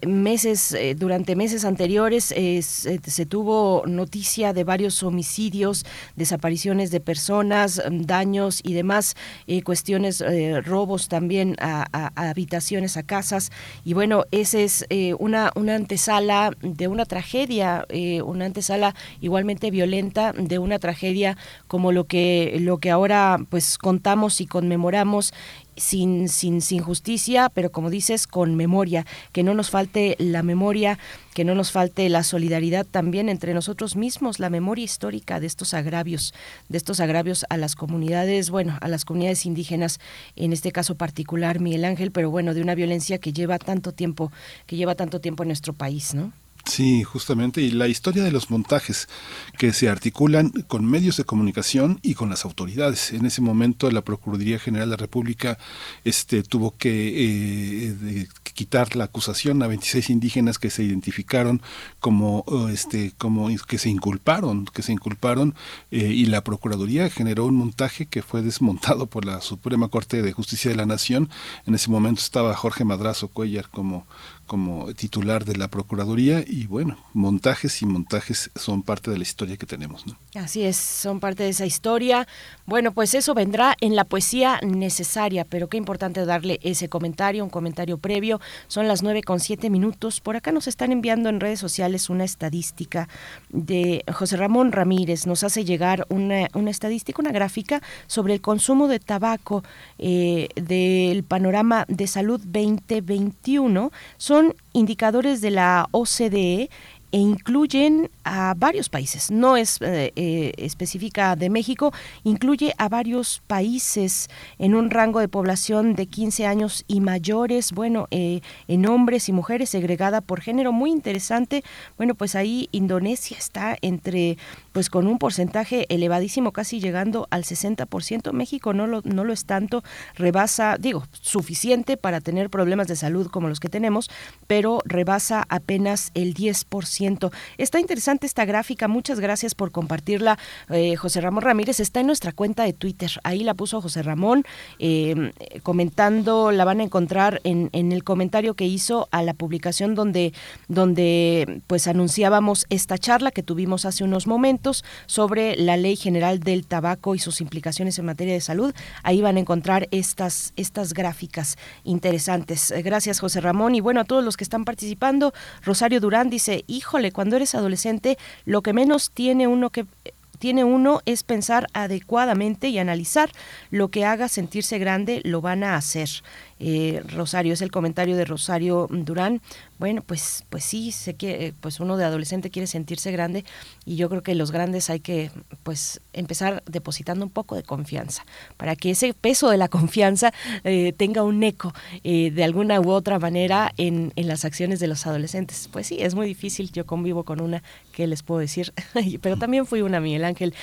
meses durante meses anteriores eh, se, tuvo noticia de varios homicidios, desapariciones de personas, daños y demás eh, cuestiones, eh, robos también a, habitaciones, a casas. Y bueno, esa es una, una antesala de una tragedia, una antesala igualmente violenta de una tragedia como lo que, lo que ahora pues contamos y conmemoramos sin, sin, sin justicia, pero como dices, con memoria, que no nos falte la memoria, que no nos falte la solidaridad también entre nosotros mismos, la memoria histórica de estos agravios, de estos agravios a las comunidades, bueno, a las comunidades indígenas, en este caso particular, Miguel Ángel, pero bueno, de una violencia que lleva tanto tiempo, que lleva tanto tiempo en nuestro país, ¿no? Sí, justamente, y la historia de los montajes que se articulan con medios de comunicación y con las autoridades. En ese momento la Procuraduría General de la República este, tuvo que eh, quitar la acusación a 26 indígenas que se identificaron como, este, como que se inculparon, que se inculparon, eh, y la Procuraduría generó un montaje que fue desmontado por la Suprema Corte de Justicia de la Nación. En ese momento estaba Jorge Madrazo Cuellar como como titular de la Procuraduría y bueno, montajes y montajes son parte de la historia que tenemos. Así es, son parte de esa historia. Bueno, pues eso vendrá en la poesía necesaria, pero qué importante darle ese comentario, un comentario previo. Son las nueve con siete minutos. Por acá nos están enviando en redes sociales una estadística de José Ramón Ramírez. Nos hace llegar una, una estadística, una gráfica sobre el consumo de tabaco eh, del panorama de salud 2021. Son indicadores de la OCDE e incluyen a varios países, no es eh, eh, específica de México, incluye a varios países en un rango de población de 15 años y mayores, bueno, eh, en hombres y mujeres segregada por género, muy interesante. Bueno, pues ahí Indonesia está entre, pues con un porcentaje elevadísimo, casi llegando al 60%. México no lo, no lo es tanto, rebasa, digo, suficiente para tener problemas de salud como los que tenemos, pero rebasa apenas el 10% 30%. Está interesante esta gráfica, muchas gracias por compartirla, eh, José Ramón Ramírez. Está en nuestra cuenta de Twitter, ahí la puso José Ramón, eh, comentando, la van a encontrar en, en, el comentario que hizo a la publicación donde, donde pues anunciábamos esta charla que tuvimos hace unos momentos sobre la Ley General del Tabaco y sus implicaciones en materia de salud. Ahí van a encontrar estas, estas gráficas interesantes. Eh, gracias, José Ramón. Y bueno, a todos los que están participando, Rosario Durán dice, híjole, cuando eres adolescente, lo que menos tiene uno que tiene uno es pensar adecuadamente y analizar lo que haga sentirse grande, lo van a hacer. Eh, Rosario, es el comentario de Rosario Durán. Bueno, pues, pues sí, sé que eh, pues uno de adolescente quiere sentirse grande y yo creo que los grandes hay que pues empezar depositando un poco de confianza para que ese peso de la confianza eh, tenga un eco de alguna u otra manera en, en las acciones de los adolescentes. Pues sí, es muy difícil, yo convivo con una, que les puedo decir? <laughs> Pero también fui una, Miguel Ángel.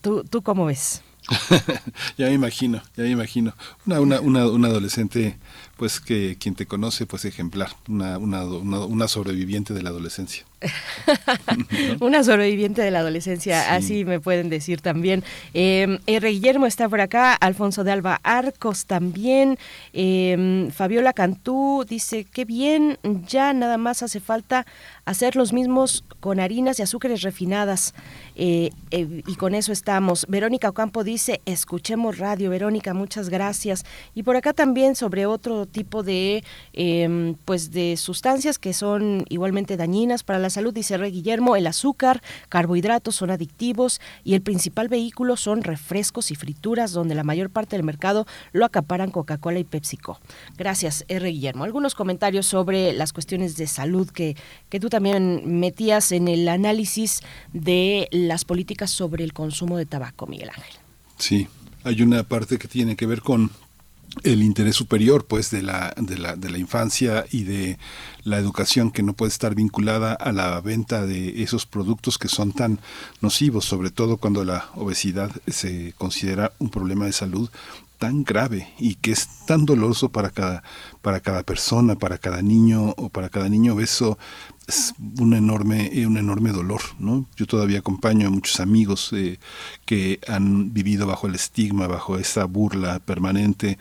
¿tú, ¿Tú cómo ves? <laughs> ya me imagino, ya me imagino. Una, una, una, una, adolescente, pues que quien te conoce, pues ejemplar, una, una, una sobreviviente de la adolescencia. <laughs> Una sobreviviente de la adolescencia, así me pueden decir también. Eh, R. Guillermo está por acá, Alfonso de Alba Arcos también, eh, Fabiola Cantú dice, qué bien, ya nada más hace falta hacer los mismos con harinas y azúcares refinadas. Eh, eh, y con eso estamos. Verónica Ocampo dice, escuchemos radio. Verónica, muchas gracias. Y por acá también sobre otro tipo de, eh, pues de sustancias que son igualmente dañinas para la salud, dice Rey Guillermo, el azúcar, carbohidratos son adictivos y el principal vehículo son refrescos y frituras, donde la mayor parte del mercado lo acaparan Coca-Cola y PepsiCo. Gracias, R. Guillermo. Algunos comentarios sobre las cuestiones de salud que, que tú también metías en el análisis de las políticas sobre el consumo de tabaco, Miguel Ángel. Sí, hay una parte que tiene que ver con el interés superior pues de la, de la de la infancia y de la educación que no puede estar vinculada a la venta de esos productos que son tan nocivos sobre todo cuando la obesidad se considera un problema de salud tan grave y que es tan doloroso para cada para cada persona para cada niño o para cada niño obeso es un enorme, un enorme dolor, ¿no? Yo todavía acompaño a muchos amigos eh, que han vivido bajo el estigma, bajo esa burla permanente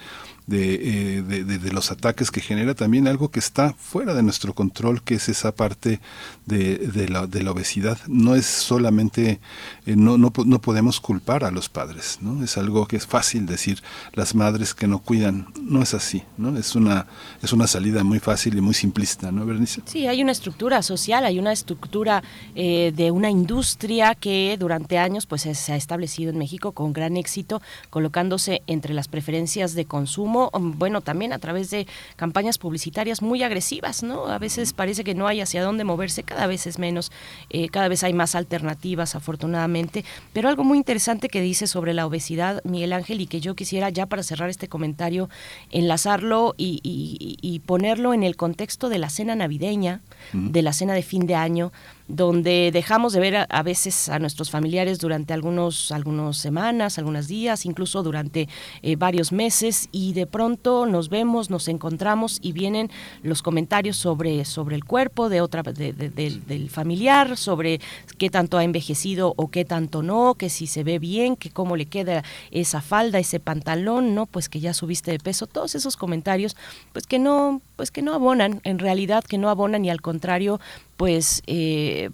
eh, de, de, los ataques que genera también algo que está fuera de nuestro control, que es esa parte de, la, de la, obesidad. No es solamente, eh, no, no, no, podemos culpar a los padres, ¿no? Es algo que es fácil decir, las madres que no cuidan, no es así, ¿no? Es una, es una salida muy fácil y muy simplista, ¿no, Bernice? Sí, hay una estructura social, hay una estructura eh, de una industria que durante años pues se ha establecido en México con gran éxito, colocándose entre las preferencias de consumo Um, bueno, también a través de campañas publicitarias muy agresivas, ¿no? A veces parece que no hay hacia dónde moverse, cada vez es menos, eh, cada vez hay más alternativas, afortunadamente. Pero algo muy interesante que dice sobre la obesidad, Miguel Ángel, y que yo quisiera ya para cerrar este comentario, enlazarlo y, ponerlo en el contexto de la cena navideña, de la cena de fin de año, donde dejamos de ver a, veces a nuestros familiares durante algunos algunas semanas, algunos días, incluso durante eh, varios meses y de pronto nos vemos, nos encontramos y vienen los comentarios sobre sobre el cuerpo de otra del familiar, sobre qué tanto ha envejecido o qué tanto no, que si se ve bien, que cómo le queda esa falda, ese pantalón, no, pues que ya subiste de peso, todos esos comentarios, pues que no pues que no abonan, en realidad que no abonan y al contrario pues eh,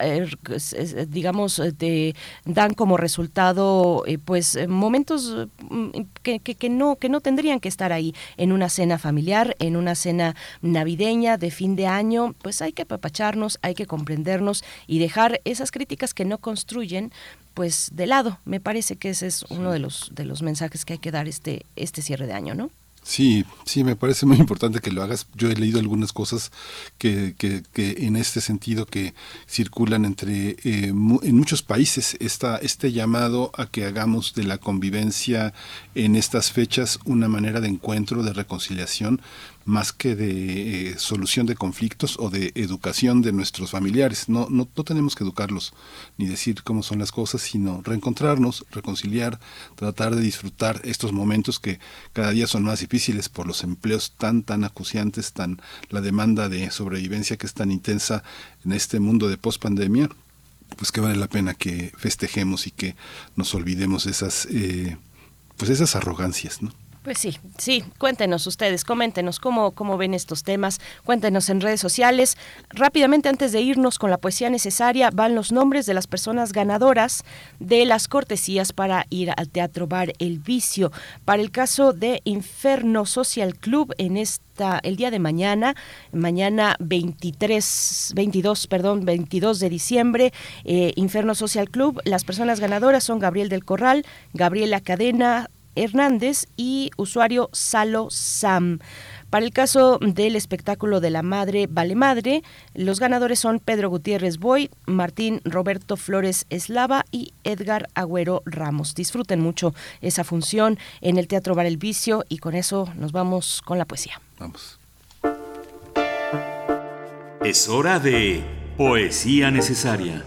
er, digamos te dan como resultado eh, pues momentos mm, que, que, no que no tendrían que estar ahí. En una cena familiar en una cena navideña de fin de año pues hay que apapacharnos hay que comprendernos y dejar esas críticas que no construyen pues de lado. Me parece que ese es uno de los de los mensajes que hay que dar este este cierre de año no Sí, sí, me parece muy importante que lo hagas. Yo he leído algunas cosas que, que, que en este sentido que circulan entre eh, en muchos países está este llamado a que hagamos de la convivencia en estas fechas una manera de encuentro, de reconciliación más que de eh, solución de conflictos o de educación de nuestros familiares. No, no, no tenemos que educarlos ni decir cómo son las cosas, sino reencontrarnos, reconciliar, tratar de disfrutar estos momentos que cada día son más difíciles por los empleos tan, tan acuciantes, tan la demanda de sobrevivencia que es tan intensa en este mundo de pospandemia pues que vale la pena que festejemos y que nos olvidemos de esas eh, pues esas arrogancias, ¿no? Pues sí, sí, cuéntenos ustedes, coméntenos cómo, cómo ven estos temas, cuéntenos en redes sociales. Rápidamente, antes de irnos con la poesía necesaria, van los nombres de las personas ganadoras de las cortesías para ir al Teatro Bar El Vicio. Para el caso de Inferno Social Club, en esta el día de mañana, mañana 23, 22, perdón, 22 de diciembre, eh, Inferno Social Club. Las personas ganadoras son Gabriel del Corral, Gabriela Cadena, Hernández y usuario Salo Sam. Para el caso del espectáculo de la Madre Vale Madre, los ganadores son Pedro Gutiérrez Boy, Martín Roberto Flores Eslava y Edgar Agüero Ramos. Disfruten mucho esa función en el Teatro Bar El Vicio y con eso nos vamos con la poesía. Vamos. Es hora de Poesía Necesaria.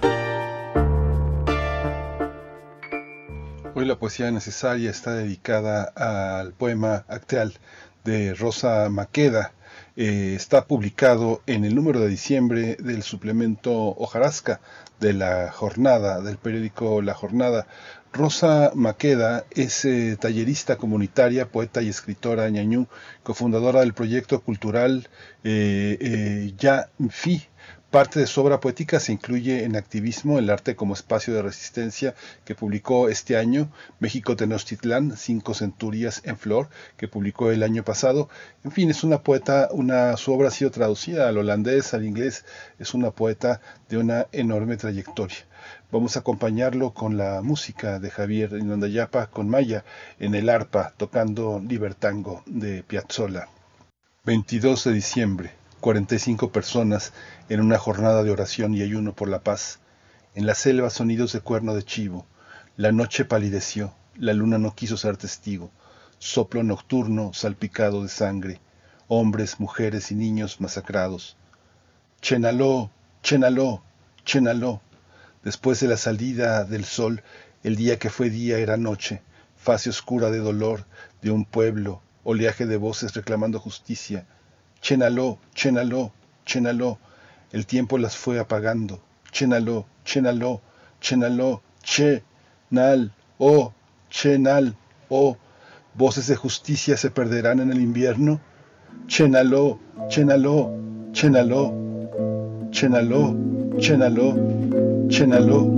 Hoy la poesía necesaria está dedicada al poema Acteal de Rosa Maqueda. Eh, está publicado en el número de diciembre del suplemento Hojarasca de la jornada, del periódico La Jornada. Rosa Maqueda es eh, tallerista comunitaria, poeta y escritora ñañú, cofundadora del proyecto cultural eh, eh, Parte de su obra poética se incluye en Activismo, el arte como espacio de resistencia, que publicó este año, México Tenochtitlán, Cinco Centurias en Flor, que publicó el año pasado. En fin, es una poeta, una, su obra ha sido traducida al holandés, al inglés, es una poeta de una enorme trayectoria. Vamos a acompañarlo con la música de Javier Inandayapa con Maya en el arpa, tocando Libertango de Piazzolla. 22 de diciembre. 45 personas en una jornada de oración y ayuno por la paz. En la selva sonidos de cuerno de chivo. La noche palideció, la luna no quiso ser testigo. Soplo nocturno salpicado de sangre. Hombres, mujeres y niños masacrados. Chenaló, Chenaló, Chenaló. Después de la salida del sol, el día que fue día era noche, fase oscura de dolor de un pueblo, oleaje de voces reclamando justicia, Chénalo, chénalo, chénalo. El tiempo las fue apagando. Chénalo, chénalo, chénalo, chenal, oh, chenal, oh. Voces de justicia se perderán en el invierno. Chénalo, chénalo, chénalo, chénalo, chénalo, chénalo.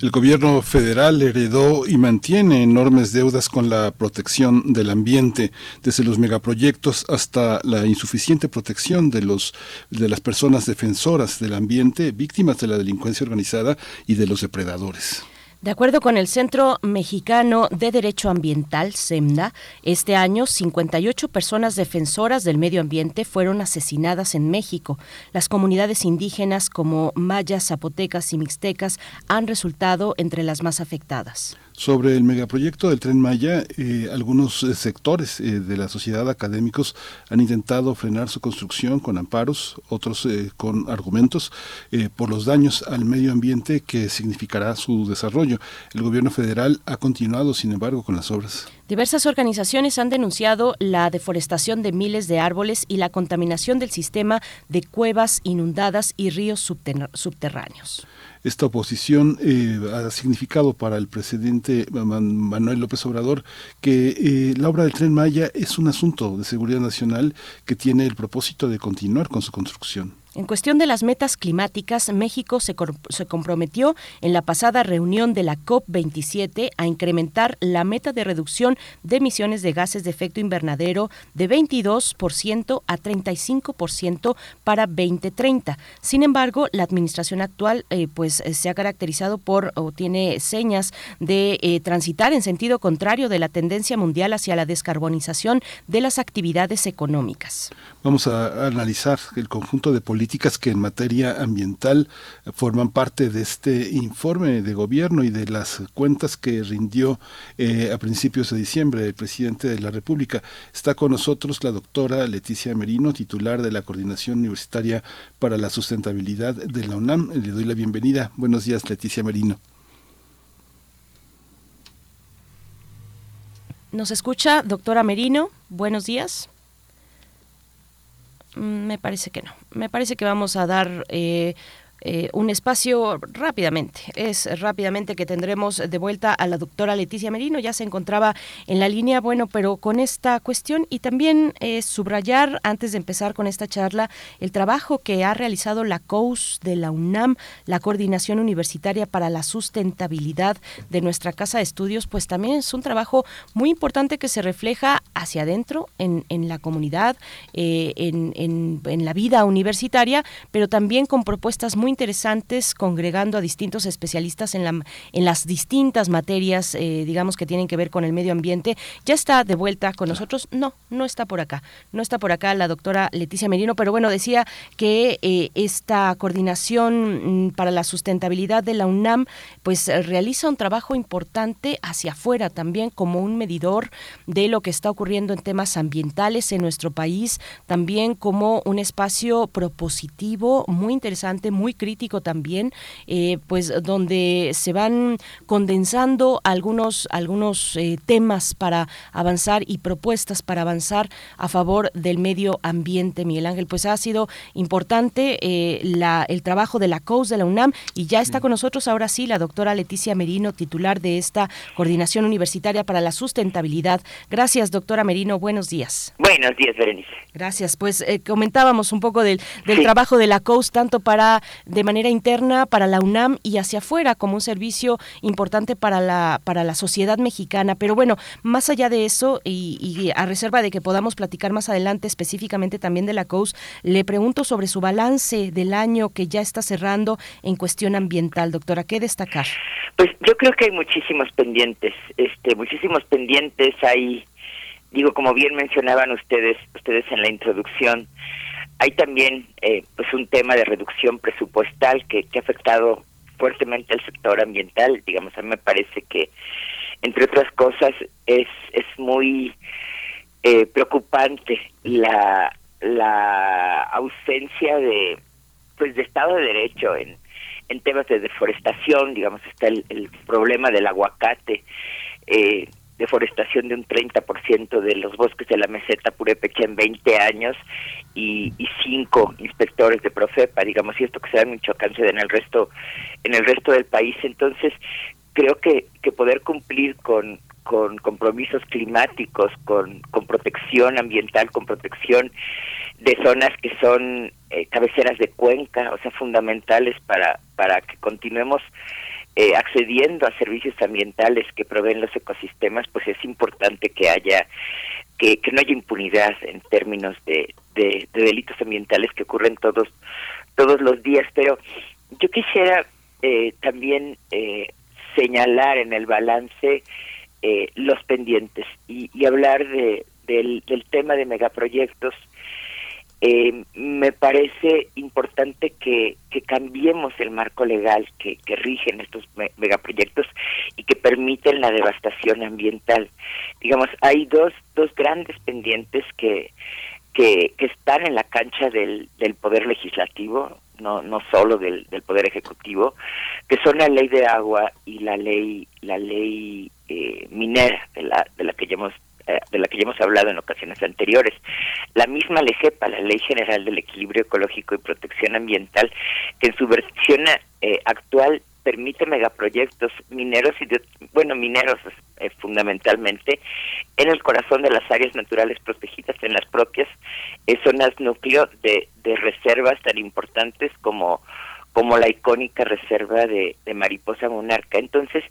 El gobierno federal heredó y mantiene enormes deudas con la protección del ambiente, desde los megaproyectos hasta la insuficiente protección de los de las personas defensoras del ambiente, víctimas de la delincuencia organizada y de los depredadores. De acuerdo con el Centro Mexicano de Derecho Ambiental, SEMDA, este año 58 personas defensoras del medio ambiente fueron asesinadas en México. Las comunidades indígenas como mayas, zapotecas y mixtecas han resultado entre las más afectadas. Sobre el megaproyecto del tren Maya, eh, algunos eh, sectores eh, de la sociedad académicos han intentado frenar su construcción con amparos, otros eh, con argumentos eh, por los daños al medio ambiente que significará su desarrollo. El gobierno federal ha continuado, sin embargo, con las obras. Diversas organizaciones han denunciado la deforestación de miles de árboles y la contaminación del sistema de cuevas inundadas y ríos subter- subterráneos. Esta oposición eh, ha significado para el presidente Man- Manuel López Obrador que eh, la obra del tren Maya es un asunto de seguridad nacional que tiene el propósito de continuar con su construcción. En cuestión de las metas climáticas, México se, se comprometió en la pasada reunión de la COP27 a incrementar la meta de reducción de emisiones de gases de efecto invernadero de 22% a 35% para 2030. Sin embargo, la administración actual eh, pues eh, se ha caracterizado por o tiene señas de eh, transitar en sentido contrario de la tendencia mundial hacia la descarbonización de las actividades económicas. Vamos a analizar el conjunto de políticas que en materia ambiental forman parte de este informe de gobierno y de las cuentas que rindió eh, a principios de diciembre el presidente de la República. Está con nosotros la doctora Leticia Merino, titular de la Coordinación Universitaria para la Sustentabilidad de la UNAM. Le doy la bienvenida. Buenos días, Leticia Merino. ¿Nos escucha, doctora Merino? Buenos días. Mm, Me parece que no. Me parece que vamos a dar eh, eh, un espacio rápidamente. Es rápidamente que tendremos de vuelta a la doctora Leticia Merino. Ya se encontraba en la línea, bueno, pero con esta cuestión y también eh, subrayar, antes de empezar con esta charla, el trabajo que ha realizado la COUS de la UNAM, la Coordinación Universitaria para la Sustentabilidad de nuestra Casa de Estudios, pues también es un trabajo muy importante que se refleja hacia adentro en, en la comunidad, eh, en, en- en la vida universitaria, pero también con propuestas muy interesantes, congregando a distintos especialistas en, la, en las distintas materias, eh, digamos, que tienen que ver con el medio ambiente. Ya está de vuelta con nosotros. No, no está por acá. No está por acá la doctora Leticia Merino, pero bueno, decía que eh, esta coordinación mm, para la sustentabilidad de la UNAM, pues eh, realiza un trabajo importante hacia afuera también como un medidor de lo que está ocurriendo en temas ambientales en nuestro país, también como un espacio propositivo muy interesante, muy crítico también, eh, pues donde se van condensando algunos, algunos eh, temas para avanzar y propuestas para avanzar a favor del medio ambiente, Miguel Ángel. Pues ha sido importante eh, la, el trabajo de la COUS de la UNAM y ya está con nosotros ahora sí la doctora Leticia Merino, titular de esta Coordinación Universitaria para la Sustentabilidad. Gracias, doctora Merino. Buenos días. Buenos días, Berenice. Gracias. Pues eh, comentábamos un poco del, del Sí. trabajo de la COUS, tanto para de manera interna para la UNAM y hacia afuera como un servicio importante para la para la sociedad mexicana. Pero bueno, más allá de eso y, a reserva de que podamos platicar más adelante específicamente también de la COUS, le pregunto sobre su balance del año que ya está cerrando en cuestión ambiental, doctora. ¿Qué destacar? Pues yo creo que hay muchísimos pendientes, este, muchísimos pendientes. Hay, digo, como bien mencionaban ustedes, ustedes en la introducción, hay también, eh, pues, un tema de reducción presupuestal que, ha afectado fuertemente al sector ambiental. Digamos, a mí me parece que, entre otras cosas, es es muy eh, preocupante la la ausencia de pues de Estado de Derecho en en temas de deforestación, digamos, está el, el problema del aguacate. Eh, deforestación de un 30% de los bosques de la meseta purépecha en 20 años y, y cinco inspectores de Profepa, digamos, y esto que se da se da en el resto, en el resto del país. Entonces, creo que, que poder cumplir con, con compromisos climáticos, con, con protección ambiental, con protección de zonas que son eh, cabeceras de cuenca, o sea, fundamentales para, para que continuemos eh, accediendo a servicios ambientales que proveen los ecosistemas, pues es importante que haya que, que no haya impunidad en términos de, de, de delitos ambientales que ocurren todos todos los días. Pero yo quisiera eh, también eh, señalar en el balance eh, los pendientes y, y hablar de, del, del tema de megaproyectos eh, me parece importante que, cambiemos el marco legal que, que rigen estos me- megaproyectos y que permiten la devastación ambiental. Digamos, hay dos, dos grandes pendientes que, que, que están en la cancha del, del poder legislativo, no, no solo del, del poder ejecutivo, que son la ley de agua y la ley, la ley eh, minera de la, de la que ya hemos de la que ya hemos hablado en ocasiones anteriores. La misma LEGEPA, la Ley General del Equilibrio Ecológico y Protección Ambiental, que en su versión eh, actual permite megaproyectos mineros y de, bueno mineros eh, fundamentalmente en el corazón de las áreas naturales protegidas en las propias eh, zonas núcleo de, de reservas tan importantes como como la icónica reserva de, de mariposa monarca entonces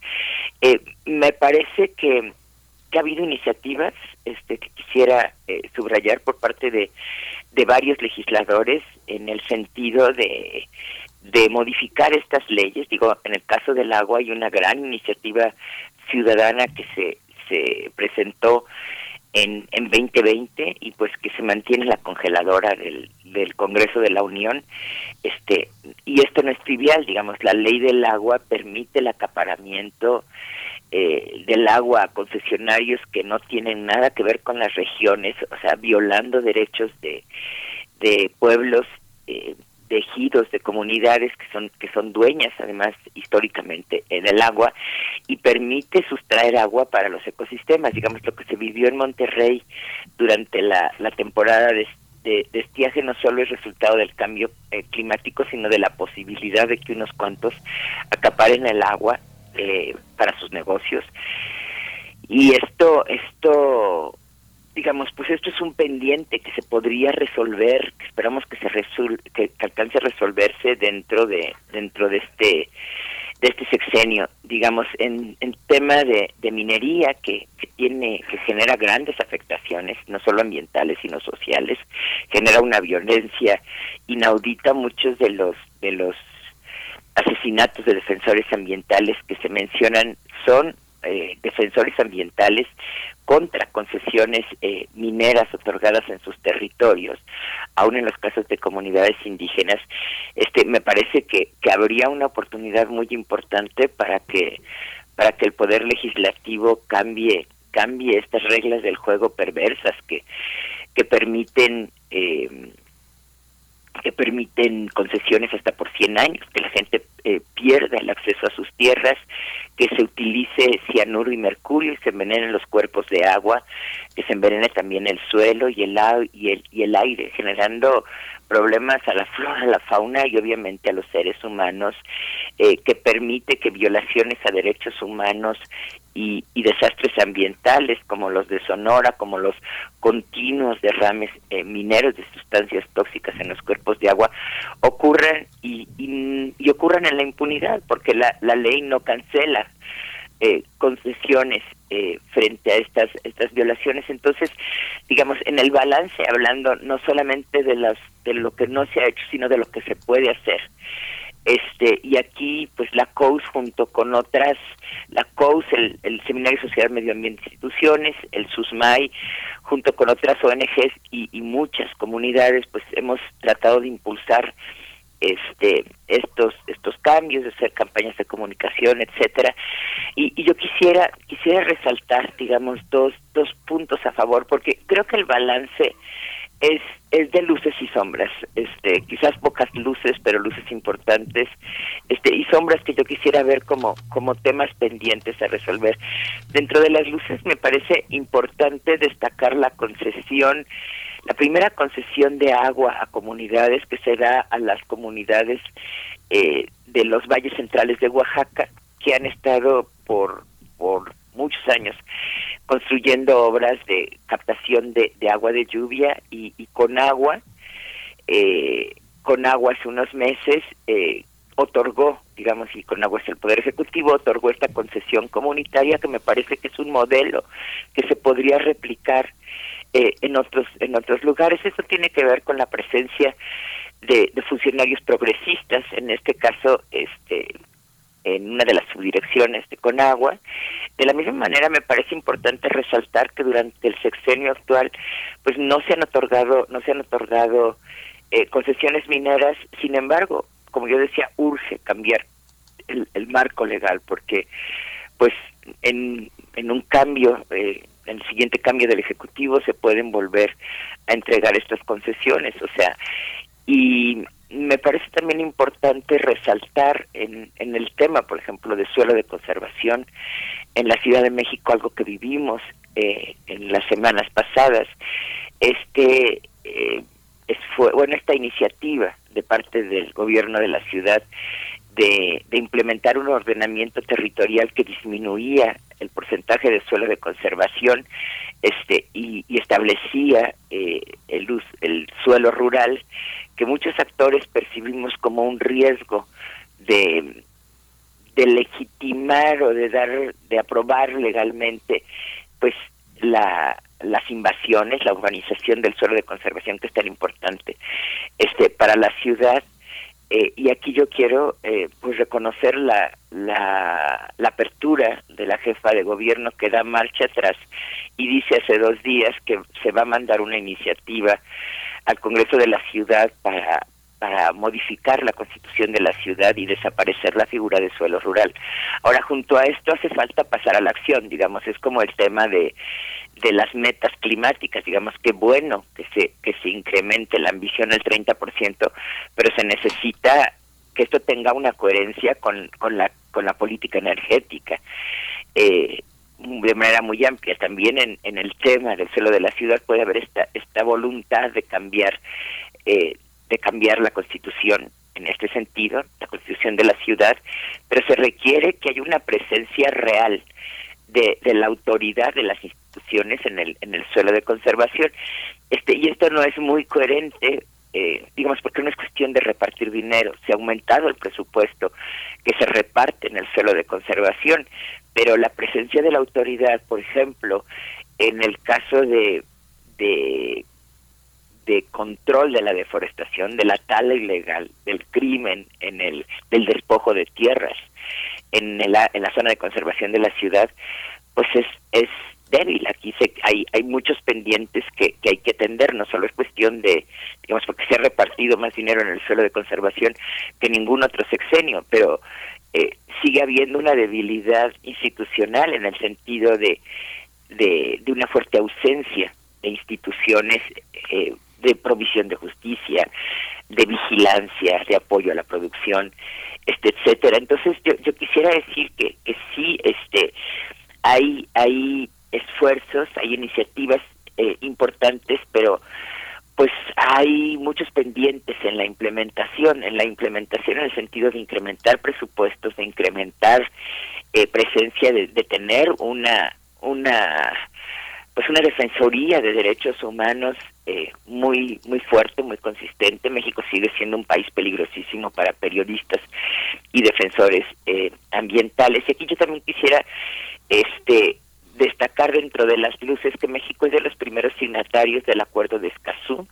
eh, me parece que que ha habido iniciativas este que quisiera eh, subrayar por parte de, de varios legisladores en el sentido de de modificar estas leyes. Digo en el caso del agua hay una gran iniciativa ciudadana que se se presentó en, en 2020 y pues que se mantiene en la congeladora del, del Congreso de la Unión. Este y esto no es trivial digamos la ley del agua permite el acaparamiento eh, del agua a concesionarios que no tienen nada que ver con las regiones, o sea, violando derechos de, de pueblos, eh, de ejidos, de comunidades que son que son dueñas, además históricamente en el agua y permite sustraer agua para los ecosistemas. Digamos lo que se vivió en Monterrey durante la, la temporada de, de, de estiaje no solo es resultado del cambio eh, climático, sino de la posibilidad de que unos cuantos acaparen el agua eh, para sus negocios. Y esto esto digamos pues esto es un pendiente que se podría resolver que esperamos que se resol que, alcance a resolverse dentro de dentro de este de este sexenio. Digamos en, en tema de, de minería que, que tiene que genera grandes afectaciones no solo ambientales sino sociales genera una violencia inaudita muchos de los de los asesinatos de defensores ambientales que se mencionan son eh, defensores ambientales contra concesiones eh, mineras otorgadas en sus territorios, aún en los casos de comunidades indígenas, este me parece que, que habría una oportunidad muy importante para que para que el poder legislativo cambie cambie estas reglas del juego perversas que que permiten eh, que permiten concesiones hasta por 100 años, que la gente eh, pierda el acceso a sus tierras, que se utilice cianuro y mercurio y se envenenen los cuerpos de agua, que se envenene también el suelo y el, y el, y el aire, generando problemas a la flora, a la fauna y obviamente a los seres humanos, eh, que permite que violaciones a derechos humanos y, y desastres ambientales como los de Sonora, como los continuos derrames eh, mineros de sustancias tóxicas en los cuerpos de agua, ocurran y, y, ocurran en la impunidad, porque la, la ley no cancela eh, concesiones eh, frente a estas estas violaciones. Entonces digamos en el balance hablando no solamente de las de lo que no se ha hecho sino de lo que se puede hacer. Este y aquí pues la COUS junto con otras la COUS el, el Seminario Sociedad Medio Ambiente e Instituciones el SUSMAI junto con otras ONGs y, y muchas comunidades pues hemos tratado de impulsar este estos estos cambios de hacer campañas de comunicación etcétera. Y, y yo quisiera quisiera resaltar digamos dos dos puntos a favor porque creo que el balance es es de luces y sombras, este, quizás pocas luces, pero luces importantes, este, y sombras que yo quisiera ver como, como temas pendientes a resolver. Dentro de las luces me parece importante destacar la concesión, la primera concesión de agua a comunidades que se da a las comunidades eh, de los valles centrales de Oaxaca, que han estado por, por muchos años construyendo obras de captación de, agua de lluvia y, con agua, eh, con agua hace unos meses eh, otorgó, digamos, y con agua es el Poder Ejecutivo, otorgó esta concesión comunitaria que me parece que es un modelo que se podría replicar eh, en otros en otros lugares. Eso tiene que ver con la presencia de, de funcionarios progresistas, en este caso, este en una de las subdirecciones de Conagua. De la misma manera me parece importante resaltar que durante el sexenio actual pues no se han otorgado no se han otorgado eh, concesiones mineras, sin embargo, como yo decía, urge cambiar el, marco legal porque pues en, en un cambio eh, en el siguiente cambio del ejecutivo se pueden volver a entregar estas concesiones, o sea, y me parece también importante resaltar en, en el tema, por ejemplo, de suelo de conservación en la Ciudad de México, algo que vivimos eh, en las semanas pasadas, este eh, es, fue bueno esta iniciativa de parte del gobierno de la ciudad de, implementar un ordenamiento territorial que disminuía el porcentaje de suelo de conservación este y, y establecía eh, el, el suelo rural que muchos actores percibimos como un riesgo de, de legitimar o de dar de aprobar legalmente pues la las invasiones, la urbanización del suelo de conservación que es tan importante este para la ciudad eh, y aquí yo quiero eh, pues reconocer la, la, la apertura de la jefa de gobierno que da marcha atrás y dice hace dos días que se va a mandar una iniciativa al Congreso de la Ciudad para, para modificar la constitución de la ciudad y desaparecer la figura de suelo rural. Ahora, junto a esto hace falta pasar a la acción, digamos, es como el tema de, de las metas climáticas, digamos, que bueno que se, que se incremente la ambición al 30%, pero se necesita que esto tenga una coherencia con, con, la, con la política energética. Eh, de manera muy amplia. También en, en el tema del suelo de la ciudad puede haber esta, esta voluntad de cambiar, eh, de cambiar la constitución en este sentido, la constitución de la ciudad, pero se requiere que haya una presencia real de, de la autoridad de las instituciones en el, en el suelo de conservación. Este, y esto no es muy coherente eh, digamos, porque no es cuestión de repartir dinero, se ha aumentado el presupuesto que se reparte en el suelo de conservación, pero la presencia de la autoridad, por ejemplo, en el caso de, de, control de la deforestación, de la tala ilegal, del crimen, en el, del despojo de tierras, en, el, en la zona de conservación de la ciudad, pues es, es débil. Aquí se, hay, hay muchos pendientes que, que hay que atender, no solo es cuestión de, digamos, porque se ha repartido más dinero en el suelo de conservación que ningún otro sexenio, pero eh, sigue habiendo una debilidad institucional en el sentido de, de, una fuerte ausencia de instituciones eh, de provisión de justicia, de vigilancia, de apoyo a la producción, este, etcétera. Entonces yo, yo quisiera decir que, que sí, este, hay, hay esfuerzos, hay iniciativas eh, importantes, pero pues hay muchos pendientes en la implementación, en la implementación en el sentido de incrementar presupuestos, de incrementar eh, presencia, de, tener una una pues una defensoría de derechos humanos eh, muy muy fuerte, muy consistente. México sigue siendo un país peligrosísimo para periodistas y defensores eh, ambientales. Y aquí yo también quisiera este destacar dentro de las luces que México es de los primeros signatarios del Acuerdo de Escazú,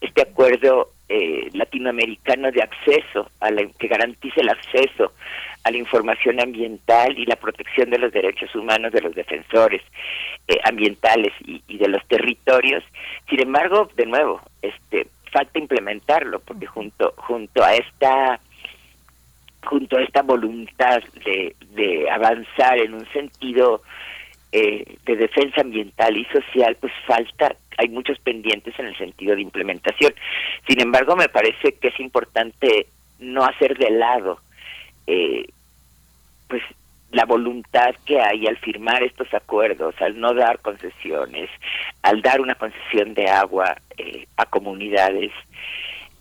este acuerdo eh, latinoamericano de acceso, a la, que garantice el acceso a la información ambiental y la protección de los derechos humanos de los defensores eh, ambientales y, y, de los territorios. Sin embargo, de nuevo, este falta implementarlo porque junto junto a esta junto a esta voluntad de, de avanzar en un sentido eh, de defensa ambiental y social, pues falta, hay muchos pendientes en el sentido de implementación. Sin embargo, me parece que es importante no hacer de lado, eh, pues la voluntad que hay al firmar estos acuerdos, al no dar concesiones, al dar una concesión de agua eh, a comunidades,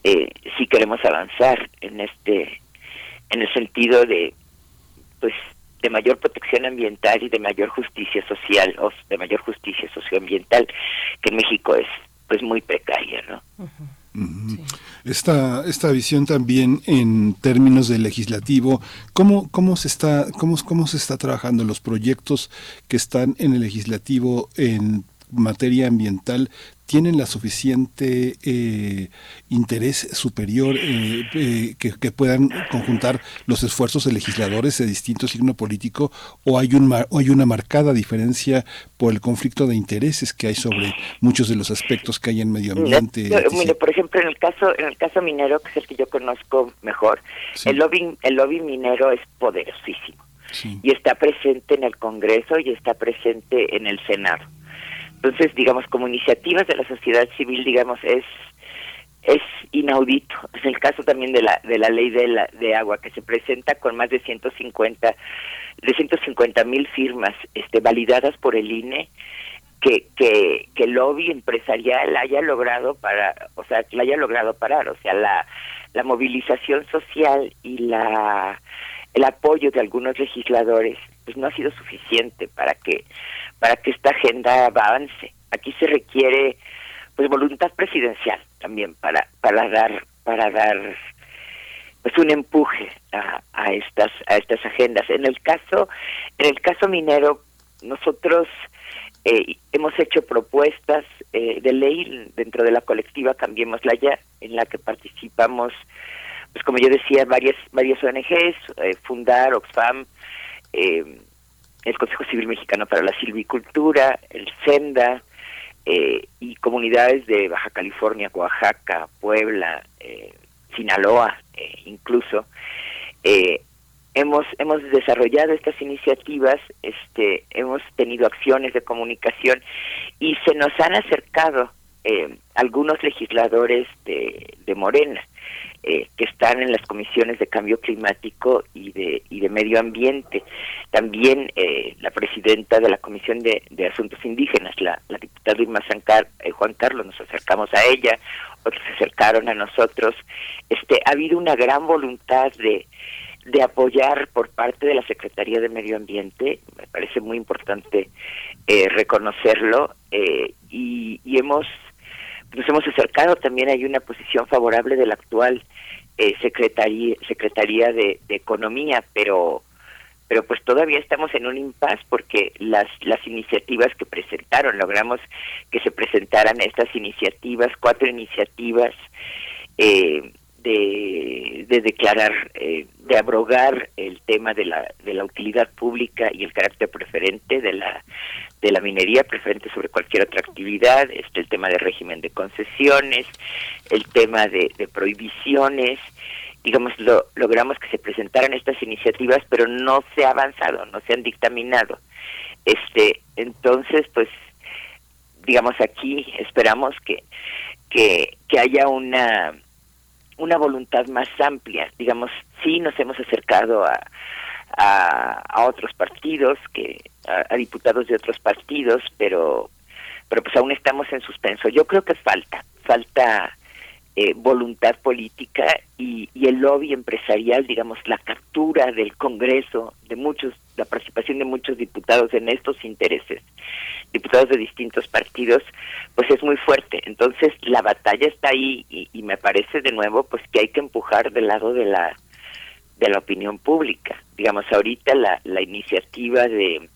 eh, si queremos avanzar en este, en el sentido de, pues, de mayor protección ambiental y de mayor justicia social o de mayor justicia socioambiental que en México es pues muy precaria, ¿no? Esta, esta visión también en términos de legislativo, ¿cómo, cómo, se está, cómo, ¿cómo se está trabajando los proyectos que están en el legislativo en materia ambiental tienen la suficiente eh, interés superior eh, eh, que, que, puedan conjuntar los esfuerzos de legisladores de distinto signo político o hay un o hay una marcada diferencia por el conflicto de intereses que hay sobre muchos de los aspectos que hay en medio ambiente mire, por ejemplo en el caso en el caso minero que es el que yo conozco mejor sí. el lobby el lobby minero es poderosísimo sí. y está presente en el Congreso y está presente en el Senado entonces, digamos, como iniciativas de la sociedad civil, digamos, es es inaudito. Es el caso también de la de la ley de la de agua que se presenta con más de 150 de 150 mil firmas, este, validadas por el INE. Que, que, que el lobby empresarial haya logrado para, o sea, que la haya logrado parar, o sea, la, la movilización social y la el apoyo de algunos legisladores pues no ha sido suficiente para que para que esta agenda avance. Aquí se requiere pues voluntad presidencial también para para dar para dar pues un empuje a, a estas a estas agendas. En el caso en el caso minero nosotros eh, hemos hecho propuestas eh, de ley dentro de la colectiva Cambiémosla Ya, en la que participamos, pues como yo decía, varias varias ONGs, eh, Fundar, Oxfam, eh, el Consejo Civil Mexicano para la Silvicultura, el SENDA eh, y comunidades de Baja California, Oaxaca, Puebla, eh, Sinaloa, eh, incluso. Eh, hemos hemos desarrollado estas iniciativas, este, hemos tenido acciones de comunicación y se nos han acercado eh, algunos legisladores de, Morena eh, que están en las comisiones de cambio climático y de, medio ambiente. También eh, la presidenta de la Comisión de, Asuntos Indígenas, la, diputada Irma Sancar, eh, Juan Carlos, nos acercamos a ella, otros se acercaron a nosotros. Este, ha habido una gran voluntad de, de apoyar por parte de la Secretaría de Medio Ambiente, me parece muy importante eh, reconocerlo, eh, y, y hemos nos hemos acercado, también hay una posición favorable de la actual eh, secretaría, secretaría de, Economía, pero pero pues todavía estamos en un impas porque las las iniciativas que presentaron logramos que se presentaran estas iniciativas, cuatro iniciativas eh, de, de declarar, eh, de abrogar el tema de la, de la utilidad pública y el carácter preferente de la, de la minería, preferente sobre cualquier otra actividad, este, el tema de régimen de concesiones, el tema de, de prohibiciones, digamos, lo, logramos que se presentaran estas iniciativas, pero no se ha avanzado, no se han dictaminado. Este, entonces, pues, digamos, aquí esperamos que, que, que haya una una voluntad más amplia. Digamos, sí nos hemos acercado a, a, otros partidos, que a, a, diputados de otros partidos, pero pero pues aún estamos en suspenso. Yo creo que falta, falta eh, voluntad política y, y el lobby empresarial, digamos, la captura del Congreso de muchos, la participación de muchos diputados en estos intereses, diputados de distintos partidos, pues es muy fuerte. Entonces la batalla está ahí y, y me parece de nuevo pues que hay que empujar del lado de la de la opinión pública. Digamos, ahorita la, la iniciativa de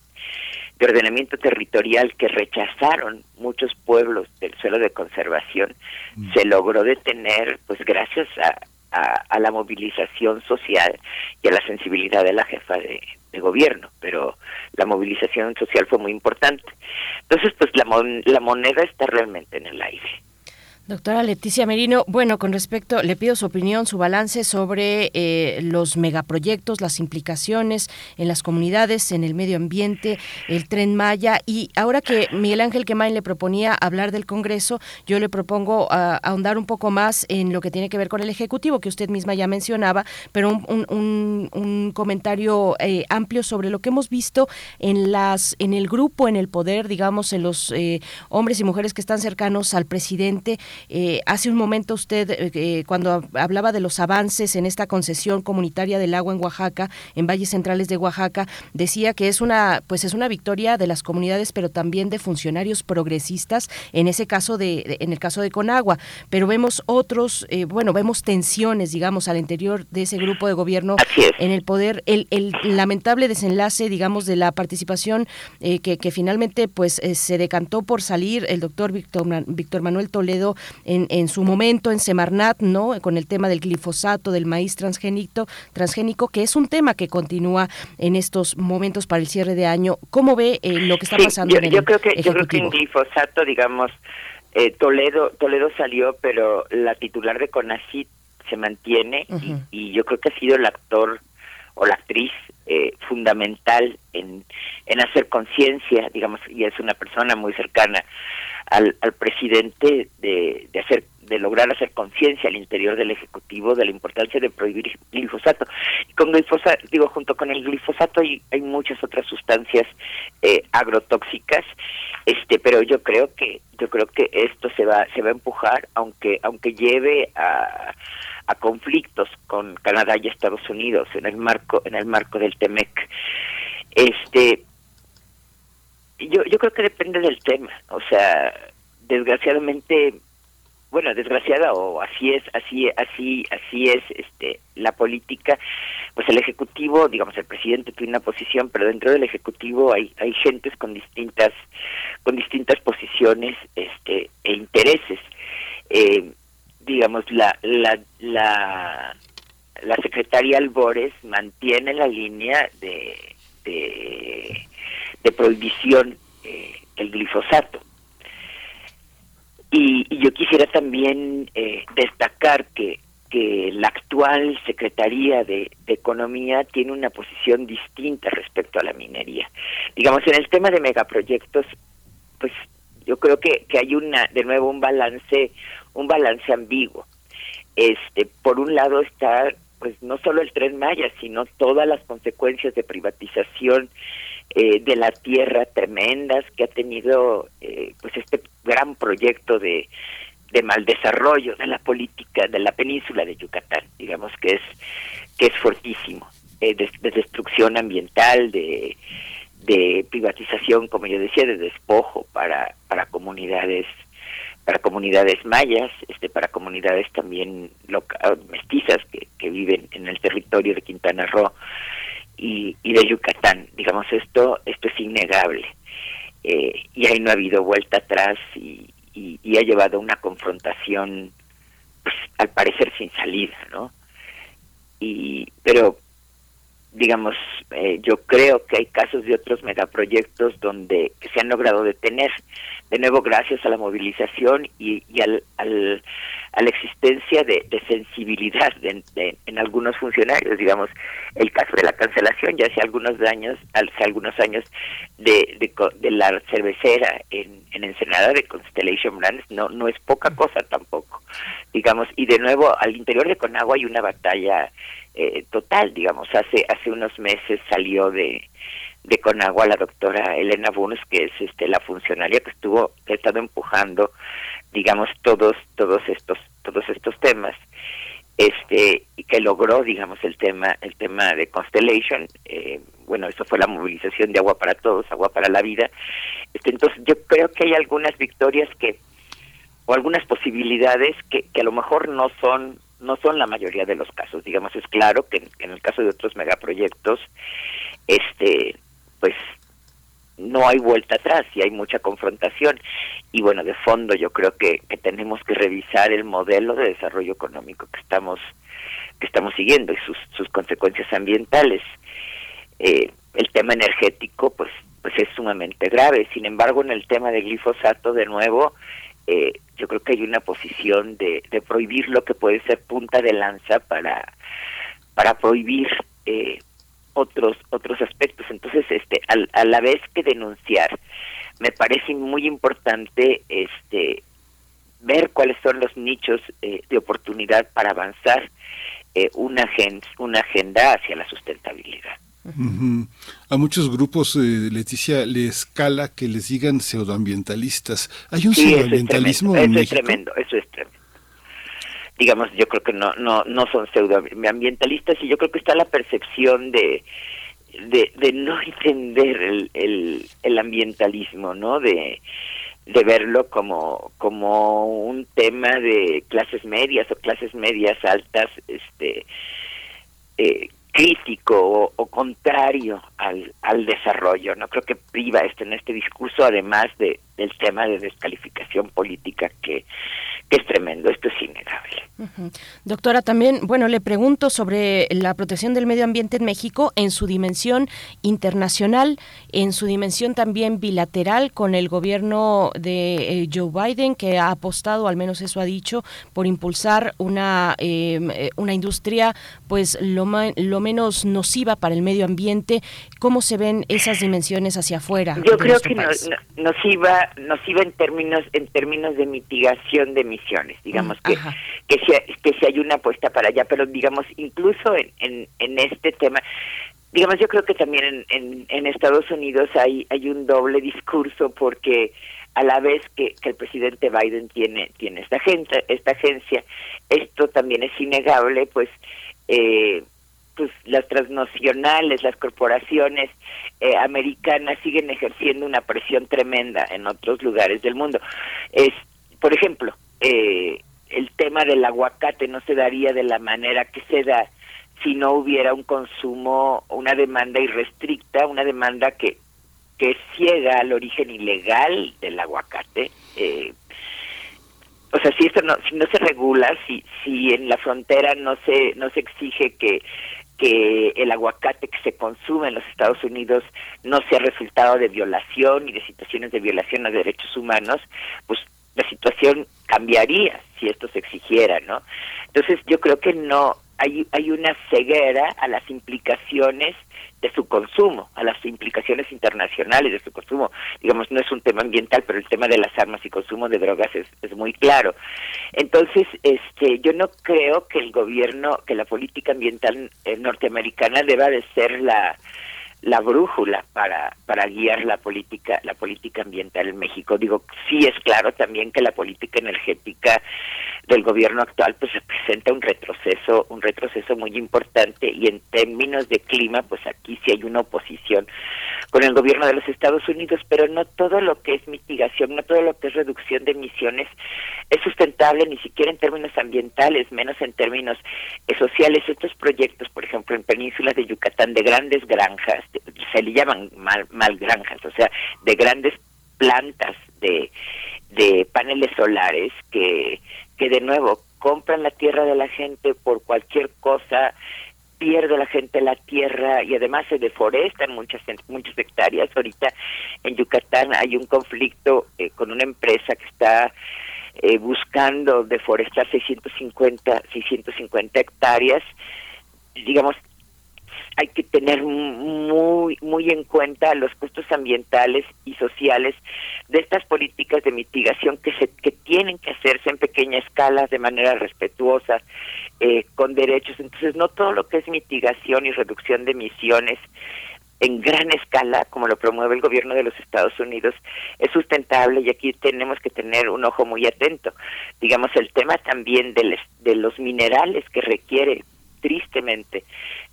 de ordenamiento territorial que rechazaron muchos pueblos del suelo de conservación mm. se logró detener pues gracias a, a, a, la movilización social y a la sensibilidad de la jefa de, de, gobierno, pero la movilización social fue muy importante. Entonces, pues la, mon la moneda está realmente en el aire. Doctora Leticia Merino, bueno, con respecto, le pido su opinión, su balance sobre eh, los megaproyectos, las implicaciones en las comunidades, en el medio ambiente, el tren Maya. Y ahora que Miguel Ángel Quemain le proponía hablar del Congreso, yo le propongo ah, ahondar un poco más en lo que tiene que ver con el Ejecutivo, que usted misma ya mencionaba, pero un, comentario eh, amplio sobre lo que hemos visto en, las, en el grupo, en el poder, digamos, en los eh, hombres y mujeres que están cercanos al presidente eh, hace un momento usted, eh, eh, cuando hablaba de los avances en esta concesión comunitaria del agua en Oaxaca, en valles centrales de Oaxaca, decía que es una, pues es una victoria de las comunidades, pero también de funcionarios progresistas, en ese caso de, en el caso de Conagua. Pero vemos otros, bueno, vemos tensiones, digamos, al interior de ese grupo de gobierno en el poder. El, el, lamentable desenlace, digamos, de la participación que, que, finalmente, pues, se decantó por salir el doctor Víctor, Víctor Manuel Toledo en, en su momento en Semarnat, ¿no? Con el tema del glifosato, del maíz transgénico, transgénico, que es un tema que continúa en estos momentos para el cierre de año. ¿Cómo ve eh, lo que está pasando yo, en el yo creo que Ejecutivo? Yo creo que en glifosato, digamos, eh, Toledo, Toledo salió, pero la titular de CONACYT se mantiene y, y, yo creo que ha sido el actor o la actriz eh, fundamental en, en hacer conciencia, digamos, y es una persona muy cercana al, al presidente de, de hacer de lograr hacer conciencia al interior del ejecutivo de la importancia de prohibir glifosato. Y con glifosato digo junto con el glifosato hay, hay muchas otras sustancias eh, agrotóxicas este pero yo creo que yo creo que esto se va se va a empujar aunque aunque lleve a a conflictos con Canadá y Estados Unidos en el marco en el marco del Temec este yo yo creo que depende del tema. O sea desgraciadamente bueno desgraciada o así es así así así es este la política pues el ejecutivo digamos el presidente tiene una posición pero dentro del ejecutivo hay hay gentes con distintas con distintas posiciones este e intereses. Eh, digamos la la la la secretaria Albores mantiene la línea de de, de prohibición eh, el glifosato y, yo quisiera también eh, destacar que, que la actual Secretaría de, de, Economía tiene una posición distinta respecto a la minería. Digamos, en el tema de megaproyectos, pues yo creo que, que hay una, de nuevo, un balance, un balance ambiguo. Este, por un lado está, pues no solo el tren Maya, sino todas las consecuencias de privatización eh, de la tierra tremendas que ha tenido eh, pues este gran proyecto de, de mal desarrollo de la política de la península de Yucatán digamos que es que es fortísimo eh, de, de, destrucción ambiental de de privatización como yo decía de despojo para para comunidades para comunidades mayas este para comunidades también loca, mestizas que, que viven en el territorio de Quintana Roo y, y de Yucatán. Digamos, esto, esto es innegable. Eh, y ahí no ha habido vuelta atrás y, y, ha llevado una confrontación, pues, al parecer sin salida, ¿no? Y, pero, digamos, eh, yo creo que hay casos de otros megaproyectos donde se han logrado detener, de nuevo gracias a la movilización y, y al, al a la existencia de, sensibilidad de, de, en algunos funcionarios, digamos, el caso de la cancelación ya hace algunos años, hace algunos años de, de, de la cervecera en, en Ensenada de Constellation Brands no no es poca cosa tampoco, digamos, y de nuevo al interior de Conagua hay una batalla eh, total, digamos, hace hace unos meses salió de de Conagua la doctora Elena Bunes, que es este la funcionaria que estuvo que ha estado empujando digamos todos todos estos todos estos temas este y que logró digamos el tema el tema de Constellation eh, bueno eso fue la movilización de agua para todos agua para la vida. Este entonces yo creo que hay algunas victorias que o algunas posibilidades que, que a lo mejor no son no son la mayoría de los casos digamos es claro que en, en el caso de otros megaproyectos este pues no hay vuelta atrás y hay mucha confrontación. Y bueno, de fondo yo creo que, que tenemos que revisar el modelo de desarrollo económico que estamos que estamos siguiendo y sus, sus consecuencias ambientales. Eh, el tema energético, pues, pues es sumamente grave. Sin embargo, en el tema de glifosato, de nuevo, eh, yo creo que hay una posición de, prohibir lo que puede ser punta de lanza para para prohibir eh, otros otros aspectos. Entonces este al- a la vez que denunciar me parece muy importante este ver cuáles son los nichos eh, de oportunidad para avanzar eh, una agen- una agenda hacia la sustentabilidad Ujú. A muchos grupos, eh, Leticia, les cala que les digan pseudoambientalistas. ¿Hay un Sí, eso es pseudoambientalismo tremendo, en eso es tremendo, eso es tremendo. Digamos, yo creo que no no no son pseudoambientalistas y yo creo que está la percepción de de, de no entender el, el, el ambientalismo, ¿no? De, de verlo como como un tema de clases medias o clases medias altas, este eh, crítico o, o contrario al, al desarrollo. No creo que priva este en este discurso, además de, del tema de descalificación política que, que es tremendo. Esto es innegable. Doctora, también, bueno, le pregunto sobre la protección del medio ambiente en México en su dimensión internacional, en su dimensión también bilateral con el gobierno de eh, Joe Biden, que ha apostado, al menos eso ha dicho, por impulsar una, eh, eh, una industria pues lo, lo menos nociva para el medio ambiente. ¿Cómo se ven esas dimensiones hacia afuera? Yo creo que nos iba nos iba en términos en términos de mitigación de emisiones, digamos que Ajá. que si, que si hay una apuesta para allá, pero digamos incluso en, en, en este tema, digamos yo creo que también en, en, en Estados Unidos hay hay un doble discurso porque a la vez que, que el presidente Biden tiene tiene esta agencia esta agencia esto también es innegable pues eh, pues las transnacionales, las corporaciones eh, americanas siguen ejerciendo una presión tremenda en otros lugares del mundo. Es, por ejemplo, eh, el tema del aguacate no se daría de la manera que se da si no hubiera un consumo, una demanda irrestricta, una demanda que que ciega al origen ilegal del aguacate. Eh, o sea, si esto no, si no se regula, si, si en la frontera no se, no se exige que, que el aguacate que se consume en los Estados Unidos no sea resultado de violación y de situaciones de violación a derechos humanos, pues la situación cambiaría si esto se exigiera, ¿no? Entonces yo creo que no hay hay una ceguera a las implicaciones de su consumo, a las implicaciones internacionales de su consumo. Digamos, no es un tema ambiental, pero el tema de las armas y consumo de drogas es, es muy claro. Entonces, este, yo no creo que el gobierno, que la política ambiental eh, norteamericana deba de ser la la brújula para para guiar la política la política ambiental en México. Digo sí es claro también que la política energética del gobierno actual pues representa un retroceso un retroceso muy importante y en términos de clima pues aquí sí hay una oposición con el gobierno de los Estados Unidos pero no todo lo que es mitigación no todo lo que es reducción de emisiones es sustentable ni siquiera en términos ambientales menos en términos eh, sociales. Estos proyectos por ejemplo en península de Yucatán de grandes granjas se le llaman mal, mal granjas o sea de grandes plantas de de paneles solares que que de nuevo compran la tierra de la gente por cualquier cosa pierde la gente la tierra y además se deforestan muchas muchas hectáreas. Ahorita en Yucatán hay un conflicto eh, con una empresa que está eh, buscando deforestar 650 650 hectáreas digamos hay que tener muy muy en cuenta los costos ambientales y sociales de estas políticas de mitigación que se que tienen que hacerse en pequeña escala de manera respetuosa eh, con derechos entonces no todo lo que es mitigación y reducción de emisiones en gran escala, como lo promueve el gobierno de los Estados Unidos, es sustentable y aquí tenemos que tener un ojo muy atento. Digamos, el tema también de, los minerales que requiere tristemente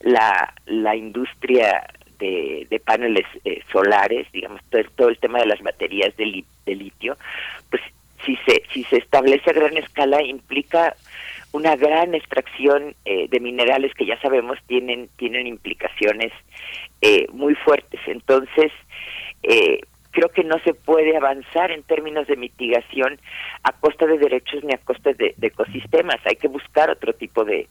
la, la industria de, de paneles eh, solares, digamos, todo, el- todo el tema de las baterías de, de litio, pues si se, si se establece a gran escala implica una gran extracción eh, de minerales que ya sabemos tienen tienen implicaciones eh, muy fuertes. Entonces, eh, creo que no se puede avanzar en términos de mitigación a costa de derechos ni a costa de ecosistemas. Hay que buscar otro tipo de,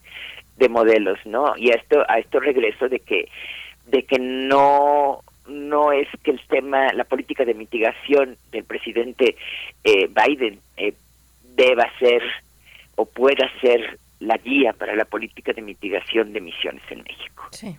de modelos, ¿no? Y a esto a esto regreso de que de que no no es que el tema, la política de mitigación del presidente eh, Biden eh, deba ser o pueda ser la guía para la política de mitigación de emisiones en México. Sí.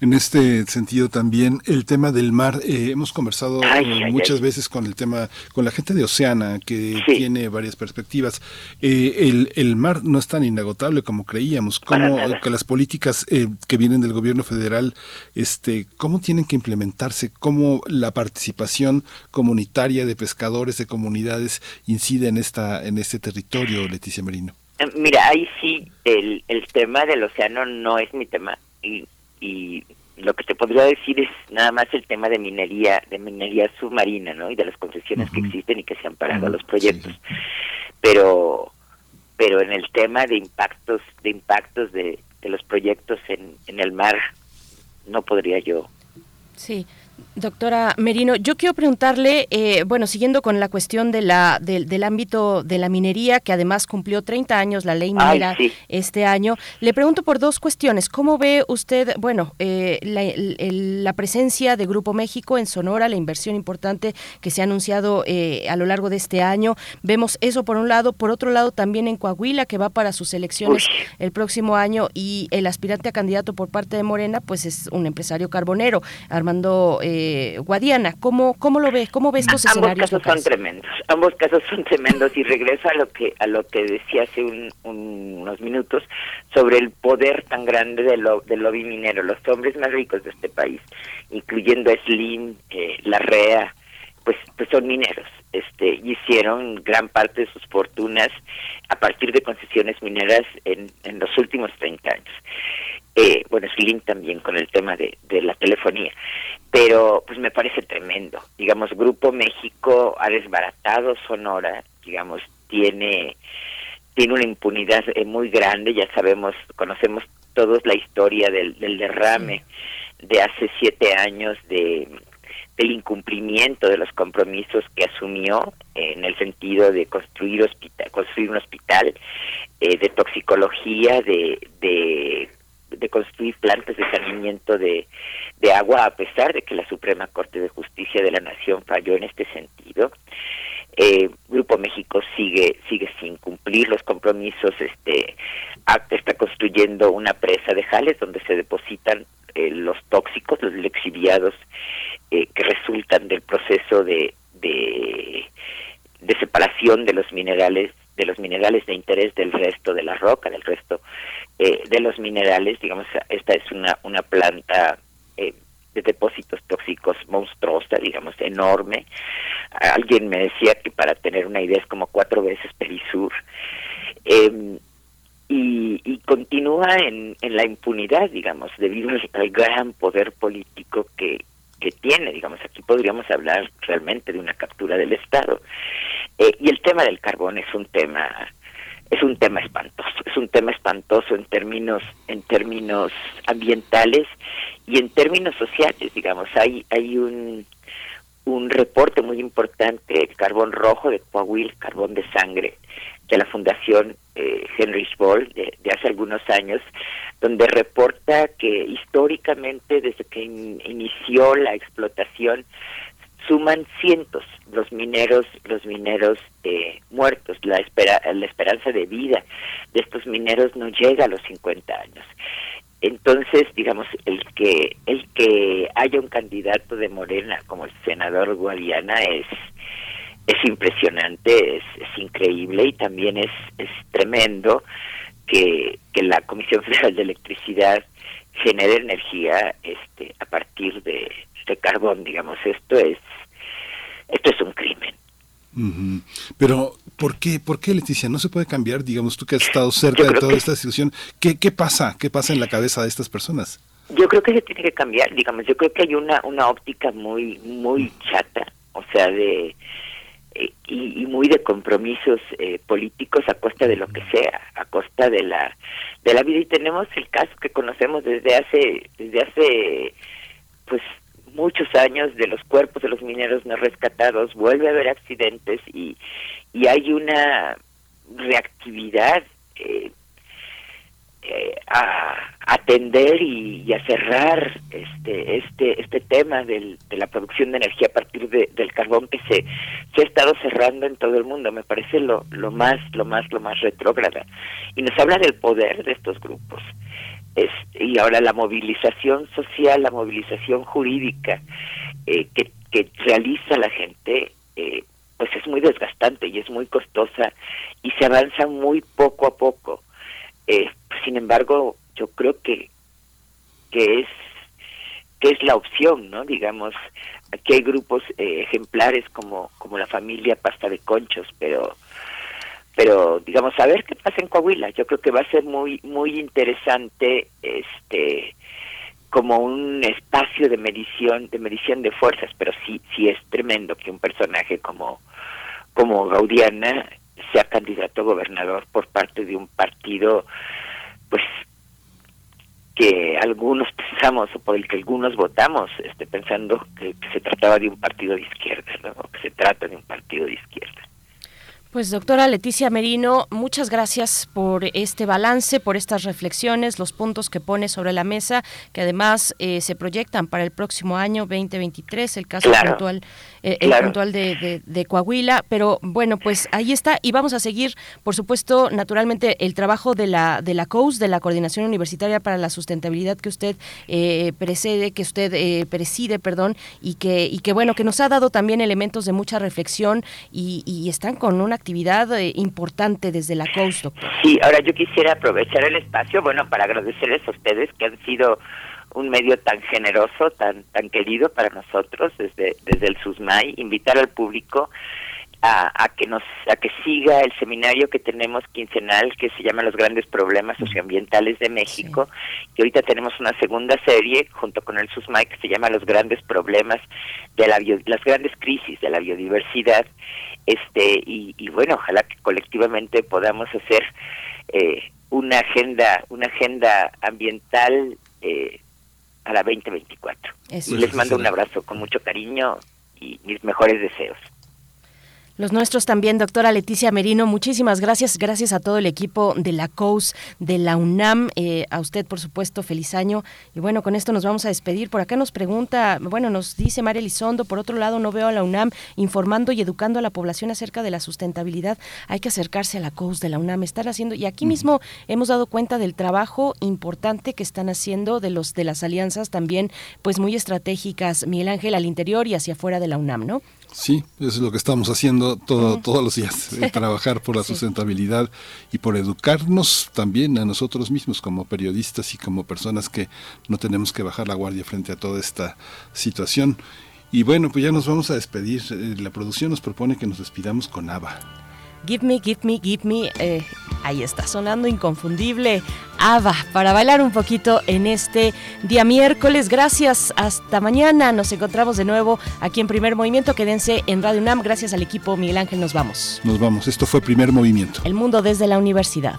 En este sentido también el tema del mar, eh, hemos conversado Ay, eh, muchas ay. veces con el tema, con la gente de Oceana, que Sí. tiene varias perspectivas. Eh, el, el mar no es tan inagotable como creíamos, como que las políticas eh, que vienen del gobierno federal, este, cómo tienen que implementarse, cómo la participación comunitaria de pescadores, de comunidades incide en esta, en este territorio, Leticia Merino. Mira, ahí sí, el, el tema del océano no es mi tema y, y lo que te podría decir es nada más el tema de minería, de minería submarina, ¿no? Y de las concesiones que existen y que se han parado los proyectos. Pero, pero en el tema de impactos, de impactos de, de los proyectos en, en el mar, no podría yo Sí. Doctora Merino, yo quiero preguntarle, eh, bueno, siguiendo con la cuestión de la, del- del ámbito de la minería, que además cumplió 30 años la ley Ay, minera sí. este año, le pregunto por dos cuestiones. ¿Cómo ve usted, bueno, eh, la presencia de Grupo México en Sonora, la inversión importante que se ha anunciado eh, a lo largo de este año? Vemos eso por un lado, por otro lado también en Coahuila, que va para sus elecciones el próximo año y el aspirante a candidato por parte de Morena, pues es un empresario carbonero, Armando eh, Guadiana. ¿Cómo, ¿Cómo lo ve? ¿Cómo ve estos ambos escenarios casos locales? son tremendos ambos casos son tremendos y regreso a lo que a lo que decía hace un- un- unos minutos sobre el poder tan grande del, lo- del lobby minero los hombres más ricos de este país incluyendo a Slim eh, Larrea pues pues son mineros este y hicieron gran parte de sus fortunas a partir de concesiones mineras en, en los últimos 30 años eh, bueno, Slim también con el tema de, de la telefonía, pero pues me parece tremendo. Digamos, Grupo México ha desbaratado Sonora, digamos, tiene tiene una impunidad eh, muy grande, ya sabemos, conocemos todos la historia del, del derrame de hace siete años de del incumplimiento de los compromisos que asumió eh, en el sentido de construir hospital, construir un hospital, eh, de toxicología, de, de de construir plantas de saneamiento de, de agua a pesar de que la Suprema Corte de Justicia de la Nación falló en este sentido. Eh, Grupo México sigue sigue sin cumplir los compromisos. Este ACTA está construyendo una presa de Jales donde se depositan eh, los tóxicos, los lexiviados eh, que resultan del proceso de, de de separación de los minerales de los minerales de interés del resto de la roca, del resto eh, de los minerales, digamos, esta es una, una planta eh, de depósitos tóxicos monstruosa, digamos, enorme. Alguien me decía que para tener una idea es como cuatro veces Perisur. Eh, y, continúa en, la impunidad, digamos, debido al gran poder político que, que tiene, digamos, aquí podríamos hablar realmente de una captura del Estado. Eh, y el tema del carbón es un tema es un tema espantoso, es un tema espantoso en términos en términos ambientales y en términos sociales, digamos, hay hay un un reporte muy importante, el carbón rojo de Coahuila, carbón de sangre, de la Fundación eh, Henry Boll de, hace algunos años, donde reporta que históricamente, desde que in- inició la explotación, suman cientos los mineros, los mineros eh, muertos. La, espera, la esperanza de vida de estos mineros no llega a los 50 años. Entonces, digamos, el que el que haya un candidato de Morena como el senador Guadiana es es impresionante, es, es increíble y también es, es tremendo que, que la Comisión Federal de Electricidad genere energía este a partir de, de carbón, digamos, esto es esto es un crimen. Pero, ¿por qué, ¿por qué, Leticia? ¿No se puede cambiar? Digamos, tú que has estado cerca de toda que- esta situación, ¿qué, ¿qué pasa? ¿Qué pasa en la cabeza de estas personas? Yo creo que se tiene que cambiar, digamos, yo creo que hay una una óptica muy muy chata, o sea, de eh, y, y muy de compromisos eh, políticos a costa de lo que sea, a costa de la de la vida y tenemos el caso que conocemos desde hace desde hace pues muchos años de los cuerpos de los mineros no rescatados, vuelve a haber accidentes y y hay una reactividad eh, eh, a atender y, a cerrar este este este tema del, de la producción de energía a partir de- del carbón que se se ha estado cerrando en todo el mundo. Me parece lo lo más lo más lo más retrógrada. Y nos habla del poder de estos grupos es, y ahora la movilización social la movilización jurídica eh, que, realiza la gente eh, pues es muy desgastante y es muy costosa y se avanza muy poco a poco eh, sin embargo, yo creo que que es que es la opción, ¿no? Digamos, aquí hay grupos eh, ejemplares como como la familia Pasta de Conchos, pero pero digamos a ver qué pasa en Coahuila. Yo creo que va a ser muy muy interesante este como un espacio de medición de medición de fuerzas, pero sí sí es tremendo que un personaje como como Gaudiana sea candidato a gobernador por parte de un partido pues que algunos pensamos o por el que algunos votamos este pensando que, se trataba de un partido de izquierda ¿no? o que se trata de un partido de izquierda Pues doctora Leticia Merino, muchas gracias por este balance, por estas reflexiones, los puntos que pone sobre la mesa, que además eh, se proyectan para el próximo año 2023, el caso Claro. puntual, eh, el puntual de, de- de Coahuila, pero bueno, pues ahí está y vamos a seguir, por supuesto, naturalmente el trabajo de la de la COUS, de la Coordinación Universitaria para la Sustentabilidad que usted eh, precede, que usted eh, preside, perdón, y que y que bueno que nos ha dado también elementos de mucha reflexión y, y están con una actividad eh, importante desde la COUS, doctor. Sí, ahora yo quisiera aprovechar el espacio, bueno, para agradecerles a ustedes que han sido un medio tan generoso, tan tan querido para nosotros desde desde el SUSMAI, invitar al público a, a que nos a que siga el seminario que tenemos quincenal que se llama Los grandes problemas socioambientales de México, y ahorita tenemos una segunda serie junto con el SUSMAI que se llama Los grandes problemas de la bio- las grandes crisis de la biodiversidad este y, y bueno ojalá que colectivamente podamos hacer eh, una agenda una agenda ambiental eh, a la 2024 Eso. y les mando un abrazo con mucho cariño y mis mejores deseos Los nuestros también, doctora Leticia Merino, muchísimas gracias, gracias a todo el equipo de la COUS, de la UNAM, eh, a usted por supuesto, feliz año. Y bueno, con esto nos vamos a despedir. Por acá nos pregunta, bueno, nos dice María Elizondo, por otro lado no veo a la UNAM informando y educando a la población acerca de la sustentabilidad. Hay que acercarse a la COUS de la UNAM, están haciendo, y aquí mismo hemos dado cuenta del trabajo importante que están haciendo de los de las alianzas también, pues muy estratégicas, Miguel Ángel, al interior y hacia afuera de la UNAM, ¿no? Sí, eso es lo que estamos haciendo todo, todos los días, eh, trabajar por la <laughs> Sí. sustentabilidad y por educarnos también a nosotros mismos como periodistas y como personas que no tenemos que bajar la guardia frente a toda esta situación. Y bueno, pues ya nos vamos a despedir. Eh, La producción nos propone que nos despidamos con ABBA. Give me, give me, give me. eh, ahí está sonando inconfundible. Ava, para bailar un poquito en este día miércoles. Gracias, hasta mañana. Nos encontramos de nuevo aquí en Primer Movimiento. Quédense en Radio UNAM. Gracias al equipo Miguel Ángel. Nos vamos. Nos vamos. Esto fue Primer Movimiento. El mundo desde la universidad.